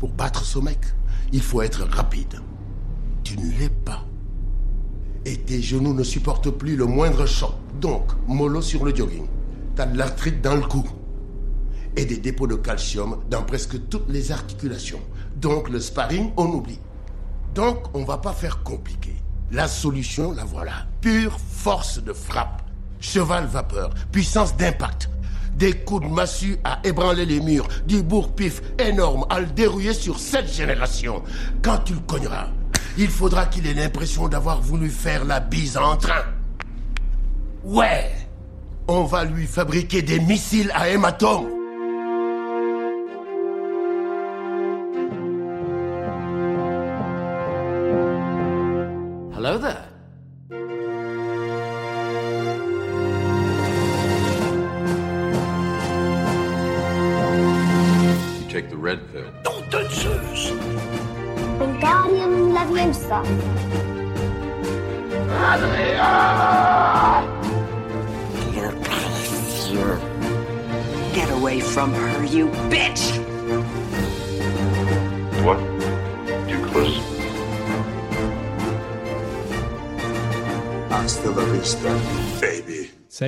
Pour battre ce mec, il faut être rapide. Tu ne l'es pas. Et tes genoux ne supportent plus le moindre choc. Donc, mollo sur le jogging. T'as de l'arthrite dans le cou. Et des dépôts de calcium dans presque toutes les articulations. Donc, le sparring, on oublie. Donc, on va pas faire compliqué. La solution, la voilà. Pure force de frappe. Cheval vapeur. Puissance d'impact. Des coups de massue à ébranler les murs. Du bourre-pif énorme à le dérouiller sur cette génération. Quand tu le cogneras, il faudra qu'il ait l'impression d'avoir voulu faire la bise en train. Ouais. On va lui fabriquer des missiles à hématome.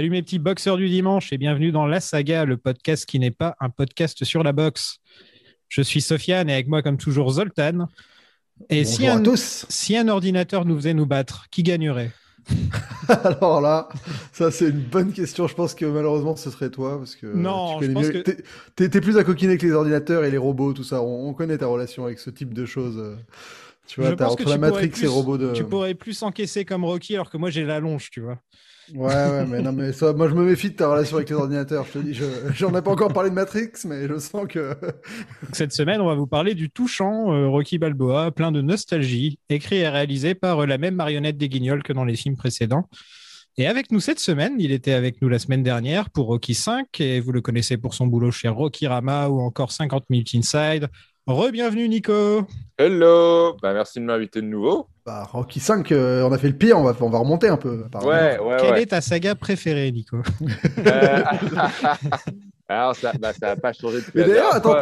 Salut mes petits boxeurs du dimanche et bienvenue dans La Saga, le podcast qui n'est pas un podcast sur la boxe. Je suis Sofiane et avec moi comme toujours Zoltan. Et si un, à tous. si un ordinateur nous faisait nous battre, qui gagnerait? Alors là, ça c'est une bonne question. Je pense que malheureusement ce serait toi parce que Non, tu je pense mieux- que- t'es- plus à coquiner que les ordinateurs et les robots, tout ça. On, on connaît ta relation avec ce type de choses. euh. Tu vois, pense entre que la Matrix plus- et robots de. Tu pourrais plus encaisser comme Rocky alors que moi j'ai la longe, tu vois. Ouais, ouais, mais non, mais ça, moi je me méfie de ta relation avec les ordinateurs. Je te dis, je- j'en ai pas encore parlé de Matrix, mais je sens que. Cette semaine, on va vous parler du touchant euh, Rocky Balboa, plein de nostalgie, écrit et réalisé par euh, la même marionnette des Guignols que dans les films précédents. Et avec nous cette semaine, il était avec nous la semaine dernière pour Rocky 5, et vous le connaissez pour son boulot chez Rocky Rama ou encore 50 Minutes Inside. Re-bienvenue Nico Hello bah, Merci de m'inviter de nouveau. Bah, Rocky 5, euh, on a fait le pire, on va, on va remonter un peu. Ouais, ouais, Quelle ouais. est ta saga préférée, Nico? Euh, Alors, ça n'a ça a pas changé depuis Mais d'ailleurs, attends,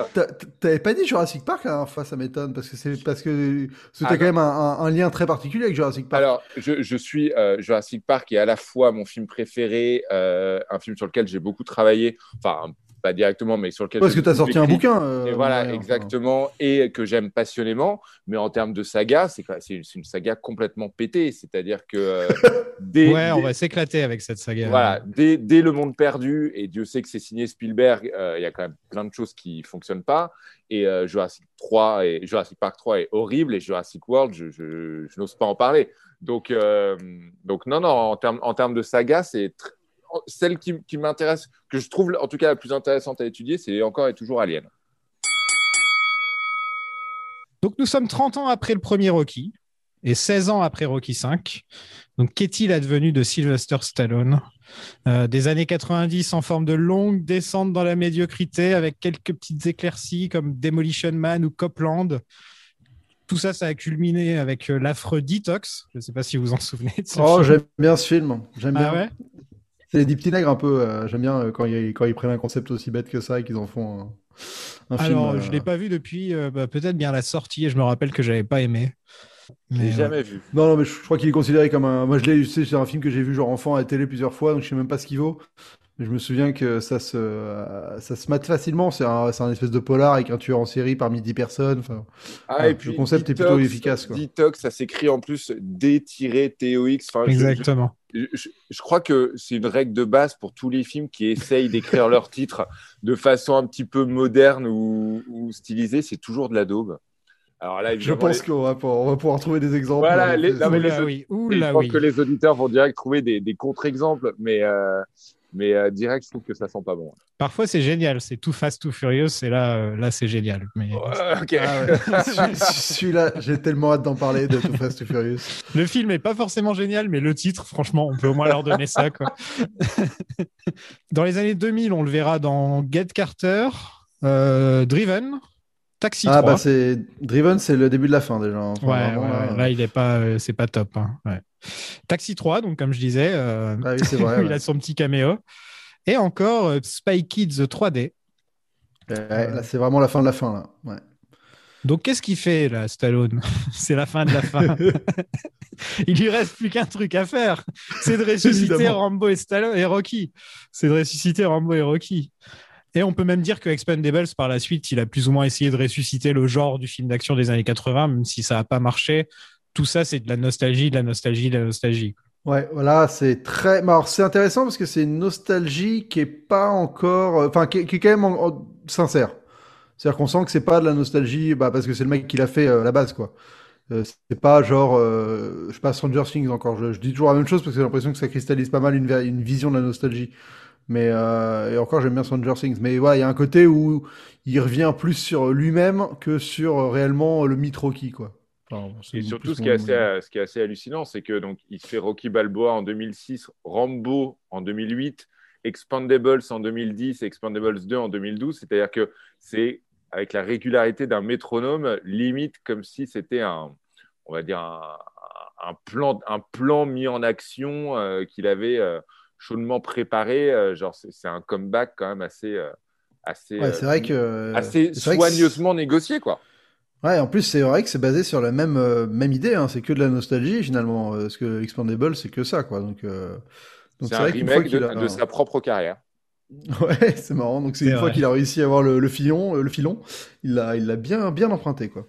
t'avais pas dit Jurassic Park la dernière fois, ça m'étonne, parce que c'est parce que c'était Ah, quand même un, un- un lien très particulier avec Jurassic Park. Alors, je, je suis euh, Jurassic Park est à la fois mon film préféré, euh, un film sur lequel j'ai beaucoup travaillé, enfin, pas directement, mais sur lequel Parce que tu as sorti un bouquin. euh, Et voilà, ouais, enfin. exactement, et que j'aime passionnément. Mais en termes de saga, c'est une, saga complètement pétée. C'est-à-dire que euh, dès, Ouais, on va s'éclater avec cette saga. Voilà, dès, dès Le Monde Perdu, et Dieu sait que c'est signé Spielberg, euh, il y a quand même plein de choses qui ne fonctionnent pas. Et euh, Jurassic 3 et Jurassic Park 3 est horrible, et Jurassic World, je, je- je n'ose pas en parler. Donc, euh, donc non, non, en termes, en de saga, c'est celle qui, qui m'intéresse, que je trouve en tout cas la plus intéressante à étudier, c'est encore et toujours Alien. Donc nous sommes 30 ans après le premier Rocky et 16 ans après Rocky 5. Donc qu'est-il advenu de Sylvester Stallone? Euh, Des années 90 en forme de longue descente dans la médiocrité avec quelques petites éclaircies comme Demolition Man ou Copland. Tout ça, ça a culminé avec euh, l'affreux Detox. Je ne sais pas si vous vous en souvenez de ce Oh, j'aime bien ce film. J'aime Ah bien. ouais? C'est des petits nègres un peu. euh, j'aime bien euh, quand ils, quand ils prennent un concept aussi bête que ça et qu'ils en font un, un film. Alors, euh, je ne l'ai pas vu depuis euh, bah, peut-être bien la sortie et je me rappelle que j'avais pas aimé. Je Mais, l'ai euh, jamais vu. Non, non, mais je, je crois qu'il est considéré comme un. Moi, je l'ai. C'est un film que j'ai vu genre enfant à la télé plusieurs fois, donc je sais même pas ce qu'il vaut. Je me souviens que ça se, ça se mate facilement. C'est un, c'est un espèce de polar avec un tueur en série parmi 10 personnes. Enfin, Ah, Ouais, et puis le concept est plutôt efficace, quoi. Detox, ça s'écrit en plus D-TOX. Enfin, je- Exactement. je, je crois que c'est une règle de base pour tous les films qui essayent d'écrire leur titre de façon un petit peu moderne ou, ou stylisée, c'est toujours de la daube. Alors là, je pense les- qu'on va, pouvoir- on va pouvoir trouver des exemples. Voilà, hein, les- c'est- non, mais les Oula autres- oui, je pense oui. que les auditeurs vont direct trouver des, des contre-exemples, mais, euh, mais euh, direct, je trouve que ça sent pas bon. Parfois, c'est génial. C'est Too Fast, Too Furious. Et là, euh, là c'est génial. Mais ok. Ah ouais. Celui-là, j'ai tellement hâte d'en parler de Too Fast Too Furious. le film est pas forcément génial, mais le titre, franchement, on peut au moins leur donner ça. Quoi. dans les années 2000, on le verra dans Get Carter, euh, Driven, Taxi Ah 3. bah c'est Driven, c'est le début de la fin déjà. Enfin, ouais, vraiment, ouais, là- il est pas, euh, c'est pas top. hein. Ouais. Taxi 3, donc comme je disais, euh, Ah oui, c'est vrai. il a son petit caméo. Et encore euh, Spy Kids 3D. Ouais, là, c'est vraiment la fin de la fin là. Donc, qu'est-ce qu'il fait là, Stallone? C'est la fin de la fin. Il lui reste plus qu'un truc à faire. C'est de ressusciter. Rambo et Stallone et Rocky. C'est de ressusciter Rambo et Rocky. Et on peut même dire que Expendables, par la suite, il a plus ou moins essayé de ressusciter le genre du film d'action des années 80, même si ça n'a pas marché. Tout ça, c'est de la nostalgie, de la nostalgie, de la nostalgie. Ouais, voilà, c'est très. Alors, c'est intéressant parce que c'est une nostalgie qui est pas encore. euh, Enfin, qui, est- quand même sincère. C'est-à-dire qu'on sent que c'est pas de la nostalgie bah, parce que c'est le mec qui l'a fait euh, à la base, quoi. Euh, c'est pas genre. euh, je sais pas, Stranger Things encore. Je, dis toujours la même chose parce que j'ai l'impression que ça cristallise pas mal une vision de la nostalgie. Mais euh, et encore, j'aime bien Stranger Things. Mais voilà, il y a un côté où il revient plus sur lui-même que sur euh, réellement le mythe Rocky, quoi. Enfin, Et surtout, ce qui est assez, euh, ce qui est assez hallucinant, c'est que donc il fait Rocky Balboa en 2006, Rambo en 2008, Expandables en 2010 et Expandables 2 en 2012. C'est-à-dire que c'est avec la régularité d'un métronome, limite comme si c'était un, on va dire un, un plan, un plan mis en action euh, qu'il avait chaudement préparé. Euh, genre, c'est un comeback quand même assez, euh, assez, Ouais, euh, c'est vrai que. assez vrai que soigneusement négocié, quoi. Ouais, en plus, c'est vrai que c'est basé sur la même, euh, même idée, hein, c'est que de la nostalgie finalement. euh, Parce que Expandable, c'est que ça, quoi. Donc, euh, donc C'est un vrai qu'une fois remake de, a- de sa propre carrière. Ouais, c'est marrant. Donc, c'est une fois qu'il a réussi à avoir le, le filon, le filon, il l'a, il l'a bien, bien emprunté, quoi.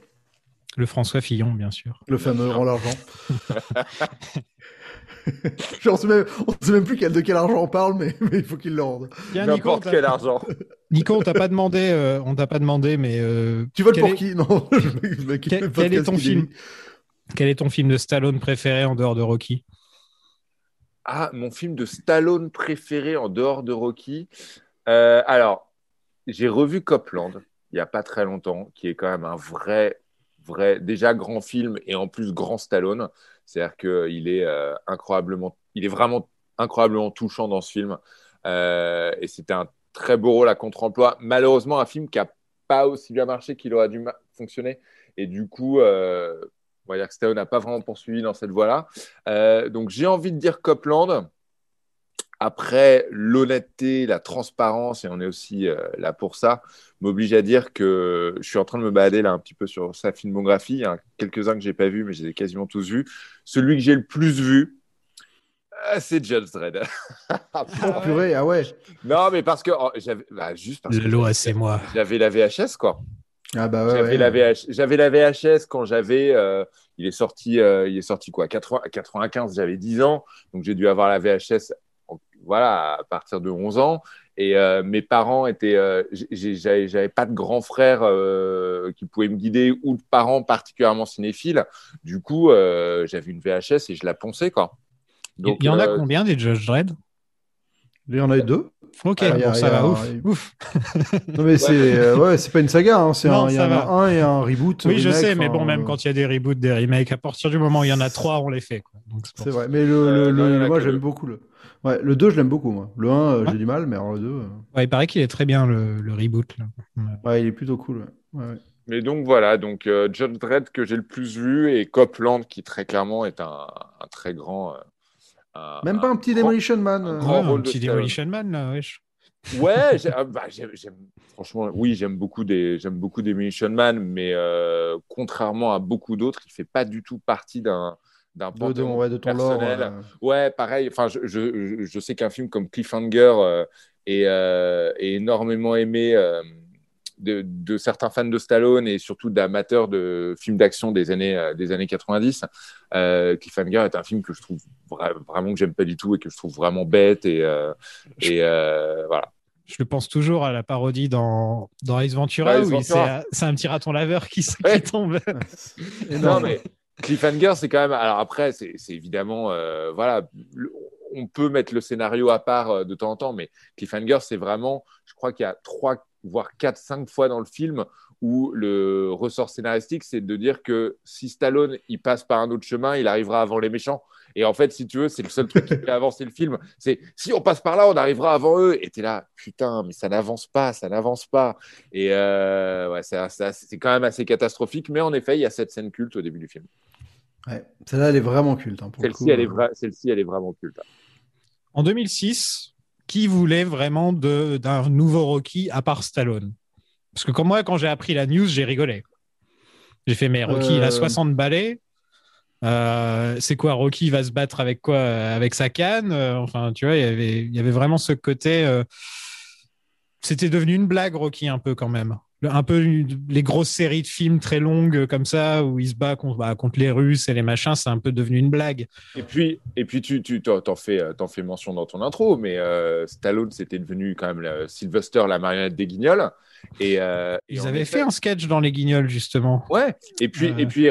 Le François Fillon, bien sûr. Le fameux rend l'argent. Genre, on sait même, on sait même plus quel, de quel argent on parle, mais, mais il faut qu'il le rende. N'importe quel argent. Nico, on t'a pas demandé, euh, on t'a pas demandé, mais euh, Tu votes pour est- qui? Non, il Quel- quel est ton film Quel est ton film de Stallone préféré en dehors de Rocky? Ah, mon film de Stallone préféré en dehors de Rocky. Euh, alors, j'ai revu Copland il n'y a pas très longtemps, qui est quand même un vrai, vrai, déjà grand film et en plus grand Stallone. C'est-à-dire qu'il est euh, incroyablement, il est vraiment incroyablement touchant dans ce film. Euh, et c'était un très beau rôle à contre-emploi. Malheureusement, un film qui n'a pas aussi bien marché qu'il aurait dû fonctionner. Et du coup, euh, on va dire que Stallone n'a pas vraiment poursuivi dans cette voie-là. Donc, j'ai envie de dire Copland. Après, l'honnêteté, la transparence, et on est aussi euh, là pour ça, m'oblige à dire que je suis en train de me balader là un petit peu sur sa filmographie. Il y en a quelques-uns que j'ai pas vus, mais je les ai quasiment tous vus. Celui que j'ai le plus vu, euh, c'est Judge Dredd. Oh, purée, ah ouais. non, mais parce que oh, j'avais bah, juste parce que Loi, c'est moi. j'avais la VHS quoi. Ah bah ouais. J'avais ouais. la, VH j'avais la VHS quand j'avais. euh, il est sorti, euh, il est sorti quoi 80 95, j'avais 10 ans. Donc j'ai dû avoir la VHS voilà, à partir de 11 ans. Et euh, mes parents étaient. euh, j'ai- j'avais pas de grand frère euh, qui pouvait me guider ou de parents particulièrement cinéphiles. Du coup, euh, j'avais une VHS et je la ponçais quoi. Donc, Il y en a combien des Judge Dredd? Il y en a eu deux. Ok, Ah, a- bon, ça va, ouf. il- ouf. Non mais c'est euh, ouais, c'est pas une saga, hein, c'est Non, un, il y ça en va. a un et un reboot. Oui, je sais, mais bon, même quand il y a des reboots, des remakes, à partir du moment où il y en a trois, on les fait. c'est vrai, mais le, Euh, le, moi j'aime beaucoup le. Ouais, le 2 je l'aime beaucoup moi. Le 1 euh, Ouais. j'ai du mal, mais alors le 2 euh, Ouais, il paraît qu'il est très bien, le, le reboot. Là. Ouais. il est plutôt cool. ouais. Ouais, ouais. Mais donc voilà, donc euh, Judge Dredd que j'ai le plus vu et Copland qui très clairement est un, un très grand. euh, un- Même pas un petit grand- Demolition Man. un grand Ouais, rôle un de petit Stallone. Demolition Man, là, wesh. Ouais, ah, bah, j'aime, j'aime- franchement, oui, j'aime beaucoup des, j'aime beaucoup des Munition Man, mais euh, contrairement à beaucoup d'autres, il fait pas du tout partie d'un d'un de, de, ouais, de ton lore. personnel. euh. Ouais, pareil. Enfin, je, je, je sais qu'un film comme Cliffhanger euh, est, euh, est énormément aimé de, de certains fans de Stallone et surtout d'amateurs de films d'action des années, euh, des années 90. Euh, Cliffhanger est un film que je trouve vra- vraiment que j'aime pas du tout et que je trouve vraiment bête et, euh, et voilà. Je le pense toujours à la parodie dans, dans Ace Ventura, Ventura. c'est un petit raton laveur qui, s- qui Ouais. tombe. Non, mais Cliffhanger, c'est quand même. Alors après, c'est évidemment. euh, voilà, on peut mettre le scénario à part euh, de temps en temps, mais Cliffhanger, c'est vraiment. Je crois qu'il y a trois, voire quatre, cinq fois dans le film où le ressort scénaristique, c'est de dire que si Stallone il passe par un autre chemin, il arrivera avant les méchants. Et en fait, si tu veux, c'est le seul truc qui fait avancer le film. C'est si on passe par là, on arrivera avant eux. Et t'es là, putain, mais ça n'avance pas, ça n'avance pas. Et euh, ouais, c'est quand même assez catastrophique. Mais en effet, il y a cette scène culte au début du film. Ouais. Celle-là, elle est vraiment culte. hein, Celle-ci, elle, est euh. vra- celle-ci, elle est vraiment culte. En 2006, qui voulait vraiment de- d'un nouveau Rocky à part Stallone? Parce que comme moi, quand j'ai appris la news, j'ai rigolé. J'ai fait, mais Rocky, il a Euh. 60 balais. Euh, c'est quoi Rocky va se battre avec quoi Avec sa canne Euh, Enfin, tu vois, il y avait, il y avait vraiment ce côté. euh, C'était devenu une blague, Rocky, un peu quand même. Un peu les grosses séries de films très longues euh, comme ça, où il se bat contre, bah, contre les Russes et les machins, c'est un peu devenu une blague. Et puis, et puis tu, tu t'en, fais, euh, t'en fais mention dans ton intro, mais euh, Stallone, c'était devenu quand même Sylvester, la marionnette des Guignols. Et, euh, et Ils en avaient effet- fait un sketch dans Les Guignols, justement. Ouais, et puis, Euh. et puis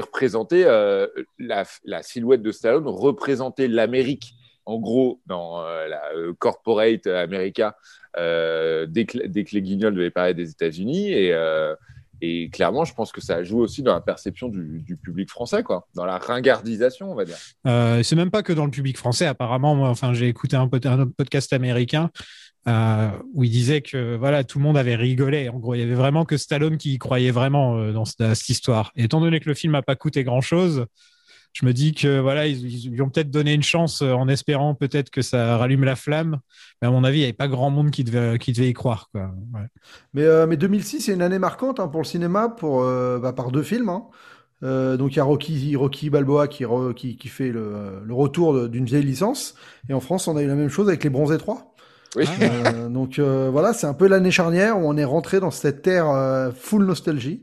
euh, la, la silhouette de Stallone représentait l'Amérique. En gros, dans euh, la euh, corporate America, dès, que, dès que les guignols devaient parler des États-Unis. Et, euh, et clairement, je pense que ça joue aussi dans la perception du, public français, quoi, dans la ringardisation, on va dire. Euh, c'est même pas que dans le public français. Apparemment, moi, enfin, j'ai écouté un, pod- un podcast américain euh, où il disait que voilà, tout le monde avait rigolé. En gros, il y avait vraiment que Stallone qui y croyait vraiment euh, dans, ce- dans cette histoire. Et étant donné que le film n'a pas coûté grand chose, je me dis que voilà, ils, ils lui ont peut-être donné une chance euh, en espérant peut-être que ça rallume la flamme. Mais à mon avis, il n'y avait pas grand monde qui devait, qui devait y croire. Quoi. Ouais. Mais, euh, mais 2006, c'est une année marquante hein, pour le cinéma, pour, euh, bah, par deux films. hein. Euh, donc il y a Rocky, Rocky Balboa qui, re- qui, qui fait le, le retour d'une vieille licence. Et en France, on a eu la même chose avec Les Bronzés 3. Oui. Euh, donc euh, voilà, c'est un peu l'année charnière où on est rentré dans cette ère euh, full nostalgie.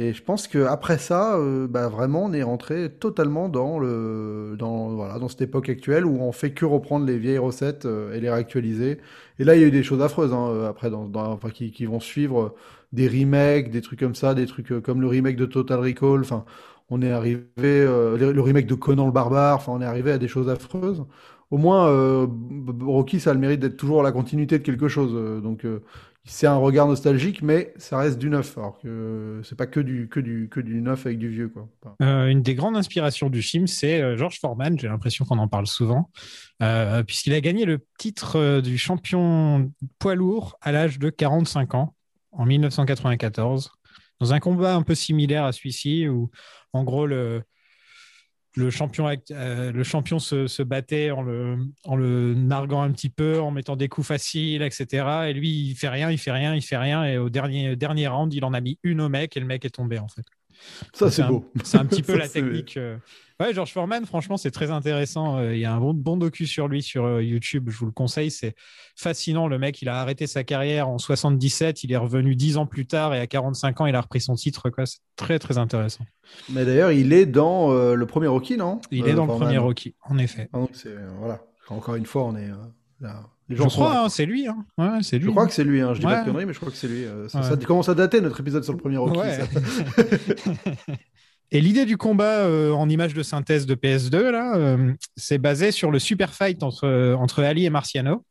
Et je pense que après ça, euh, bah, vraiment, on est rentré totalement dans le, dans voilà, dans cette époque actuelle où on fait que reprendre les vieilles recettes euh, et les réactualiser. Et là, il y a eu des choses affreuses hein, euh, après, dans, dans- enfin, qui, qui vont suivre euh, des remakes, des trucs comme ça, des trucs comme le remake de Total Recall. Enfin, on est arrivé, euh, le, remake de Conan le Barbare. Enfin, on est arrivé à des choses affreuses. Au moins, Rocky, ça a le mérite d'être toujours la continuité de quelque chose. donc, c'est un regard nostalgique, mais ça reste du neuf. Alors que c'est pas que du, que du, que du neuf avec du vieux, quoi. Euh, une des grandes inspirations du film, c'est euh, George Foreman. J'ai l'impression qu'on en parle souvent, euh, puisqu'il a gagné le titre du champion poids lourd à l'âge de 45 ans en 1994, dans un combat un peu similaire à celui-ci, où en gros le, le champion, act- euh, le champion se, se battait en le, en le narguant un petit peu, en mettant des coups faciles, etc. Et lui, il fait rien, il fait rien, il fait rien. Et au dernier, dernier round, il en a mis une au mec et le mec est tombé, en fait. ça, c'est beau. C'est un petit peu la technique. euh. Ouais, George Foreman, franchement, c'est très intéressant. Euh, Il y a un bon, bon docu sur lui sur euh, YouTube. Je vous le conseille. C'est fascinant. Le mec, il a arrêté sa carrière en 77. Il est revenu 10 ans plus tard et à 45 ans, il a repris son titre. C'est très, très intéressant. Mais d'ailleurs, il est dans euh, le premier Rocky, non? Il Euh, est dans le premier Rocky, en effet. Ah, donc voilà. Encore une fois, on est euh, là. Les Je gens crois, hein, c'est lui. hein. Ouais, c'est lui. Je crois que c'est lui. Hein. Je dis pas de conneries, mais je crois que c'est lui. ça, Ouais. ça commence à dater notre épisode sur le premier Rocky. Ça. Et l'idée du combat euh, en image de synthèse de PS2, là, euh, c'est basé sur le super fight entre, euh, entre Ali et Marciano.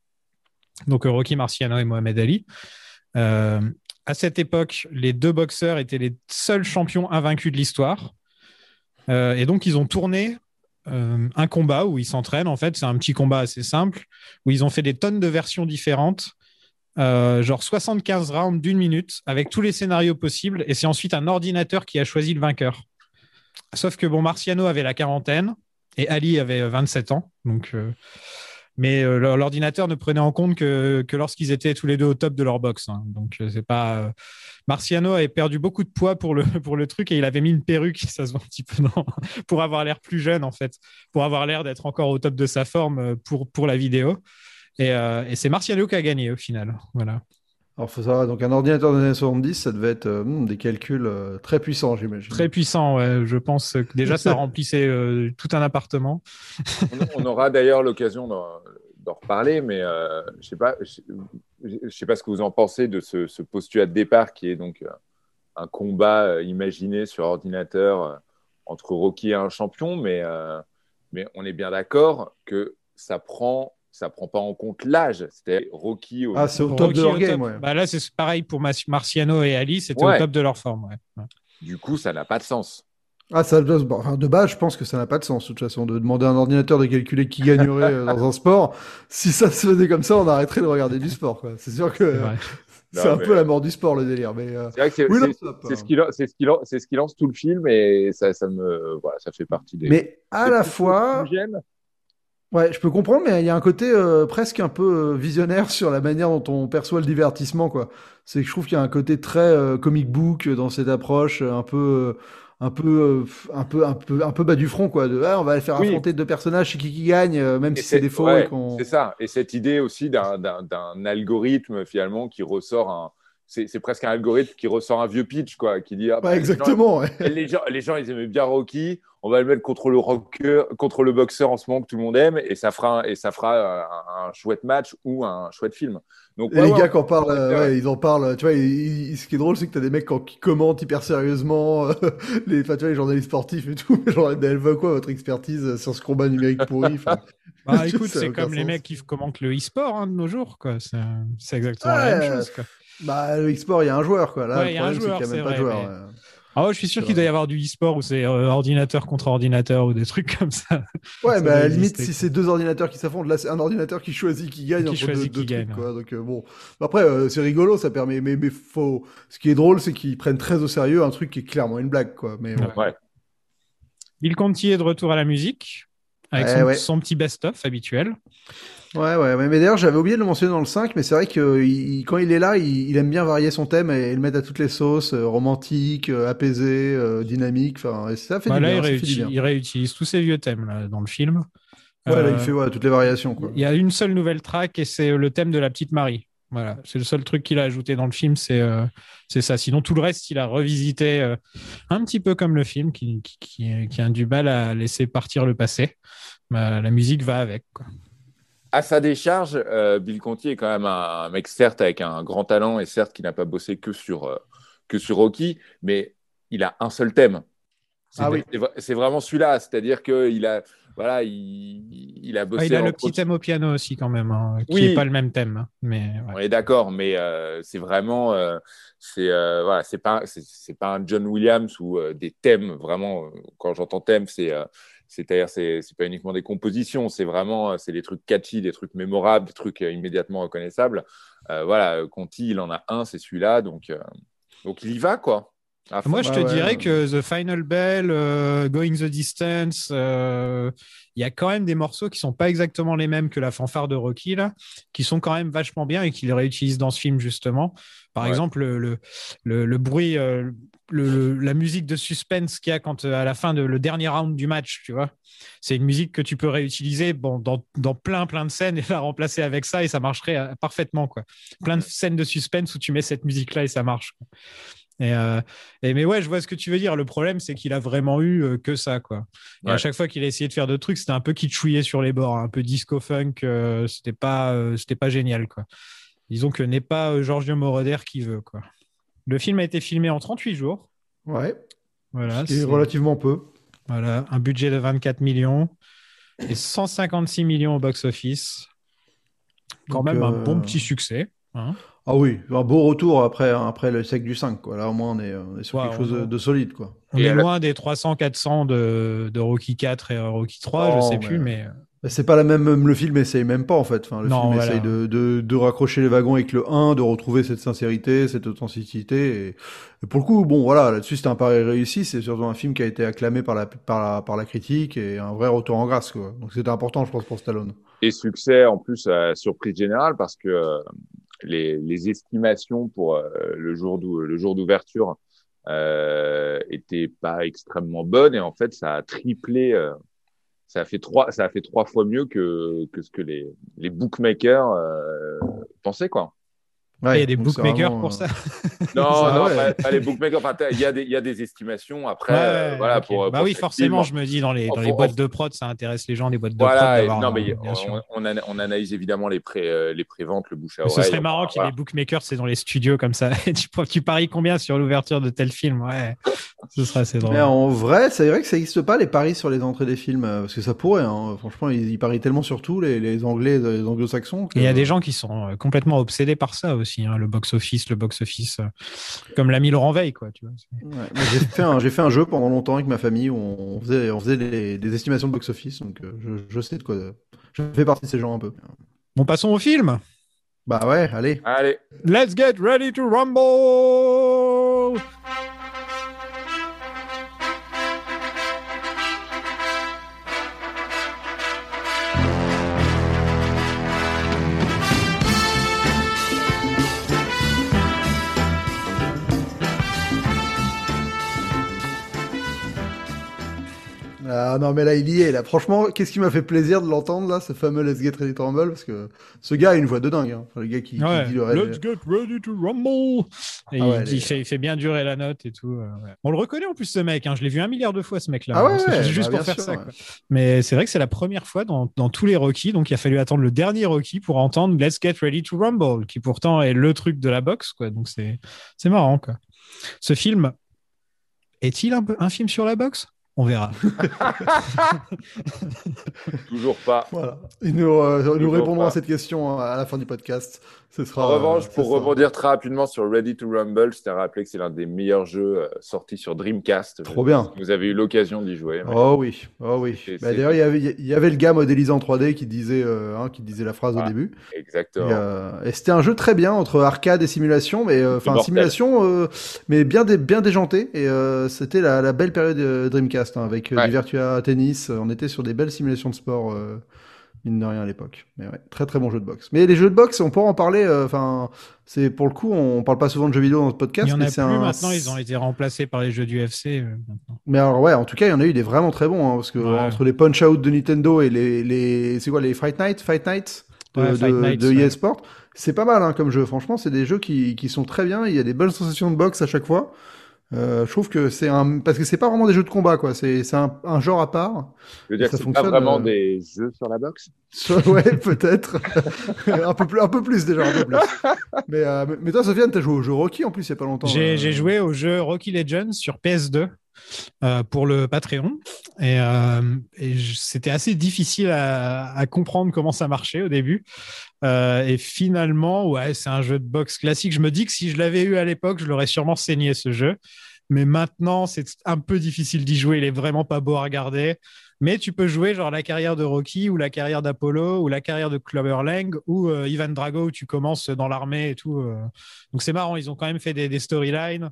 Donc Rocky Marciano et Mohamed Ali. À cette époque, les deux boxeurs étaient les seuls champions invaincus de l'histoire. Et donc, ils ont tourné un combat où ils s'entraînent. En fait, c'est un petit combat assez simple où ils ont fait des tonnes de versions différentes. Genre 75 rounds d'une minute avec tous les scénarios possibles. Et c'est ensuite un ordinateur qui a choisi le vainqueur. Sauf que bon, Marciano avait la quarantaine et Ali avait euh, 27 ans. Donc, euh, mais euh, l'ordinateur ne prenait en compte que, lorsqu'ils étaient tous les deux au top de leur boxe. hein. Donc euh, c'est pas. euh, Marciano avait perdu beaucoup de poids pour le, truc et il avait mis une perruque, ça se voit un pour avoir l'air plus jeune en fait, pour avoir l'air d'être encore au top de sa forme euh, pour, la vidéo. Et, euh, et c'est Marciano qui a gagné au final. Voilà. Alors, faut savoir, donc un ordinateur des années 70, ça devait être euh, hmm, des calculs euh, très puissants, j'imagine. Très puissant, ouais. je pense que déjà ça remplissait euh, tout un appartement. On, on aura d'ailleurs l'occasion d'en, reparler, mais euh, je sais pas, je, je sais pas ce que vous en pensez de ce, ce postulat de départ qui est donc un combat imaginé sur ordinateur entre Rocky et un champion, mais, euh, mais on est bien d'accord que ça prend ça prend pas en compte l'âge. C'était Rocky au Ah, c'est au top Rocky de leur game, top. ouais. Bah là, c'est pareil pour Marciano et Ali, c'était Ouais. au top de leur forme. ouais. Du coup, ça n'a pas de sens. Ah, ça enfin, de base, je pense que ça n'a pas de sens, de toute façon, de demander à un ordinateur de calculer qui gagnerait euh, dans un sport. Si ça se faisait comme ça, on arrêterait de regarder du sport, quoi. C'est sûr que C'est vrai. c'est Non, un mais- peu la mort du sport, le délire. Mais, euh, C'est vrai que c'est, Oui, non, c'est- ce qui, lan- c'est ce qui lan- c'est ce qui lance tout le film et ça, ça me voilà, ça fait partie des. mais à la fois, choses qui me gênent. Ouais, je peux comprendre, mais il y a un côté euh, presque un peu euh, visionnaire sur la manière dont on perçoit le divertissement, quoi. C'est que je trouve qu'il y a un côté très euh, comic book dans cette approche, euh, un peu, euh, un peu, euh, un peu, un peu, un peu bas du front, quoi. De, ah, on va faire Oui. affronter deux personnages, qui qui gagne, euh, même Et si c'est des faux. ouais, c'est ça. Et cette idée aussi d'un- algorithme finalement qui ressort un. C'est presque un algorithme qui ressort un vieux pitch, quoi, qui dit. ah, bah, Ouais, les gens- exactement. ouais. Les gens, les gens, ils aimaient bien Rocky. On va le mettre contre le rocker, contre le boxeur en ce moment que tout le monde aime, et ça fera, un- et ça fera un, un chouette match ou un chouette film. Donc Et ouais, les ouais, gars, quand on parle, euh, ouais. ouais, ils en parlent, tu vois, ils- ils- ce qui est drôle, c'est que t'as des mecs quand- qui commentent hyper sérieusement, euh, les, enfin, tu vois, les journalistes sportifs et tout, mais genre, elle veut quoi, votre expertise euh, sur ce combat numérique pourri Bah écoute, c'est comme les sens. mecs qui commentent le e-sport hein, de nos jours, quoi. C'est exactement la même chose, quoi. Bah, le e-sport, il y a un joueur, quoi. Là, Ouais, le il y a un problème, c'est joueur, qu'il y a même c'est pas de vrai, joueur. Ah ouais, je suis sûr qu'il doit y avoir du e-sport où c'est euh, ordinateur contre ordinateur ou des trucs comme ça. Ouais, mais à la limite, si c'est deux ordinateurs qui s'affrontent, là, c'est un ordinateur qui choisit qui gagne Qui entre choisit deux, qui deux gagne, trucs, quoi. Donc, euh, bon. Après, euh, c'est rigolo, ça permet, mais, mais faut, ce qui est drôle, c'est qu'ils prennent très au sérieux un truc qui est clairement une blague, quoi. Mais, bon. Ouais. Bill Conti est de retour à la musique avec Ouais, son, ouais. son petit best-of habituel. Ouais, ouais, ouais. Mais d'ailleurs, j'avais oublié de le mentionner dans le 5, mais c'est vrai que il- quand il est là, il, il aime bien varier son thème et, le mettre à toutes les sauces, euh, romantique, euh, apaisé, euh, dynamique, enfin, et ça fait Bah, du là, bien, il, ça fait du réutilise, bien. il réutilise tous ses vieux thèmes là, dans le film. Ouais, là, Euh, il fait ouais, toutes les variations, quoi. Il y a une seule nouvelle track et c'est le thème de la petite Marie. Voilà, c'est le seul truc qu'il a ajouté dans le film, c'est euh, c'est ça. Sinon, tout le reste, il a revisité euh, un petit peu comme le film, qui, qui, qui, qui a du mal à laisser partir le passé. Bah, la musique va avec. Quoi. À sa décharge, euh, Bill Conti est quand même un, un mec, certes, avec un grand talent et certes, qui n'a pas bossé que sur, euh, que sur Rocky, mais il a un seul thème. C'est Ah oui. vraiment celui-là, c'est-à-dire qu'il a, voilà, il, il a bossé. Ah, il a le entre petit thème au piano aussi, quand même, hein, qui Oui. n'est pas le même thème. hein, mais ouais. On est d'accord, mais euh, c'est vraiment, euh, c'est euh, voilà, c'est pas, c'est- pas un John Williams ou des thèmes vraiment. Quand j'entends thème, c'est, c'est-à-dire c'est, pas uniquement des compositions, c'est vraiment, euh, c'est des trucs catchy, des trucs mémorables, des trucs euh, immédiatement reconnaissables. Euh, voilà, euh, Conti, il en a un, c'est celui-là, donc, euh, donc il y va quoi. Moi, je te Ouais, ouais. dirais que The Final Bell, euh, Going the Distance, euh, il y a quand même des morceaux qui sont pas exactement les mêmes que la fanfare de Rocky, là, qui sont quand même vachement bien et qu'il réutilise dans ce film, justement. Par Ouais. exemple, le, le, le, le bruit, euh, le, le- la musique de suspense qu'il y a quand, euh, à la fin de le dernier round du match, tu vois. C'est une musique que tu peux réutiliser bon, dans, dans plein, plein de scènes et la remplacer avec ça et ça marcherait parfaitement, quoi. Plein de scènes de suspense où tu mets cette musique-là et ça marche. quoi. Et, euh, et mais ouais, je vois ce que tu veux dire. Le problème, c'est qu'il a vraiment eu euh, que ça, quoi. Et à chaque fois qu'il a essayé de faire d'autres trucs, c'était un peu kitschouillé sur les bords, hein, un peu disco funk. euh, c'était pas, euh, c'était pas génial, quoi. Disons que n'est pas euh, Giorgio Moroder qui veut, quoi. Le film a été filmé en 38 jours. Ouais. Voilà, c'est- relativement peu. voilà, un budget de 24 millions et 156 millions au box-office. Quand Donc, même un euh, bon petit succès. hein. Ah oui, un beau retour après, après le siècle du 5, quoi. Là, au moins, on est, on est sur Ouais, quelque chose de, de solide, quoi. On Et est loin des 300-400 de, de Rocky 4 et Rocky 3, je Oh, sais mais- plus, mais Bah, C'est pas la même, même le film essaye même pas en fait. Enfin, le Non, film voilà. essaye de, de, de raccrocher les wagons avec le 1, de retrouver cette sincérité, cette authenticité. Et, et pour le coup, bon voilà, là-dessus c'était un pari réussi. C'est surtout un film qui a été acclamé par la, par la, par la critique et un vrai retour en grâce. Quoi. Donc c'était important, je pense, pour Stallone. Et succès en plus à surprise générale parce que euh, les, les estimations pour euh, le jour le jour d'ouverture euh, étaient pas extrêmement bonnes et en fait ça a triplé. euh, ça a fait trois, ça a fait trois fois mieux que, que ce que les, les bookmakers euh, pensaient quoi. Il y a des bookmakers vraiment, pour ça. Non, Ça, non, ouais. pas, pas les bookmakers. Enfin, il y a des, il y a des estimations après. Ouais, euh, voilà pour. bah pour oui, forcément, je me dis dans les, dans les boîtes de prod, ça intéresse les gens, les boîtes de Voilà, prod. non, mais on, on, ana- on analyse évidemment les pré, euh, les préventes, le bouche à Mais oreille. Ce serait marrant qu'il y ait des bookmakers, c'est dans les studios comme ça. Tu, tu paries combien sur l'ouverture de tel film? Ouais, ce serait assez drôle. Mais en vrai, c'est vrai que ça n'existe pas les paris sur les entrées des films, euh, parce que ça pourrait. Hein. Franchement, ils, ils parient tellement sur tout, les, les Anglais, les Anglo-Saxons. que- il y a des gens qui sont euh, complètement obsédés par ça aussi, hein, le box-office, le box-office, euh, comme l'a mis Laurent Veil, quoi. Tu vois. Ouais, moi, j'ai fait un j'ai fait un jeu pendant longtemps avec ma famille où on faisait on faisait des, des estimations de box office donc euh, je, je sais de quoi je fais partie de ces gens un peu. Bon, passons au film. Bah ouais, allez. Allez, Let's get ready to rumble Ah non, mais là, il y est. Là. Franchement, qu'est-ce qui m'a fait plaisir de l'entendre, là, ce fameux Let's Get Ready to Rumble, parce que ce gars a une voix de dingue. Hein. Enfin, le gars qui, dit le rêve. Let's get ready to rumble. Et Ah il, ouais, il les- fait, il fait bien durer la note et tout. euh, ouais. On le reconnaît en plus, ce mec. hein. Je l'ai vu un milliard de fois, ce mec-là. Ah ouais, hein. Juste bah, pour faire sûr, ça. quoi. Mais c'est vrai que c'est la première fois dans, dans tous les Rocky. Donc, il a fallu attendre le dernier Rocky pour entendre Let's get ready to rumble, qui pourtant est le truc de la boxe. Quoi. Donc, c'est marrant. Quoi. Ce film est-il un, un film sur la boxe? On verra. Toujours pas. Voilà. Ils nous, euh, nous pas. à cette question hein, à la fin du podcast. Ce sera, En revanche, pour rebondir très rapidement sur Ready to Rumble, je tiens à rappeler que c'est l'un des meilleurs jeux euh, sortis sur Dreamcast. Trop bien. Vous avez eu l'occasion d'y jouer. mais- Oh oui, oh oui. Bah, D'ailleurs, il y y avait le gars modélisé en 3D qui disait, euh, hein, qui disait la phrase au début. Et, Exactement. euh, et c'était un jeu très bien entre arcade et simulation, mais enfin simulation, euh, mais bien dé- bien déjanté. Et euh, c'était la, la belle période Dreamcast hein, avec Ouais. du Virtua Tennis. On était sur des belles simulations de sport. Mine de rien à l'époque. Mais ouais, très très bon jeu de boxe. Mais les jeux de boxe, on peut en parler. euh, Enfin, c'est pour le coup, on parle pas souvent de jeux vidéo dans notre podcast. Il y en mais a c'est plus un- maintenant. Ils ont été remplacés par les jeux du FC. euh. Mais alors ouais, en tout cas, il y en a eu des vraiment très bons, hein, parce que Ouais. entre les Punch Out de Nintendo et les, les c'est quoi les Fight Night, Fight Night de, Ouais, de, Fight Nights, de. EA Sport, c'est pas mal hein, comme jeu. Franchement, c'est des jeux qui, qui sont très bien. Il y a des bonnes sensations de boxe à chaque fois. Euh, je trouve que c'est un parce que c'est pas vraiment des jeux de combat quoi. C'est c'est un, un genre à part. Je veux dire c'est pas vraiment euh, des jeux sur la boxe? Ouais, peut-être un peu plus un peu plus déjà un peu plus. Mais euh, mais- toi, Sofiane, t'as joué au jeu Rocky en plus il y a pas longtemps. J'ai euh. j'ai joué au jeu Rocky Legends sur PS2 euh, pour le Patreon et, euh, c'était assez difficile à, comprendre comment ça marchait au début. Euh, et finalement, ouais, c'est un jeu de boxe classique. Je me dis que si je l'avais eu à l'époque, je l'aurais sûrement saigné ce jeu. Mais maintenant, c'est un peu difficile d'y jouer. Il est vraiment pas beau à regarder. Mais tu peux jouer genre la carrière de Rocky ou la carrière d'Apollo ou la carrière de Clubber Lang ou Ivan Drago où tu commences dans l'armée et tout. Donc c'est marrant, ils ont quand même fait des storylines.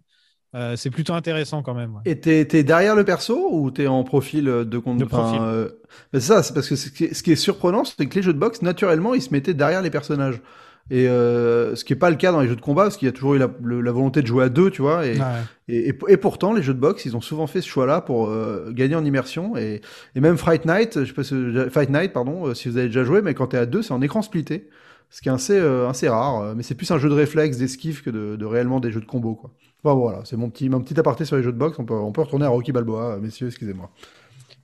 Euh, c'est plutôt intéressant quand même. ouais. Et t'es, t'es derrière le perso ou t'es en profil de compte? De enfin, profil. euh, C'est ça, c'est parce que ce qui est, ce qui est surprenant, c'est que les jeux de boxe, naturellement, ils se mettaient derrière les personnages. Et euh, ce qui est pas le cas dans les jeux de combat, parce qu'il y a toujours eu la, le- la volonté de jouer à deux, tu vois. Et, Ouais. et, et, et pourtant, les jeux de boxe, ils ont souvent fait ce choix-là pour euh, gagner en immersion. Et, et même Fight Night, je sais pas si, Fight Night, pardon, si vous avez déjà joué, mais quand t'es à deux, c'est en écran splitté. Ce qui est assez, euh, assez rare. euh, Mais c'est plus un jeu de réflexe, d'esquive que de, de réellement des jeux de combo, quoi. Bon, voilà, c'est mon petit, mon petit aparté sur les jeux de boxe. On peut, on peut retourner à Rocky Balboa, euh, messieurs, excusez-moi.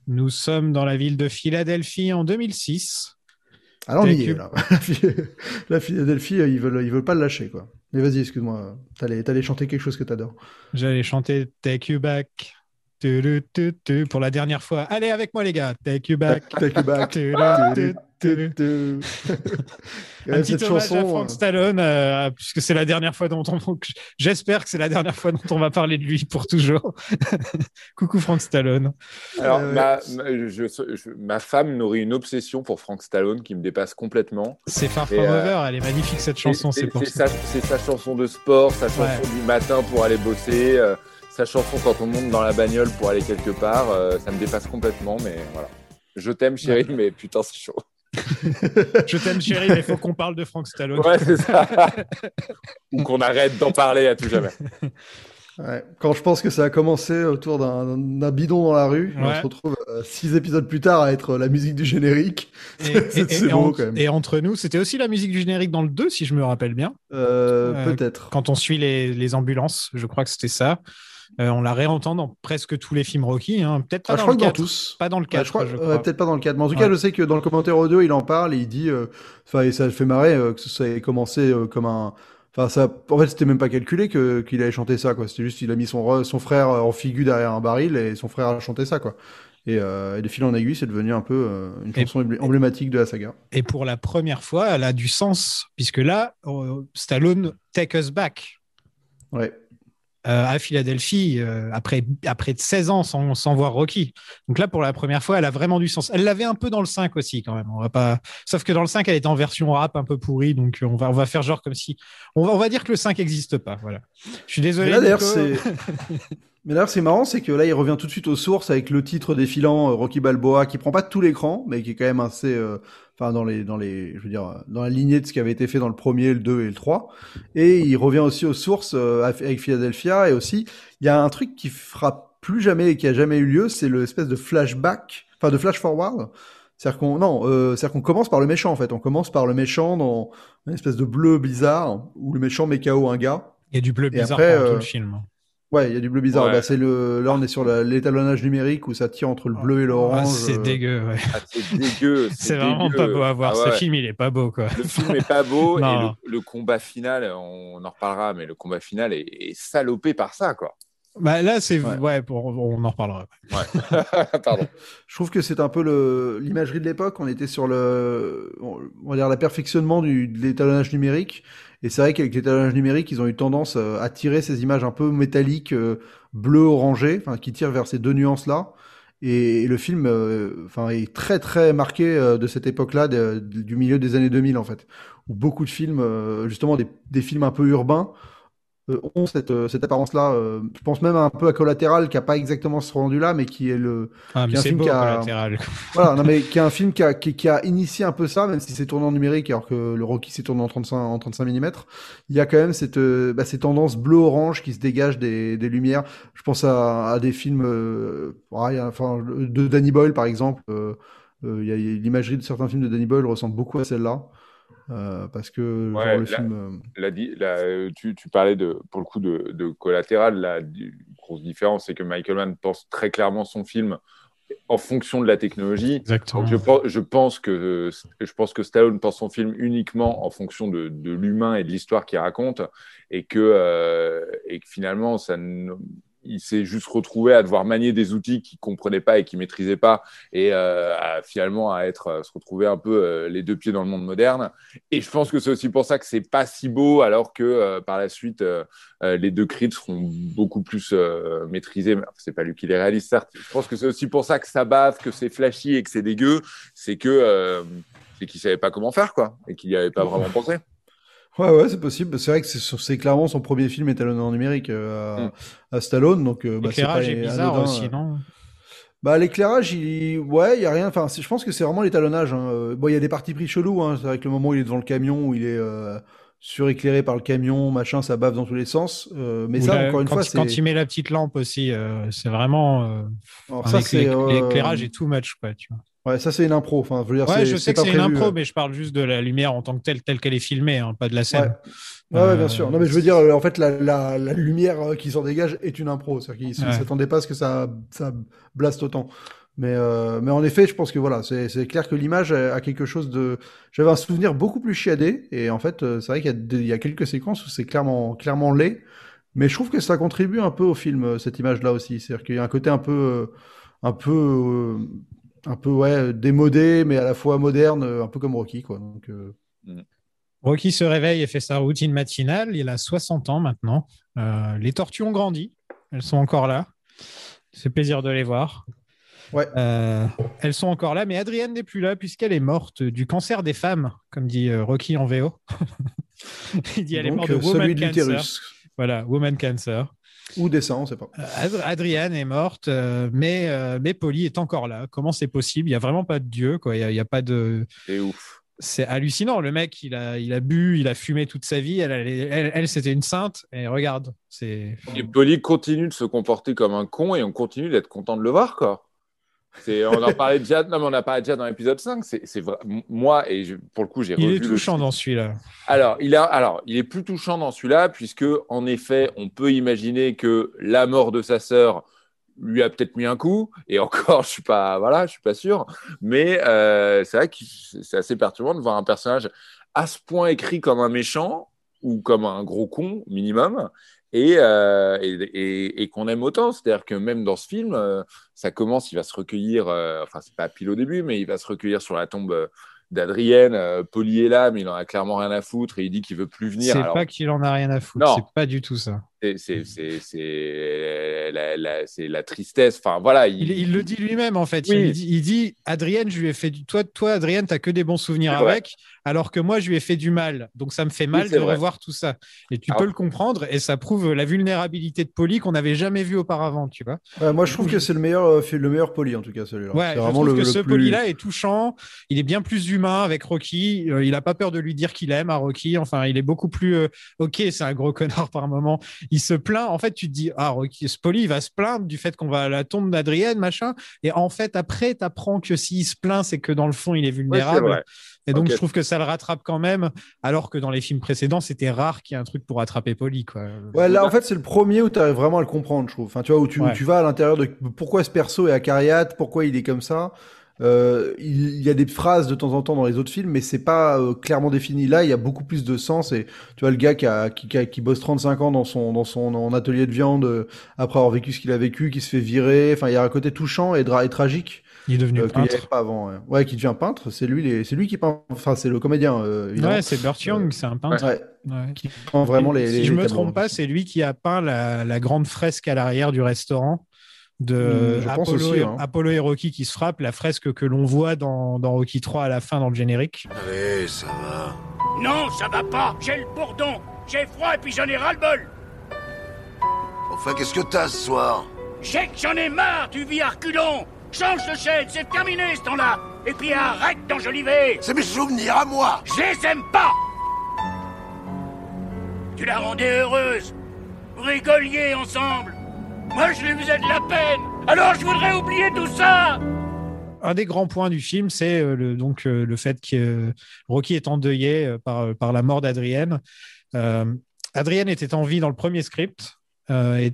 Nous sommes dans la ville de Philadelphie en 2006. Alors, on y est, là. La Phil- La Philadelphie, ils veulent, ils veulent pas le lâcher, quoi. Mais vas-y, excuse-moi. T'allais, t'allais chanter quelque chose que t'adores. J'allais chanter Take You Back. Pour la dernière fois. Allez avec moi les gars. Take You Back. Take you back. Un petit cette hommage chanson, à Frank euh, Stallone, euh, puisque c'est la dernière fois dont on. J'espère que c'est la dernière fois dont on va parler de lui pour toujours. Coucou Frank Stallone. Alors, ouais. ma, ma- je- je- ma femme nourrit une obsession pour Frank Stallone qui me dépasse complètement. C'est Far From euh, Over, elle est magnifique cette chanson, c'est sa, c'est sa chanson de sport, sa chanson Ouais. du matin pour aller bosser, euh, sa chanson quand on monte dans la bagnole pour aller quelque part. euh, ça me dépasse complètement, mais voilà. Je t'aime, chérie, mais putain, c'est chaud. Je t'aime chérie, mais il faut qu'on parle de Frank Stallone. Ouais, c'est ça. Ou qu'on arrête d'en parler à tout jamais. Ouais. Quand je pense que ça a commencé autour d'un, bidon dans la rue, on se retrouve euh, six épisodes plus tard à être la musique du générique. Et, et- beau, en- quand même. et entre nous, c'était aussi la musique du générique dans le 2, si je me rappelle bien. Euh, Euh, peut-être. Quand on suit les, les ambulances, je crois que c'était ça. Euh, on la réentend dans presque tous les films Rocky. hein. Peut-être pas dans le que dans 4. tous. Pas dans le Ouais, 4, je crois, je ouais, crois. peut-être pas dans le cadre, mais en tout Ouais. cas, je sais que dans le commentaire audio, il en parle et il dit, euh, enfin, et ça le fait marrer euh, que ça ait commencé euh, comme un, enfin, ça, en fait, c'était même pas calculé que qu'il allait chanter ça, quoi. C'était juste, il a mis son son frère euh, en figure derrière un baril et son frère a chanté ça, quoi. Et, euh, et de fil en aiguille, c'est devenu un peu euh, une chanson emblé- emblématique de la saga. Et pour la première fois, elle a du sens, puisque là, euh, Stallone Take Us Back Ouais. Euh, à Philadelphie, euh, après, après 16 ans sans, sans voir Rocky. Donc là, pour la première fois, elle a vraiment du sens. Elle l'avait un peu dans le 5 aussi, quand même. On va pas... Sauf que dans le 5, elle était en version rap un peu pourrie, donc on va, on va faire genre comme si... On va, on va dire que le 5 n'existe pas, voilà. Je suis désolé, Mais là, d'ailleurs, c'est. Mais d'ailleurs, c'est marrant, c'est que là, il revient tout de suite aux sources avec le titre défilant euh, Rocky Balboa, qui prend pas tout l'écran, mais qui est quand même assez, euh, enfin, dans les, dans les, je veux dire, euh, dans la lignée de ce qui avait été fait dans le premier, le 2 et le 3. Et il revient aussi aux sources euh, avec Philadelphia, et aussi, il y a un truc qui frappe plus jamais et qui a jamais eu lieu, c'est l'espèce de flashback, enfin de flash forward. C'est-à-dire qu'on non, euh, c'est-à-dire qu'on commence par le méchant en fait. On commence par le méchant dans une espèce de bleu bizarre où le méchant met KO un gars. Il y a du bleu Et bizarre après, tout euh, le film. Ouais, il y a du bleu bizarre. Ouais. Bah, c'est le là on est sur la- l'étalonnage numérique où ça tire entre le bleu et Ah, l'orange. c'est euh, dégueu, ouais. Ah, c'est dégueu. C'est vraiment dégueu. pas beau à voir. Ah Ce film, il est pas beau, quoi. Le film est pas beau et le, le combat final, on en reparlera, mais le combat final est, est salopé par ça, quoi. Bah, là, c'est. Ouais. Ouais, pour- on en reparlera. Pardon. Je trouve que c'est un peu le l'imagerie de l'époque. On était sur le, on va dire, la perfectionnement du, de l'étalonnage numérique. Et c'est vrai qu'avec l'étalonnage numérique, ils ont eu tendance euh, à tirer ces images un peu métalliques, euh, bleu orangé, enfin qui tirent vers ces deux nuances-là. Et, le film, euh, enfin, est très très marqué de cette époque-là, du milieu des années 2000 en fait, où beaucoup de films, euh, justement des, films un peu urbains, ont cette, euh, cette apparence-là. euh, je pense même un peu à Collatéral, qui a pas exactement ce rendu-là, mais qui est le, Ah, mais c'est film beau, qui a- collatéral. voilà, non mais qui est un film qui a, qui, qui a initié un peu ça, même si c'est tourné en numérique, alors que le Rocky s'est tourné en 35, en 35 mm. Il y a quand même cette, euh, bah, ces tendances bleu-orange qui se dégagent des, des lumières. Je pense à, à des films, euh, ouais, enfin, de Danny Boyle par exemple. Euh, euh, l'imagerie de certains films de Danny Boyle ressemble beaucoup à celle-là. Euh, parce que Ouais, genre, le film. euh, La di- la- euh, tu, tu parlais de, pour le coup de, de collatéral. La grosse différence, c'est que Michael Mann pense très clairement son film en fonction de la technologie. Exactement. Je, pense- je, pense que, je pense que Stallone pense son film uniquement en fonction de, de l'humain et de l'histoire qu'il raconte, et que, euh, et que finalement, ça ne- il s'est juste retrouvé à devoir manier des outils qu'il comprenait pas et qu'il maîtrisait pas, et euh, finalement à être, à se retrouver un peu euh, les deux pieds dans le monde moderne. Et je pense que c'est aussi pour ça que c'est pas si beau, alors que euh, par la suite, euh, euh, les deux Creed seront beaucoup plus euh, maîtrisés. Enfin, c'est pas lui qui les réalise, certes. Je pense que c'est aussi pour ça que ça bave, que c'est flashy et que c'est dégueu. C'est que euh, c'est qu'il savait pas comment faire, quoi, et qu'il y avait pas vraiment pensé. Ouais, ouais, c'est possible. C'est vrai que c'est clairement son premier film étalonné en numérique euh, à, Mm. à Stallone. Donc, euh, bah, L'éclairage pas est bizarre anodin, aussi, euh. non? Bah l'éclairage, il... ouais, il y a rien. Enfin, je pense que c'est vraiment l'étalonnage. Hein. Bon, il y a des parties pris chelous. Hein. C'est vrai que le moment où il est devant le camion, où il est euh, suréclairé par le camion, machin, ça bave dans tous les sens. Euh, mais Ou ça, encore une quand, fois, il- c'est. quand il met la petite lampe aussi, euh, c'est vraiment. euh, Alors ça, avec c'est. l'éc- euh, l'éclairage est too much, quoi. Tu vois. Ouais, ça c'est une impro. Enfin, je veux dire, Ouais, je sais que c'est une impro, euh. mais je parle juste de la lumière en tant que telle, telle qu'elle est filmée, hein, pas de la scène. Ouais, ouais, Euh, bien sûr. Non, mais je veux dire, euh, en fait, la, la, la lumière euh, qui s'en dégage est une impro. C'est-à-dire qu'ils ne s'attendaient pas à ce que ça, ça blaste autant. Mais, euh, mais en effet, je pense que voilà, c'est clair que l'image a a quelque chose de. J'avais un souvenir beaucoup plus chiadé, et en fait, euh, c'est vrai qu'il y, y a quelques séquences où c'est clairement, clairement laid. Mais je trouve que ça contribue un peu au film, euh, cette image-là aussi. C'est-à-dire qu'il y a un côté un peu, euh, un peu, euh, un peu ouais, démodé, mais à la fois moderne, un peu comme Rocky, quoi. Donc, euh, Rocky se réveille et fait sa routine matinale. Il a 60 ans maintenant. Euh, les tortues ont grandi. Elles sont encore là. C'est plaisir de les voir. Ouais. Euh, elles sont encore là, mais Adrienne n'est plus là puisqu'elle est morte du cancer des femmes, comme dit Rocky en VO. Il dit elle est morte de woman celui de cancer. Voilà, woman cancer. Ou des seins, on sait pas. Euh, Ad- Adrienne est morte, euh, mais, euh, mais Polly est encore là. Comment c'est possible? Il n'y a vraiment pas de Dieu. Quoi. Il n'y a, il y a pas de. C'est ouf. C'est hallucinant. Le mec, il a, il a bu, il a fumé toute sa vie. Elle, elle, elle, elle, c'était une sainte. Et regarde, c'est. Et Polly continue de se comporter comme un con et on continue d'être content de le voir, quoi. On en parlait déjà, non, mais on en parlait déjà dans l'épisode 5. C'est, moi, et je- pour le coup, j'ai Il est touchant dans celui-là. Alors, il a, alors, il est plus touchant dans celui-là, puisque, en effet, on peut imaginer que la mort de sa sœur lui a peut-être mis un coup, et encore, je suis pas, voilà, je suis pas sûr, mais euh, c'est vrai que c'est assez perturbant de voir un personnage à ce point écrit comme un méchant ou comme un gros con minimum, et, euh, et, et- et qu'on aime autant. C'est-à-dire que même dans ce film, euh, ça commence, il va se recueillir, euh, enfin c'est pas pile au début, mais il va se recueillir sur la tombe euh, d'Adrienne. Euh, Polly est là, mais il en a clairement rien à foutre et il dit qu'il veut plus venir. C'est Alors, pas qu'il en a rien à foutre. C'est pas du tout ça. C'est- c'est c'est- c'est la, la- tristesse. Enfin voilà, il, Il, il le dit lui-même en fait. Oui. Il, dit, il dit, Adrienne, je lui ai fait du. Toi, toi Adrienne, t'as que des bons souvenirs avec, alors que moi, je lui ai fait du mal. Donc ça me fait mal de vrai. revoir tout ça. Et tu Alors- peux le comprendre, et ça prouve la vulnérabilité de Polly qu'on n'avait jamais vue auparavant, tu vois. Ouais, moi, je trouve que c'est le meilleur, euh, le meilleur poli en tout cas celui-là. Ouais, c'est je vraiment trouve le, que le ce plus- Polly-là est touchant. Il est bien plus humain avec Rocky. Euh, il a pas peur de lui dire qu'il aime à Rocky. Enfin, il est beaucoup plus. euh, ok, c'est un gros connard par moment. Il se plaint. En fait, tu te dis, ah, Rocky Spoli, il va se plaindre du fait qu'on va à la tombe d'Adrienne, machin. Et en fait, après, tu apprends que s'il se plaint, c'est que dans le fond, il est Ouais, vulnérable. et donc, je trouve que ça le rattrape quand même, alors que dans les films précédents, c'était rare qu'il y ait un truc pour rattraper Polly, quoi. Ouais, là, en fait, c'est le premier où tu arrives vraiment à le comprendre, je trouve. Enfin, tu vois, où tu, Ouais. tu vas à l'intérieur de pourquoi ce perso est acariate, pourquoi il est comme ça. Euh, il, il y a des phrases de temps en temps dans les autres films, mais c'est pas euh, clairement défini. Là, il y a beaucoup plus de sens. Et tu vois, le gars qui, a, qui, qui, a- qui bosse 35 ans dans son, dans son en atelier de viande, euh, après avoir vécu ce qu'il a vécu, qui se fait virer. Enfin, il y a un côté touchant et, dra- et tragique Il est devenu peintre. avait pas avant. Ouais. Ouais, qui devient peintre. C'est lui, c'est lui qui peint. Enfin, c'est le comédien. Ouais, c'est Burt Young, c'est un peintre. Ouais, Ouais. qui peint vraiment les. si les- je me trompe pas, c'est lui qui a peint la, la grande fresque à l'arrière du restaurant de Apollo, aussi, et, hein. Apollo et Rocky qui se frappent, la fresque que l'on voit dans, dans Rocky 3 à la fin dans le générique. Allez, ça va. Non, ça va pas. J'ai le bourdon. J'ai froid et puis j'en ai ras-le-bol. Enfin, qu'est-ce que t'as ce soir? J'ai que j'en ai marre du vie à reculons. Change de chaîne, c'est terminé ce temps-là. Et puis arrête d'enjoliver. C'est mes souvenirs à moi Je les aime pas. Tu la rendais heureuse. Vous rigoliez ensemble. Moi, je lui faisais de la peine. Alors, je voudrais oublier tout ça. Un des grands points du film, c'est euh, le, donc euh, le fait que euh, Rocky est endeuillé par, la mort d'Adrienne. Adrienne était en vie dans le premier script et,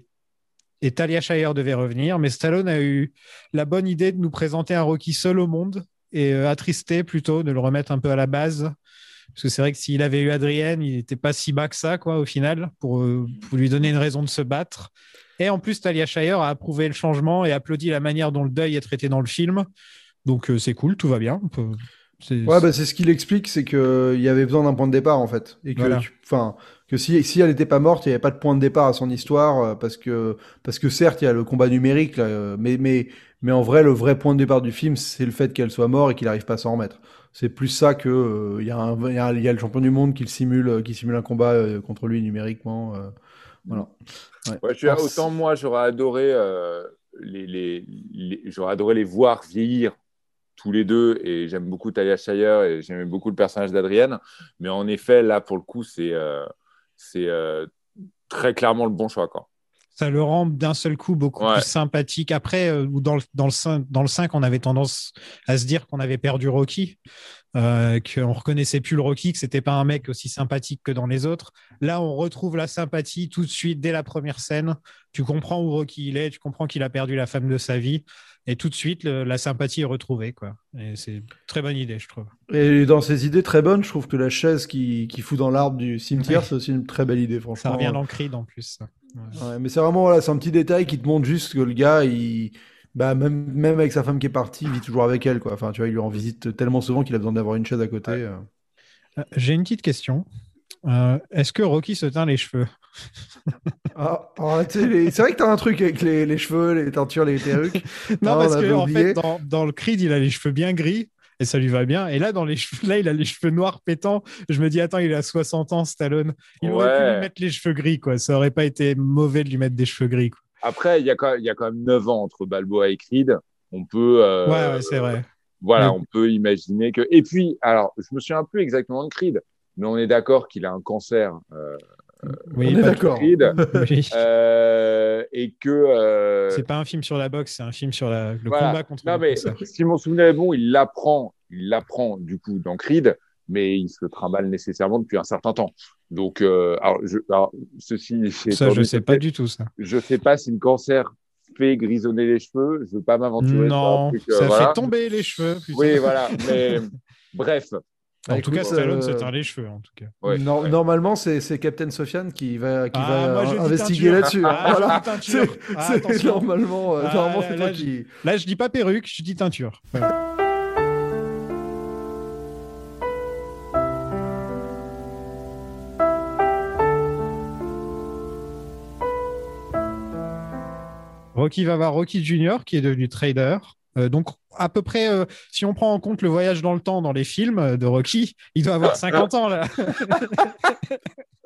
et Talia Shire devait revenir, mais Stallone a eu la bonne idée de nous présenter un Rocky seul au monde et euh, attristé plutôt de le remettre un peu à la base. Parce que c'est vrai que s'il avait eu Adrienne, il n'était pas si bas que ça, quoi, au final, pour lui donner une raison de se battre. Et en plus, Talia Shire a approuvé le changement et applaudi la manière dont le deuil est traité dans le film. Donc euh, c'est cool, tout va bien. On peut- c'est- Ouais, bah, c'est ce qu'il explique, c'est que il y avait besoin d'un point de départ en fait, et que, Voilà. tu- enfin, que si, si elle n'était pas morte, il n'y avait pas de point de départ à son histoire, euh, parce que, parce que certes, il y a le combat numérique, là, euh, mais, mais, mais en vrai, le vrai point de départ du film, c'est le fait qu'elle soit morte et qu'il n'arrive pas à s'en remettre. C'est plus ça que euh, il y a un, il y a, il y a le champion du monde qui le simule, qui simule un combat contre lui numériquement. Voilà. Ouais. Ouais, je suis- Alors, autant moi, j'aurais adoré, euh, les, les, les- j'aurais adoré les voir vieillir tous les deux. Et j'aime beaucoup Talia Shire et j'aimais beaucoup le personnage d'Adrienne. Mais en effet, là, pour le coup, c'est euh, c'est euh, très clairement le bon choix. Quoi. Ça le rend d'un seul coup beaucoup Ouais. plus sympathique. Après, euh, ou dans, le, dans, le 5, dans le 5, on avait tendance à se dire qu'on avait perdu Rocky, euh, qu'on reconnaissait plus le Rocky, que c'était pas un mec aussi sympathique que dans les autres. Là, on retrouve la sympathie tout de suite dès la première scène. Tu comprends où Rocky il est, tu comprends qu'il a perdu la femme de sa vie, et tout de suite, le- la sympathie est retrouvée. Quoi. Et c'est une très bonne idée, je trouve. Et dans ses idées très bonnes, je trouve que la chaise qui, qui fout dans l'arbre du cimetière, Ouais. c'est aussi une très belle idée, Ça franchement. revient dans Creed en plus. ça. Ouais. Ouais, mais c'est vraiment voilà, c'est un petit détail qui te montre juste que le gars, il, bah même même avec sa femme qui est partie, il vit toujours avec elle quoi. Enfin, tu vois, il lui rend visite tellement souvent qu'il a besoin d'avoir une chaise à côté. euh. Euh, J'ai une petite question. Euh, Est-ce que Rocky se teint les cheveux? Ah, arrêtez les- c'est vrai que t'as un truc avec les, les cheveux, les teintures, les perruques. Non, Ah, on parce avait que en oublié. fait, dans, dans le Creed, il a les cheveux bien gris et ça lui va bien. Et là, dans les cheveux, là, il a les cheveux noirs pétants. Je me dis, attends, il a 60 ans, Stallone. Il aurait pu lui mettre les cheveux gris, quoi. Ça aurait pas été mauvais de lui mettre des cheveux gris. quoi. Après, il y, a quand- il y a quand même 9 ans entre Balboa et Creed. On peut, euh, Ouais, ouais, c'est vrai. voilà, Mais- on peut imaginer que. Et puis, alors, je me souviens plus exactement de Creed, mais on est d'accord qu'il a un cancer. euh, Oui, on est d'accord. Oui. euh, et que. euh, C'est pas un film sur la boxe, c'est un film sur la- le Voilà. combat contre Non, le mais cancer. si mon souvenir est bon, il l'apprend, il l'apprend du coup dans Creed, mais il se le trimballe nécessairement depuis un certain temps. Donc, euh, alors, je, alors, ceci, Ça, je sais pas du tout, ça. Je sais pas si le cancer fait grisonner les cheveux. Je veux pas m'aventurer. Non, truc, ça voilà. fait tomber les cheveux. putain. Oui, voilà. Mais bref, En tout cas, Stallone euh, se teint les cheveux, en tout cas. ouais, Nor- ouais. Normalement, c'est Captain Sofiane qui va qui Ah, va moi, investiguer là-dessus. hein. Ah, Voilà. C'est Ah, normalement, euh, Ah, normalement, là, c'est toi je- qui. Là, je dis pas perruque, je dis teinture. Rocky va voir Rocky Junior qui est devenu trader. Euh, donc, à peu près, euh, si on prend en compte le voyage dans le temps dans les films euh, de Rocky, il doit avoir 50 ans là.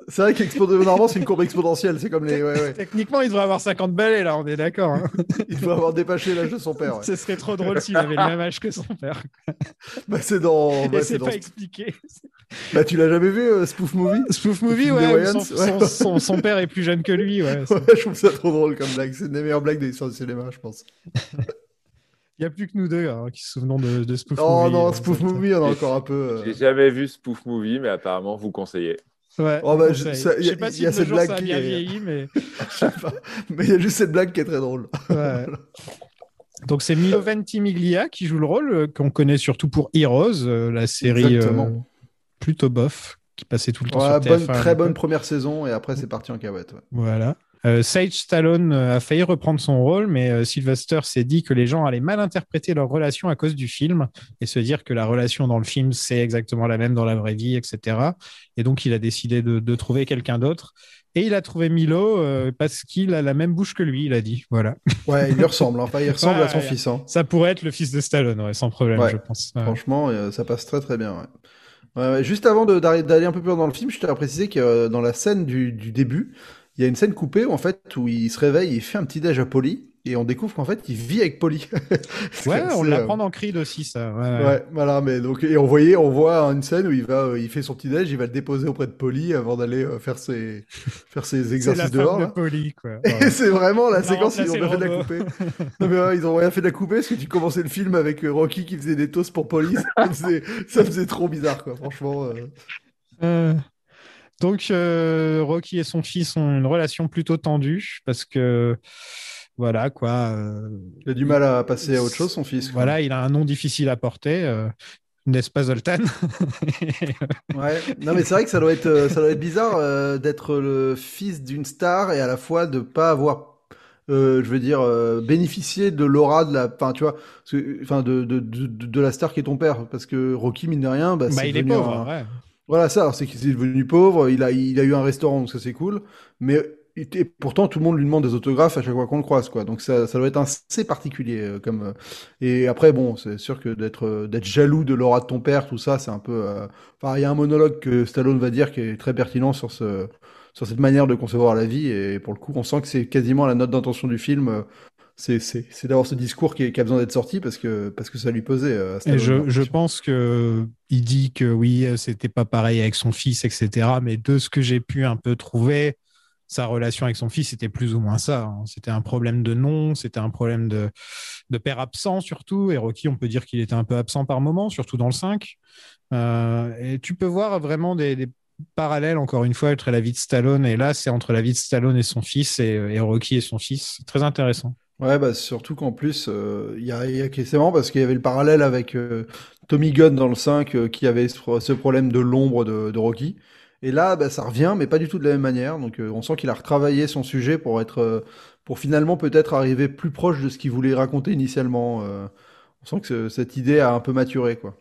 C'est vrai qu'expo normalement, c'est une courbe exponentielle. C'est comme les. Ouais, ouais. Techniquement, il devrait avoir 50 balais là, on est d'accord. hein. Il doit avoir dépassé l'âge de son père. ouais. Ce serait trop drôle s'il avait le même âge que son père. Bah, c'est dans. Bah, c'est c'est dans. pas expliqué. Bah, tu l'as jamais vu, euh, Spoof Movie? Spoof Movie, ouais, son, ouais. son- son- son père est plus jeune que lui, ouais. Ouais, je trouve ça trop drôle comme blague. C'est une des meilleures blagues de l'histoire du cinéma, je pense. Il n'y a plus que nous deux hein, qui se souvenons de, de Spoof Oh Movie. non, euh, Spoof ça- Movie, on a encore un peu. euh, J'ai jamais vu Spoof Movie, mais apparemment vous conseillez. Ouais, Oh, bah, on je- ça- je y a- sais pas y si a de nos cette blague ça a qui bien est- vieilli, mais. je sais pas. Mais il y a juste cette blague qui est très drôle. Ouais. Donc c'est Milo Ventimiglia qui joue le rôle euh, qu'on connaît surtout pour Heroes, euh, la série euh, Exactement. plutôt bof qui passait tout le temps Ouais, sur bonne, TF1 à très bonne première saison, et après, c'est parti en ouais. Voilà. Euh, Sage Stallone euh, a failli reprendre son rôle, mais euh, Sylvester s'est dit que les gens allaient mal interpréter leur relation à cause du film et se dire que la relation dans le film, c'est exactement la même dans la vraie vie, etc. Et donc, il a décidé de, de trouver quelqu'un d'autre. Et il a trouvé Milo euh, parce qu'il a la même bouche que lui, il a dit. Voilà. Ouais, il lui ressemble. Enfin, il ressemble Ouais, à son ouais. fils. hein. Ça pourrait être le fils de Stallone, ouais, sans problème, je pense. Franchement, ça passe très très bien. Juste avant d'aller un peu plus loin dans le film, je tiens à préciser que dans la scène du, du début, il y a une scène coupée où, en fait, où il se réveille, il fait un petit déj à Polly, et on découvre qu'en fait, il vit avec Polly. C'est Ouais, on euh, l'apprend dans Creed aussi, ça. Ouais, ouais. Ouais, voilà, mais donc et on voyait, on voit une scène où il va, euh, il fait son petit déj, il va le déposer auprès de Polly avant d'aller euh, faire ses faire ses C'est la exercices femme dehors. de là. Polly, quoi. Et Ouais. c'est vraiment la séquence, ils ont remplacé bien fait de le la robot. couper. non mais ouais, ils ont rien fait de la couper parce que tu commençais le film avec euh, Rocky qui faisait des toasts pour Polly, ça faisait, ça faisait trop bizarre quoi, franchement. euh. Euh, donc, euh, Rocky et son fils ont une relation plutôt tendue parce que, voilà, quoi. euh, Il a du mal à passer à autre chose, son fils. quoi. voilà, il a un nom difficile à porter, euh, n'est-ce pas, Zoltan? Ouais. Non mais c'est vrai que ça doit être, euh, ça doit être bizarre d'être le fils d'une star et à la fois de pas avoir, euh, je veux dire, euh, bénéficié de l'aura de la, enfin tu vois, enfin de, de, de, de la star qui est ton père, parce que Rocky mine de rien, bah, Bah, il est pauvre, un- ouais. Voilà ça, c'est qu'il est devenu pauvre, il a, il a eu un restaurant donc ça c'est cool, mais et pourtant tout le monde lui demande des autographes à chaque fois qu'on le croise quoi, donc ça, ça doit être assez particulier euh, comme. euh, Et après bon, c'est sûr que d'être euh, d'être jaloux de l'aura de ton père, tout ça, c'est un peu. euh, Enfin, il y a un monologue que Stallone va dire qui est très pertinent sur ce sur cette manière de concevoir la vie et pour le coup, on sent que c'est quasiment la note d'intention du film. euh, C'est d'avoir ce discours qui, a besoin d'être sorti parce que parce que ça lui pesait. euh, Et je, pense que il dit que oui, euh, c'était pas pareil avec son fils, etc. Mais de ce que j'ai pu un peu trouver, sa relation avec son fils, c'était plus ou moins ça. hein. C'était un problème de nom, c'était un problème de, de père absent surtout. Et Rocky, on peut dire qu'il était un peu absent par moment, surtout dans le 5. Euh, et tu peux voir vraiment des, des parallèles, encore une fois, entre la vie de Stallone. Et là, c'est entre la vie de Stallone et son fils et, et Rocky et son fils. Très intéressant. Ouais, bah surtout qu'en plus, euh, il y a, y a c'est marrant parce qu'il y avait le parallèle avec euh, Tommy Gunn dans le 5 euh, qui avait ce, pro- ce problème de l'ombre de, de Rocky. Et là, bah, ça revient, mais pas du tout de la même manière. Donc, on sent qu'il a retravaillé son sujet pour être, pour finalement peut-être arriver plus proche de ce qu'il voulait raconter initialement. on sent que ce- cette idée a un peu maturé, quoi.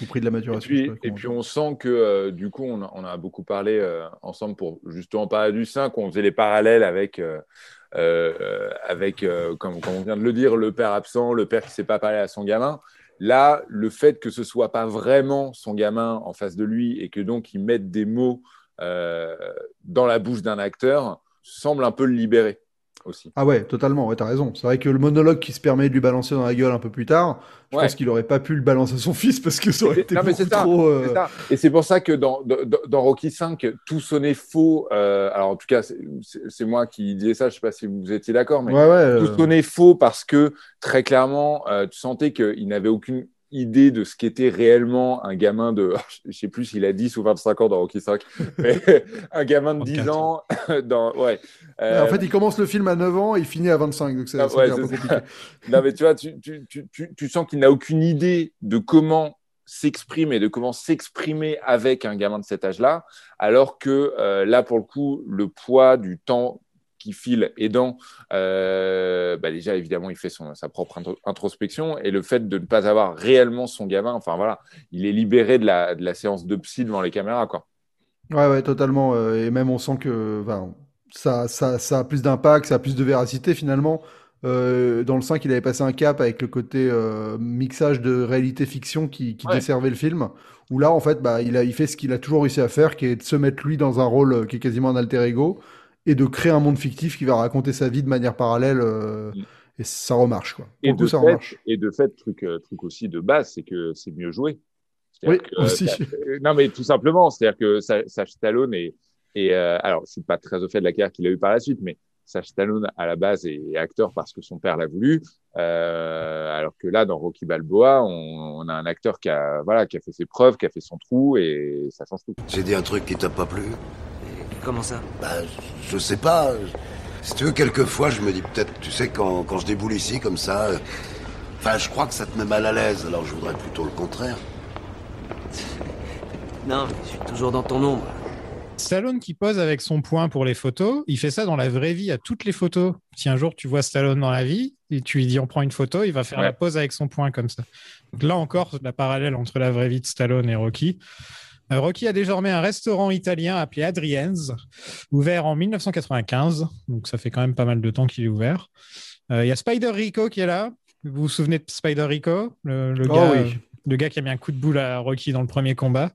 Au prix de la Et maturation. puis, et puis on sent que euh, du coup, on a, on a beaucoup parlé euh, ensemble pour justement parler du 5. On faisait les parallèles avec, euh, euh, avec euh, comme, on vient de le dire, le père absent, le père qui ne sait pas parler à son gamin. Là, le fait que ce soit pas vraiment son gamin en face de lui et que donc il mette des mots euh, dans la bouche d'un acteur semble un peu le libérer aussi. Ah ouais, totalement, ouais, t'as raison. C'est vrai que le monologue qui se permet de lui balancer dans la gueule un peu plus tard, je Ouais. pense qu'il aurait pas pu le balancer à son fils parce que ça aurait été Non, mais ça, trop. euh, ça. Et c'est pour ça que dans, dans, dans Rocky 5, tout sonnait faux. Euh, alors, en tout cas, c'est- moi qui disais ça. Je sais pas si vous étiez d'accord, mais Ouais, ouais. tout euh, sonnait faux parce que très clairement, euh, tu sentais qu'il n'avait aucune idée de ce qu'était réellement un gamin de, je sais plus s'il a 10 ou 25 ans dans Rocky 5, mais un gamin de 10 24. ans dans, ouais. Euh, En fait, il commence le film à 9 ans et il finit à 25, donc c'est Ah, ouais, un peu compliqué. non, mais tu vois, tu, tu, tu, tu, tu sens qu'il n'a aucune idée de comment s'exprimer, de comment s'exprimer avec un gamin de cet âge-là, alors que euh, là, pour le coup, le poids du temps qui file aidant, euh, bah déjà, évidemment, il fait son, sa propre intro- introspection, et le fait de ne pas avoir réellement son gamin, enfin voilà, il est libéré de la, de la séance de psy devant les caméras, quoi. Ouais, ouais, totalement. euh, et même on sent que enfin, ça, ça, ça a plus d'impact, ça a plus de véracité finalement. Euh, dans le 5, il avait passé un cap avec le côté euh, mixage de réalité-fiction qui, qui Ouais. desservait le film. Où là, en fait, bah, il a, il fait ce qu'il a toujours réussi à faire, qui est de se mettre lui dans un rôle qui est quasiment un alter ego et de créer un monde fictif qui va raconter sa vie de manière parallèle. euh, Mm. et ça remarche, quoi. Et coup, de, ça fait, remarche. et de fait, truc, euh, truc aussi de base, c'est que c'est mieux joué. Oui, que, euh, aussi. non, mais tout simplement, c'est-à-dire que Sa- Sacha Stallone est, euh, alors, je suis pas très au fait de la carrière qu'il a eue par la suite, mais Sacha Stallone, à la base, est acteur parce que son père l'a voulu. Euh, alors que là, dans Rocky Balboa, on, on a un acteur qui a, voilà, qui a fait ses preuves, qui a fait son trou et ça change tout. J'ai dit un truc qui t'a pas plu Comment ça Bah, je sais pas. Si tu veux, quelquefois, je me dis peut-être, tu sais, quand, quand je déboule ici comme ça, euh, enfin, je crois que ça te met mal à l'aise, alors je voudrais plutôt le contraire. Non, mais je suis toujours dans ton ombre. Stallone qui pose avec son poing pour les photos, il fait ça dans la vraie vie à toutes les photos. Si un jour tu vois Stallone dans la vie et tu lui dis on prend une photo, il va faire Ouais. la pose avec son poing comme ça. Donc là encore, la parallèle entre la vraie vie de Stallone et Rocky. Euh, Rocky a désormais un restaurant italien appelé Adrien's, ouvert en 1995. Donc ça fait quand même pas mal de temps qu'il est ouvert. Euh, Il y a Spider Rico qui est là. Vous vous souvenez de Spider Rico, le, le Oh gars, oui. le gars qui a mis un coup de boule à Rocky dans le premier combat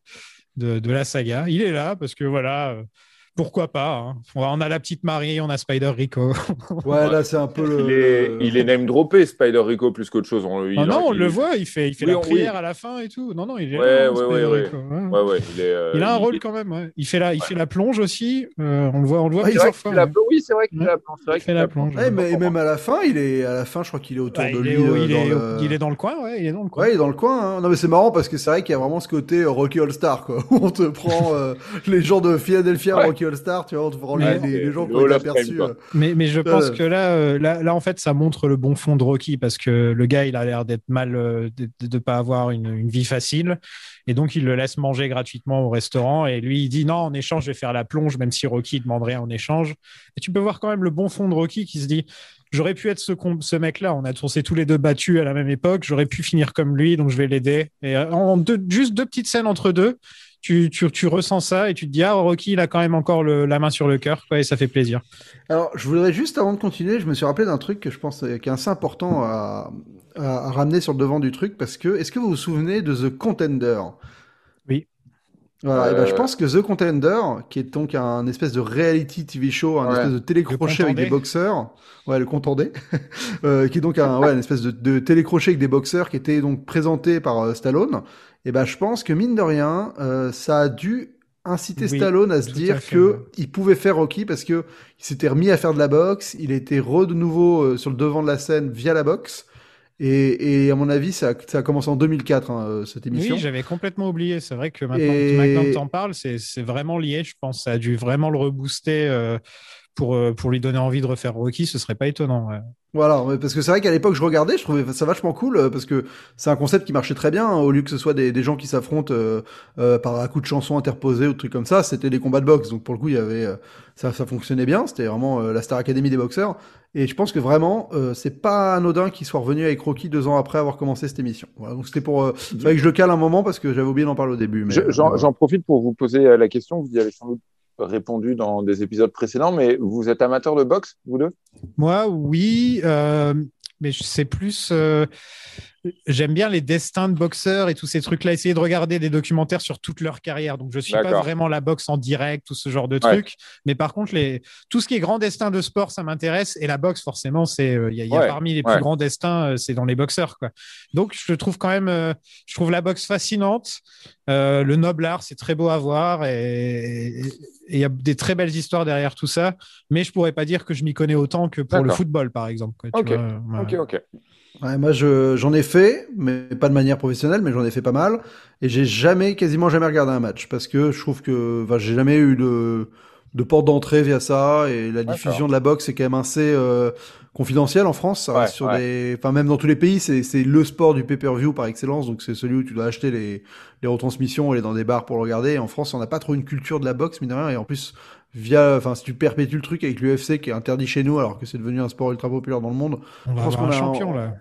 de, de la saga? Il est là parce que voilà, euh, pourquoi pas. hein. On a la petite Marie, on a Spider Rico. Ouais, là, c'est un peu le. Il est, il est name droppé, Spider Rico, plus qu'autre chose. On, il- Ah non, on il- le voit, il fait, il fait Oui, la on- prière oui. à la fin et tout. Non, non, il est Ouais, là, ouais, ouais, Rico, ouais. Ouais, ouais, il est. euh, Il a un il- rôle quand même. ouais. Il fait la, il fait la plonge aussi. Euh, on le voit, on le voit Ah, plusieurs fois. qu'il a- ouais. Oui, c'est vrai qu'il Ouais. a la vrai Il fait la plonge. Ouais, mais même à la fin, il est à la fin, je crois qu'il est autour de lui. euh, il, est, le- il est dans le coin, ouais, il est dans le coin. Il est dans le coin. Hein. Non, mais c'est marrant parce que c'est vrai qu'il y a vraiment ce côté Rocky All Star, quoi. Où on te prend les gens de Philadelphia, Ouais. Rocky All Star, tu vois, on te prend Ouais, les, les, les gens qui ont été aperçus. euh. Mais, mais je pense Euh. que là, euh, là, là, en fait, ça montre le bon fond de Rocky parce que le gars, il a l'air d'être mal, de ne pas avoir une, une vie facile. Et donc, il le laisse manger gratuitement au restaurant. Et lui, il dit non, en échange, je vais faire la plonge, même si Rocky demande rien en échange. Et tu peux voir quand même le bon fond de Rocky qui se dit j'aurais pu être ce, ce mec-là. On a s'est tous les deux battus à la même époque. J'aurais pu finir comme lui, donc je vais l'aider. Et en deux, juste deux petites scènes entre deux. Tu, tu, tu ressens ça et tu te dis ah Rocky il a quand même encore le- la main sur le cœur quoi, et ça fait plaisir. Alors, je voudrais juste avant de continuer, je me suis rappelé d'un truc que je pense euh, qui est assez important à, à, à ramener sur le devant du truc parce que est-ce que vous vous souvenez de The Contender? Oui. Voilà, et ben, je Euh. pense que The Contender, qui est donc un espèce de reality TV show, un Ouais. espèce de télécrochet avec des boxeurs, ouais, le contendé, euh, qui est donc un, ouais, une espèce de, de télécrochet avec des boxeurs qui était donc présenté par euh, Stallone. Et ben, je pense que mine de rien, euh, ça a dû inciter Oui, Stallone à se dire à que il pouvait faire Rocky parce que il s'était remis à faire de la boxe, il était re de nouveau euh, sur le devant de la scène via la boxe. Et, et à mon avis, ça a, ça a commencé en 2004, hein, euh, cette émission. Oui, j'avais complètement oublié. C'est vrai que maintenant, Et- maintenant que tu en parles, c'est c'est vraiment lié, je pense. Ça a dû vraiment le rebooster euh, pour, euh, pour lui donner envie de refaire Rocky. Ce serait pas étonnant. ouais. Voilà, parce que c'est vrai qu'à l'époque je regardais, je trouvais ça vachement cool euh, parce que c'est un concept qui marchait très bien. hein, au lieu que ce soit des, des gens qui s'affrontent euh, euh, par un coup de chanson interposé ou trucs comme ça, c'était des combats de boxe. Donc pour le coup, il y avait euh, ça, ça fonctionnait bien. C'était vraiment euh, la Star Academy des boxeurs. Et je pense que vraiment, euh, c'est pas anodin qu'il soit revenu avec Rocky deux ans après avoir commencé cette émission. Voilà, donc c'était pour. Euh, fallait que je le cale un moment parce que j'avais oublié d'en parler au début. Mais, Je- euh, J'en j'en profite pour vous poser la question. Vous y avez sans doute répondu dans des épisodes précédents, mais vous êtes amateur de boxe, vous deux? Moi, oui, euh, mais c'est plus. euh, J'aime bien les destins de boxeurs et tous ces trucs-là. Essayer de regarder des documentaires sur toute leur carrière. Donc, je suis pas vraiment la boxe en direct ou ce genre de Ouais. trucs. Mais par contre, les... tout ce qui est grand destin de sport, ça m'intéresse. Et la boxe, forcément, c'est euh, il y a, il y a Ouais, parmi les ouais. plus grands destins, euh, c'est dans les boxeurs, quoi. Donc, je trouve quand même, euh, je trouve la boxe fascinante. Euh, le noble art, c'est très beau à voir et il y a des très belles histoires derrière tout ça. Mais je pourrais pas dire que je m'y connais autant que pour le football, par exemple. quoi, tu vois. Ok, ok. Ouais, moi, je, j'en ai fait, mais pas de manière professionnelle, mais j'en ai fait pas mal. Et j'ai jamais, quasiment jamais regardé un match parce que je trouve que, enfin, j'ai jamais eu de, de porte d'entrée via ça. Et la diffusion de la boxe est quand même assez euh, confidentielle en France. Ça reste Ouais, sur ouais. des, enfin, même dans tous les pays, c'est, c'est le sport du pay-per-view par excellence. Donc, c'est celui où tu dois acheter les, les retransmissions, aller dans des bars pour le regarder. Et en France, on n'a pas trop une culture de la boxe, mine de rien. Et en plus, via, enfin, si tu perpétues le truc avec l'UFC qui est interdit chez nous alors que c'est devenu un sport ultra populaire dans le monde, On va Je pense avoir un a un- champion là.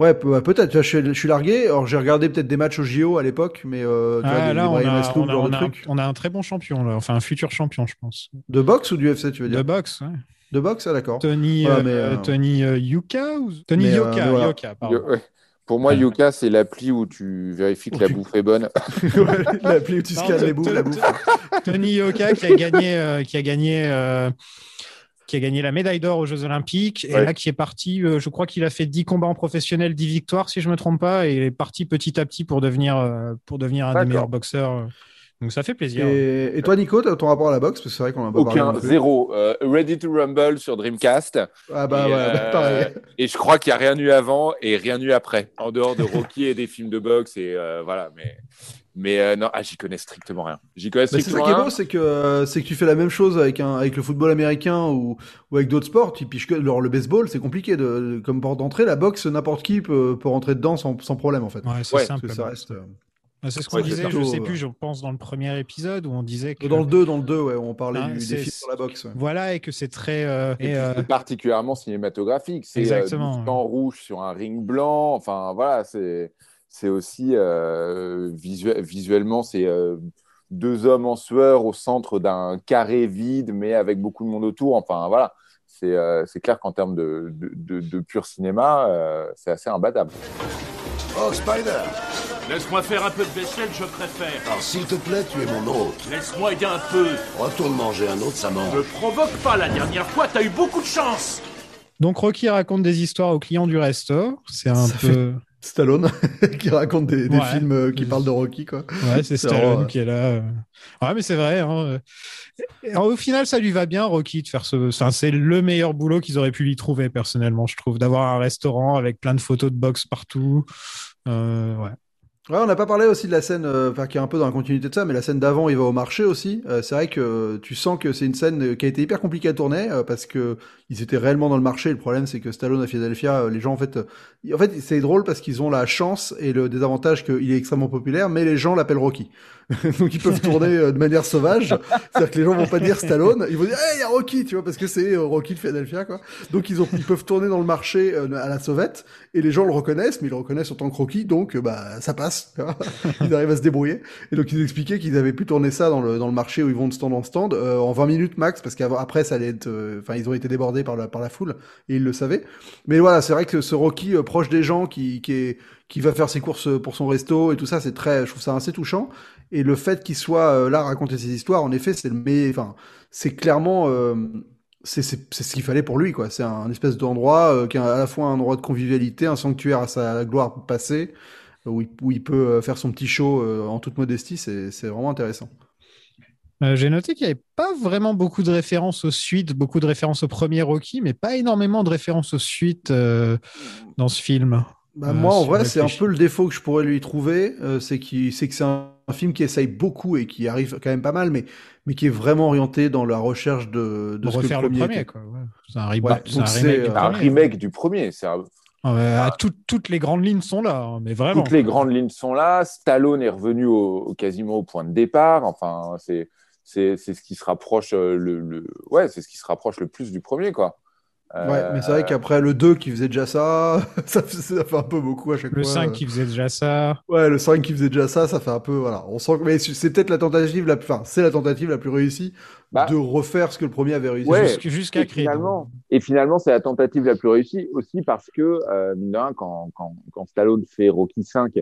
Ouais, pe- ouais, peut-être. Je, suis- je suis largué. Alors, j'ai regardé peut-être des matchs au JO à l'époque, mais euh, tu vois, des, là, des on a, on, on un, trucs. on a un très bon champion là, enfin un futur champion, je pense. De boxe ou du UFC, tu veux dire? De boxe, ouais. De boxe, ah, d'accord. Tony, Voilà, euh, mais, euh, Tony euh, Yuka ou Tony mais, euh, Yoka. Yoka, pardon. Yo- ouais. Pour moi. Yuka, c'est l'appli où tu vérifies que la tu- bouffe est bonne. Ouais, L'appli où tu te- les la te- bouffe. Tony Yoka qui a gagné, euh, qui a gagné euh, qui a gagné la médaille d'or aux Jeux Olympiques, et là qui est parti, euh, je crois qu'il a fait 10 combats en professionnel, 10 victoires, si je me trompe pas, et il est parti petit à petit pour devenir, euh, pour devenir un des meilleurs boxeurs. Donc ça fait plaisir. Et, et toi, Nico, t'as ton rapport à la boxe? Parce que c'est vrai qu'on a pas parlé Aucun, plus. zéro. Euh, Ready to Rumble sur Dreamcast. Ah bah et, ouais, bah, euh, pareil. et je crois qu'il n'y a rien eu avant et rien eu après, en dehors de Rocky et des films de boxe. Et euh, voilà, mais, mais euh, non, ah, j'y connais strictement rien. J'y connais Bah, ça strictement qui est beau, c'est que, euh, c'est que tu fais la même chose avec, un, avec le football américain ou, ou avec d'autres sports. Tu piches que, alors, le baseball, c'est compliqué. De, de- comme porte d'entrée, la boxe, n'importe qui peut, peut rentrer dedans sans, sans problème, en fait. Ouais, c'est Ouais, Parce simple. que ça reste. Euh, Bah, C'est ce qu'on Ouais, disait, je plutôt, sais euh, plus, je pense dans le premier épisode où on disait que Dans le 2, dans le 2, ouais, on parlait Ah, du, des films sur la boxe. ouais. voilà et que c'est très euh, Et et, puis, euh, c'est particulièrement cinématographique. C'est euh, Exactement, sang rouge sur un ring blanc. Enfin, voilà, c'est c'est aussi euh, visu- visuellement, c'est euh, deux hommes en sueur au centre d'un carré vide, mais avec beaucoup de monde autour. Enfin, voilà. C'est euh, c'est clair qu'en termes de, de, de- de pur cinéma, euh, c'est assez imbattable. Oh, Spider Laisse-moi faire un peu de vaisselle, je préfère. Alors, s'il te plaît, tu es mon hôte. Laisse-moi aider un peu. Retourne manger un autre, ça Me mange. provoque pas la dernière fois, t'as eu beaucoup de chance. donc Rocky raconte des histoires aux clients du resto. C'est un Ça peu Stallone, qui raconte des, des Ouais. films euh, qui parlent de Rocky, quoi. ouais, c'est Stallone vraiment, qui est là. euh. Ouais, mais c'est vrai. hein. Alors, au final, ça lui va bien, Rocky, de faire ce. Enfin, c'est le meilleur boulot qu'ils auraient pu lui trouver personnellement, je trouve, d'avoir un restaurant avec plein de photos de boxe partout. Euh, ouais. Ouais, on n'a pas parlé aussi de la scène, euh, enfin qui est un peu dans la continuité de ça, mais la scène d'avant, il va au marché aussi. Euh, c'est vrai que euh, tu sens que c'est une scène euh, qui a été hyper compliquée à tourner parce que ils étaient réellement dans le marché. Le problème, c'est que Stallone à Philadelphia, les gens en fait, en fait, c'est drôle parce qu'ils ont la chance et le désavantage qu'il est extrêmement populaire, mais les gens l'appellent Rocky. Donc ils peuvent tourner euh, de manière sauvage. C'est-à-dire que les gens vont pas dire Stallone, ils vont dire hey, il y a Rocky, tu vois, parce que c'est euh, Rocky de Philadelphia, quoi. Donc ils ont, ils peuvent tourner dans le marché euh, à la sauvette et les gens le reconnaissent, mais ils le reconnaissent en tant que Rocky, donc bah ça passe. ils arrivent à se débrouiller. Et donc ils expliquaient qu'ils avaient pu tourner ça dans le dans le marché où ils vont de stand en stand euh, en 20 minutes max, parce qu'après ça allait être, enfin ils ont été débordés par la par la foule et ils le savaient. Mais voilà, c'est vrai que ce Rocky proche des gens qui qui est qui va faire ses courses pour son resto et tout ça, c'est très, je trouve ça assez touchant. Et le fait qu'il soit euh, là à raconter ses histoires, en effet, c'est le mais, enfin, c'est clairement, euh, c'est ce qu'il fallait pour lui, quoi. C'est un, espèce d'endroit euh, qui est à la fois un endroit de convivialité, un sanctuaire à sa gloire passée, où il, où il peut faire son petit show euh, en toute modestie. C'est vraiment intéressant. Euh, J'ai noté qu'il n'y avait pas vraiment beaucoup de références aux suites, beaucoup de références au premier Rocky, mais pas énormément de références aux suites dans ce film. Bah, moi, en vrai, c'est un peu le défaut que je pourrais lui trouver, c'est c'est que c'est un, un film qui essaye beaucoup et qui arrive quand même pas mal, mais, mais qui est vraiment orienté dans la recherche de, ce que refaire le premier premier, ouais. C'est un, reba- Ouais, c'est un donc c'est, remake du Un premier. remake du premier. C'est un- Euh, à tout- toutes les grandes lignes sont là, hein, mais vraiment. Toutes les grandes lignes sont là. Stallone est revenu au, quasiment au point de départ. Enfin, c'est c'est c'est ce qui se rapproche euh, le, le ouais, c'est ce qui se rapproche le plus du premier quoi. Euh, Ouais, mais c'est vrai qu'après le 2 qui faisait déjà ça, ça, fait- ça fait un peu beaucoup à chaque Le fois. 5 qui faisait déjà ça. Ouais, le 5 qui faisait déjà ça, ça fait un peu, voilà. On sent que, mais c'est peut-être la tentative la plus, enfin, c'est la tentative la plus réussie Bah, de refaire ce que le premier avait réussi. Ouais. Jusqu'à Creed. finalement, et finalement, c'est la tentative la plus réussie aussi parce que, euh, mine de rien, quand, quand, quand Stallone fait Rocky 5,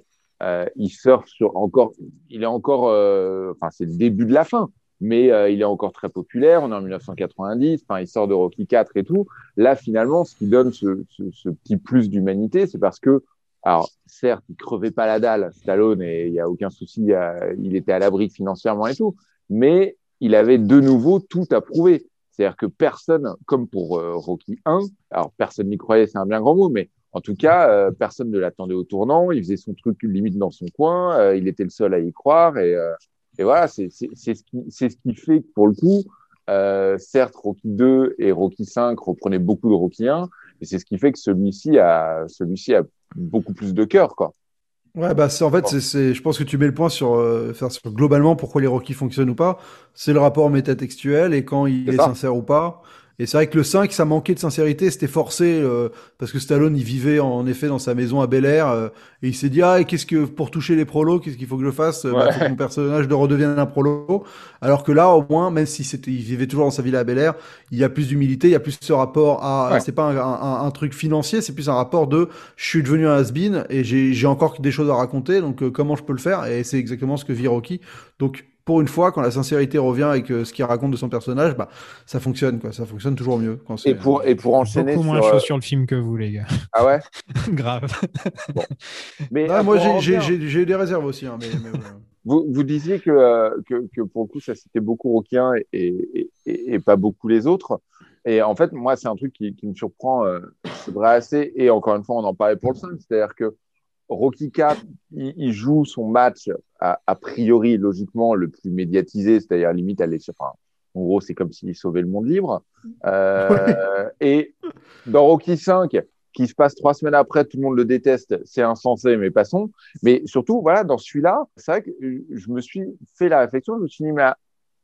euh, il surfe sur encore, il est encore, euh, enfin, c'est le début de la fin, mais euh, il est encore très populaire. On est en 1990, enfin, il sort de Rocky 4 et tout. Là, finalement, ce qui donne ce, ce, petit plus d'humanité, c'est parce que, alors, certes, il crevait pas la dalle, Stallone, et il y a aucun souci, il, était à l'abri financièrement et tout, mais il avait de nouveau tout à prouver. C'est-à-dire que personne, comme pour euh, Rocky 1, alors personne n'y croyait, c'est un bien grand mot, mais en tout cas, euh, personne ne l'attendait au tournant. Il faisait son truc limite dans son coin. euh, il était le seul à y croire. Et, et voilà, c'est c'est- c'est ce, qui, ce qui fait que pour le coup, euh, certes, Rocky 2 et Rocky 5 reprenaient beaucoup de Rocky 1, et c'est ce qui fait que celui-ci a, celui-ci a beaucoup plus de cœur, quoi. Ouais, bah, en fait, c'est, c'est, je pense que tu mets le point sur, euh, faire sur globalement pourquoi les Rocky fonctionnent ou pas. C'est le rapport métatextuel et quand il est sincère ou pas. Et c'est vrai que le 5, ça manquait de sincérité, c'était forcé, euh, parce que Stallone, il vivait en effet dans sa maison à Bel Air, euh, et il s'est dit, ah, qu'est-ce que, pour toucher les prolos, qu'est-ce qu'il faut que je fasse? Bah, Ouais. faut que mon personnage de redevienne un prolo. Alors que là, au moins, même si c'était, il vivait toujours dans sa villa à Bel Air, il y a plus d'humilité, il y a plus ce rapport à, Ouais. c'est pas un, un- un truc financier, c'est plus un rapport de, je suis devenu un has-been et j'ai, j'ai encore des choses à raconter, donc euh, comment je peux le faire? Et c'est exactement ce que vit Rocky. Donc, pour une fois, quand la sincérité revient avec euh, ce qu'il raconte de son personnage, bah, ça fonctionne, quoi. Ça fonctionne toujours mieux. Quand c'est- Et pour, et pour enchaîner Beaucoup moins sur, chaud euh, sur le film que vous, les gars. Ah ouais Grave. mais, euh, moi, j'ai- j'ai des réserves aussi, hein, mais, mais voilà. Vous, vous disiez que, euh, que, que pour le coup, ça c'était beaucoup Rockien et, et, et, et pas beaucoup les autres. Et en fait, moi, c'est un truc qui, qui me surprend, euh, c'est vrai assez. Et encore une fois, on en parlait pour le 5. C'est-à-dire que Rocky 4, il, il joue son match a, a priori, logiquement, le plus médiatisé, c'est-à-dire limite aller sur. Enfin, en gros, c'est comme s'il sauvait le monde libre. Euh, Et dans Rocky 5, qui se passe trois semaines après, tout le monde le déteste, c'est insensé, mais passons. Mais surtout, voilà, dans celui-là, c'est vrai que je me suis fait la réflexion, je me suis dit, mais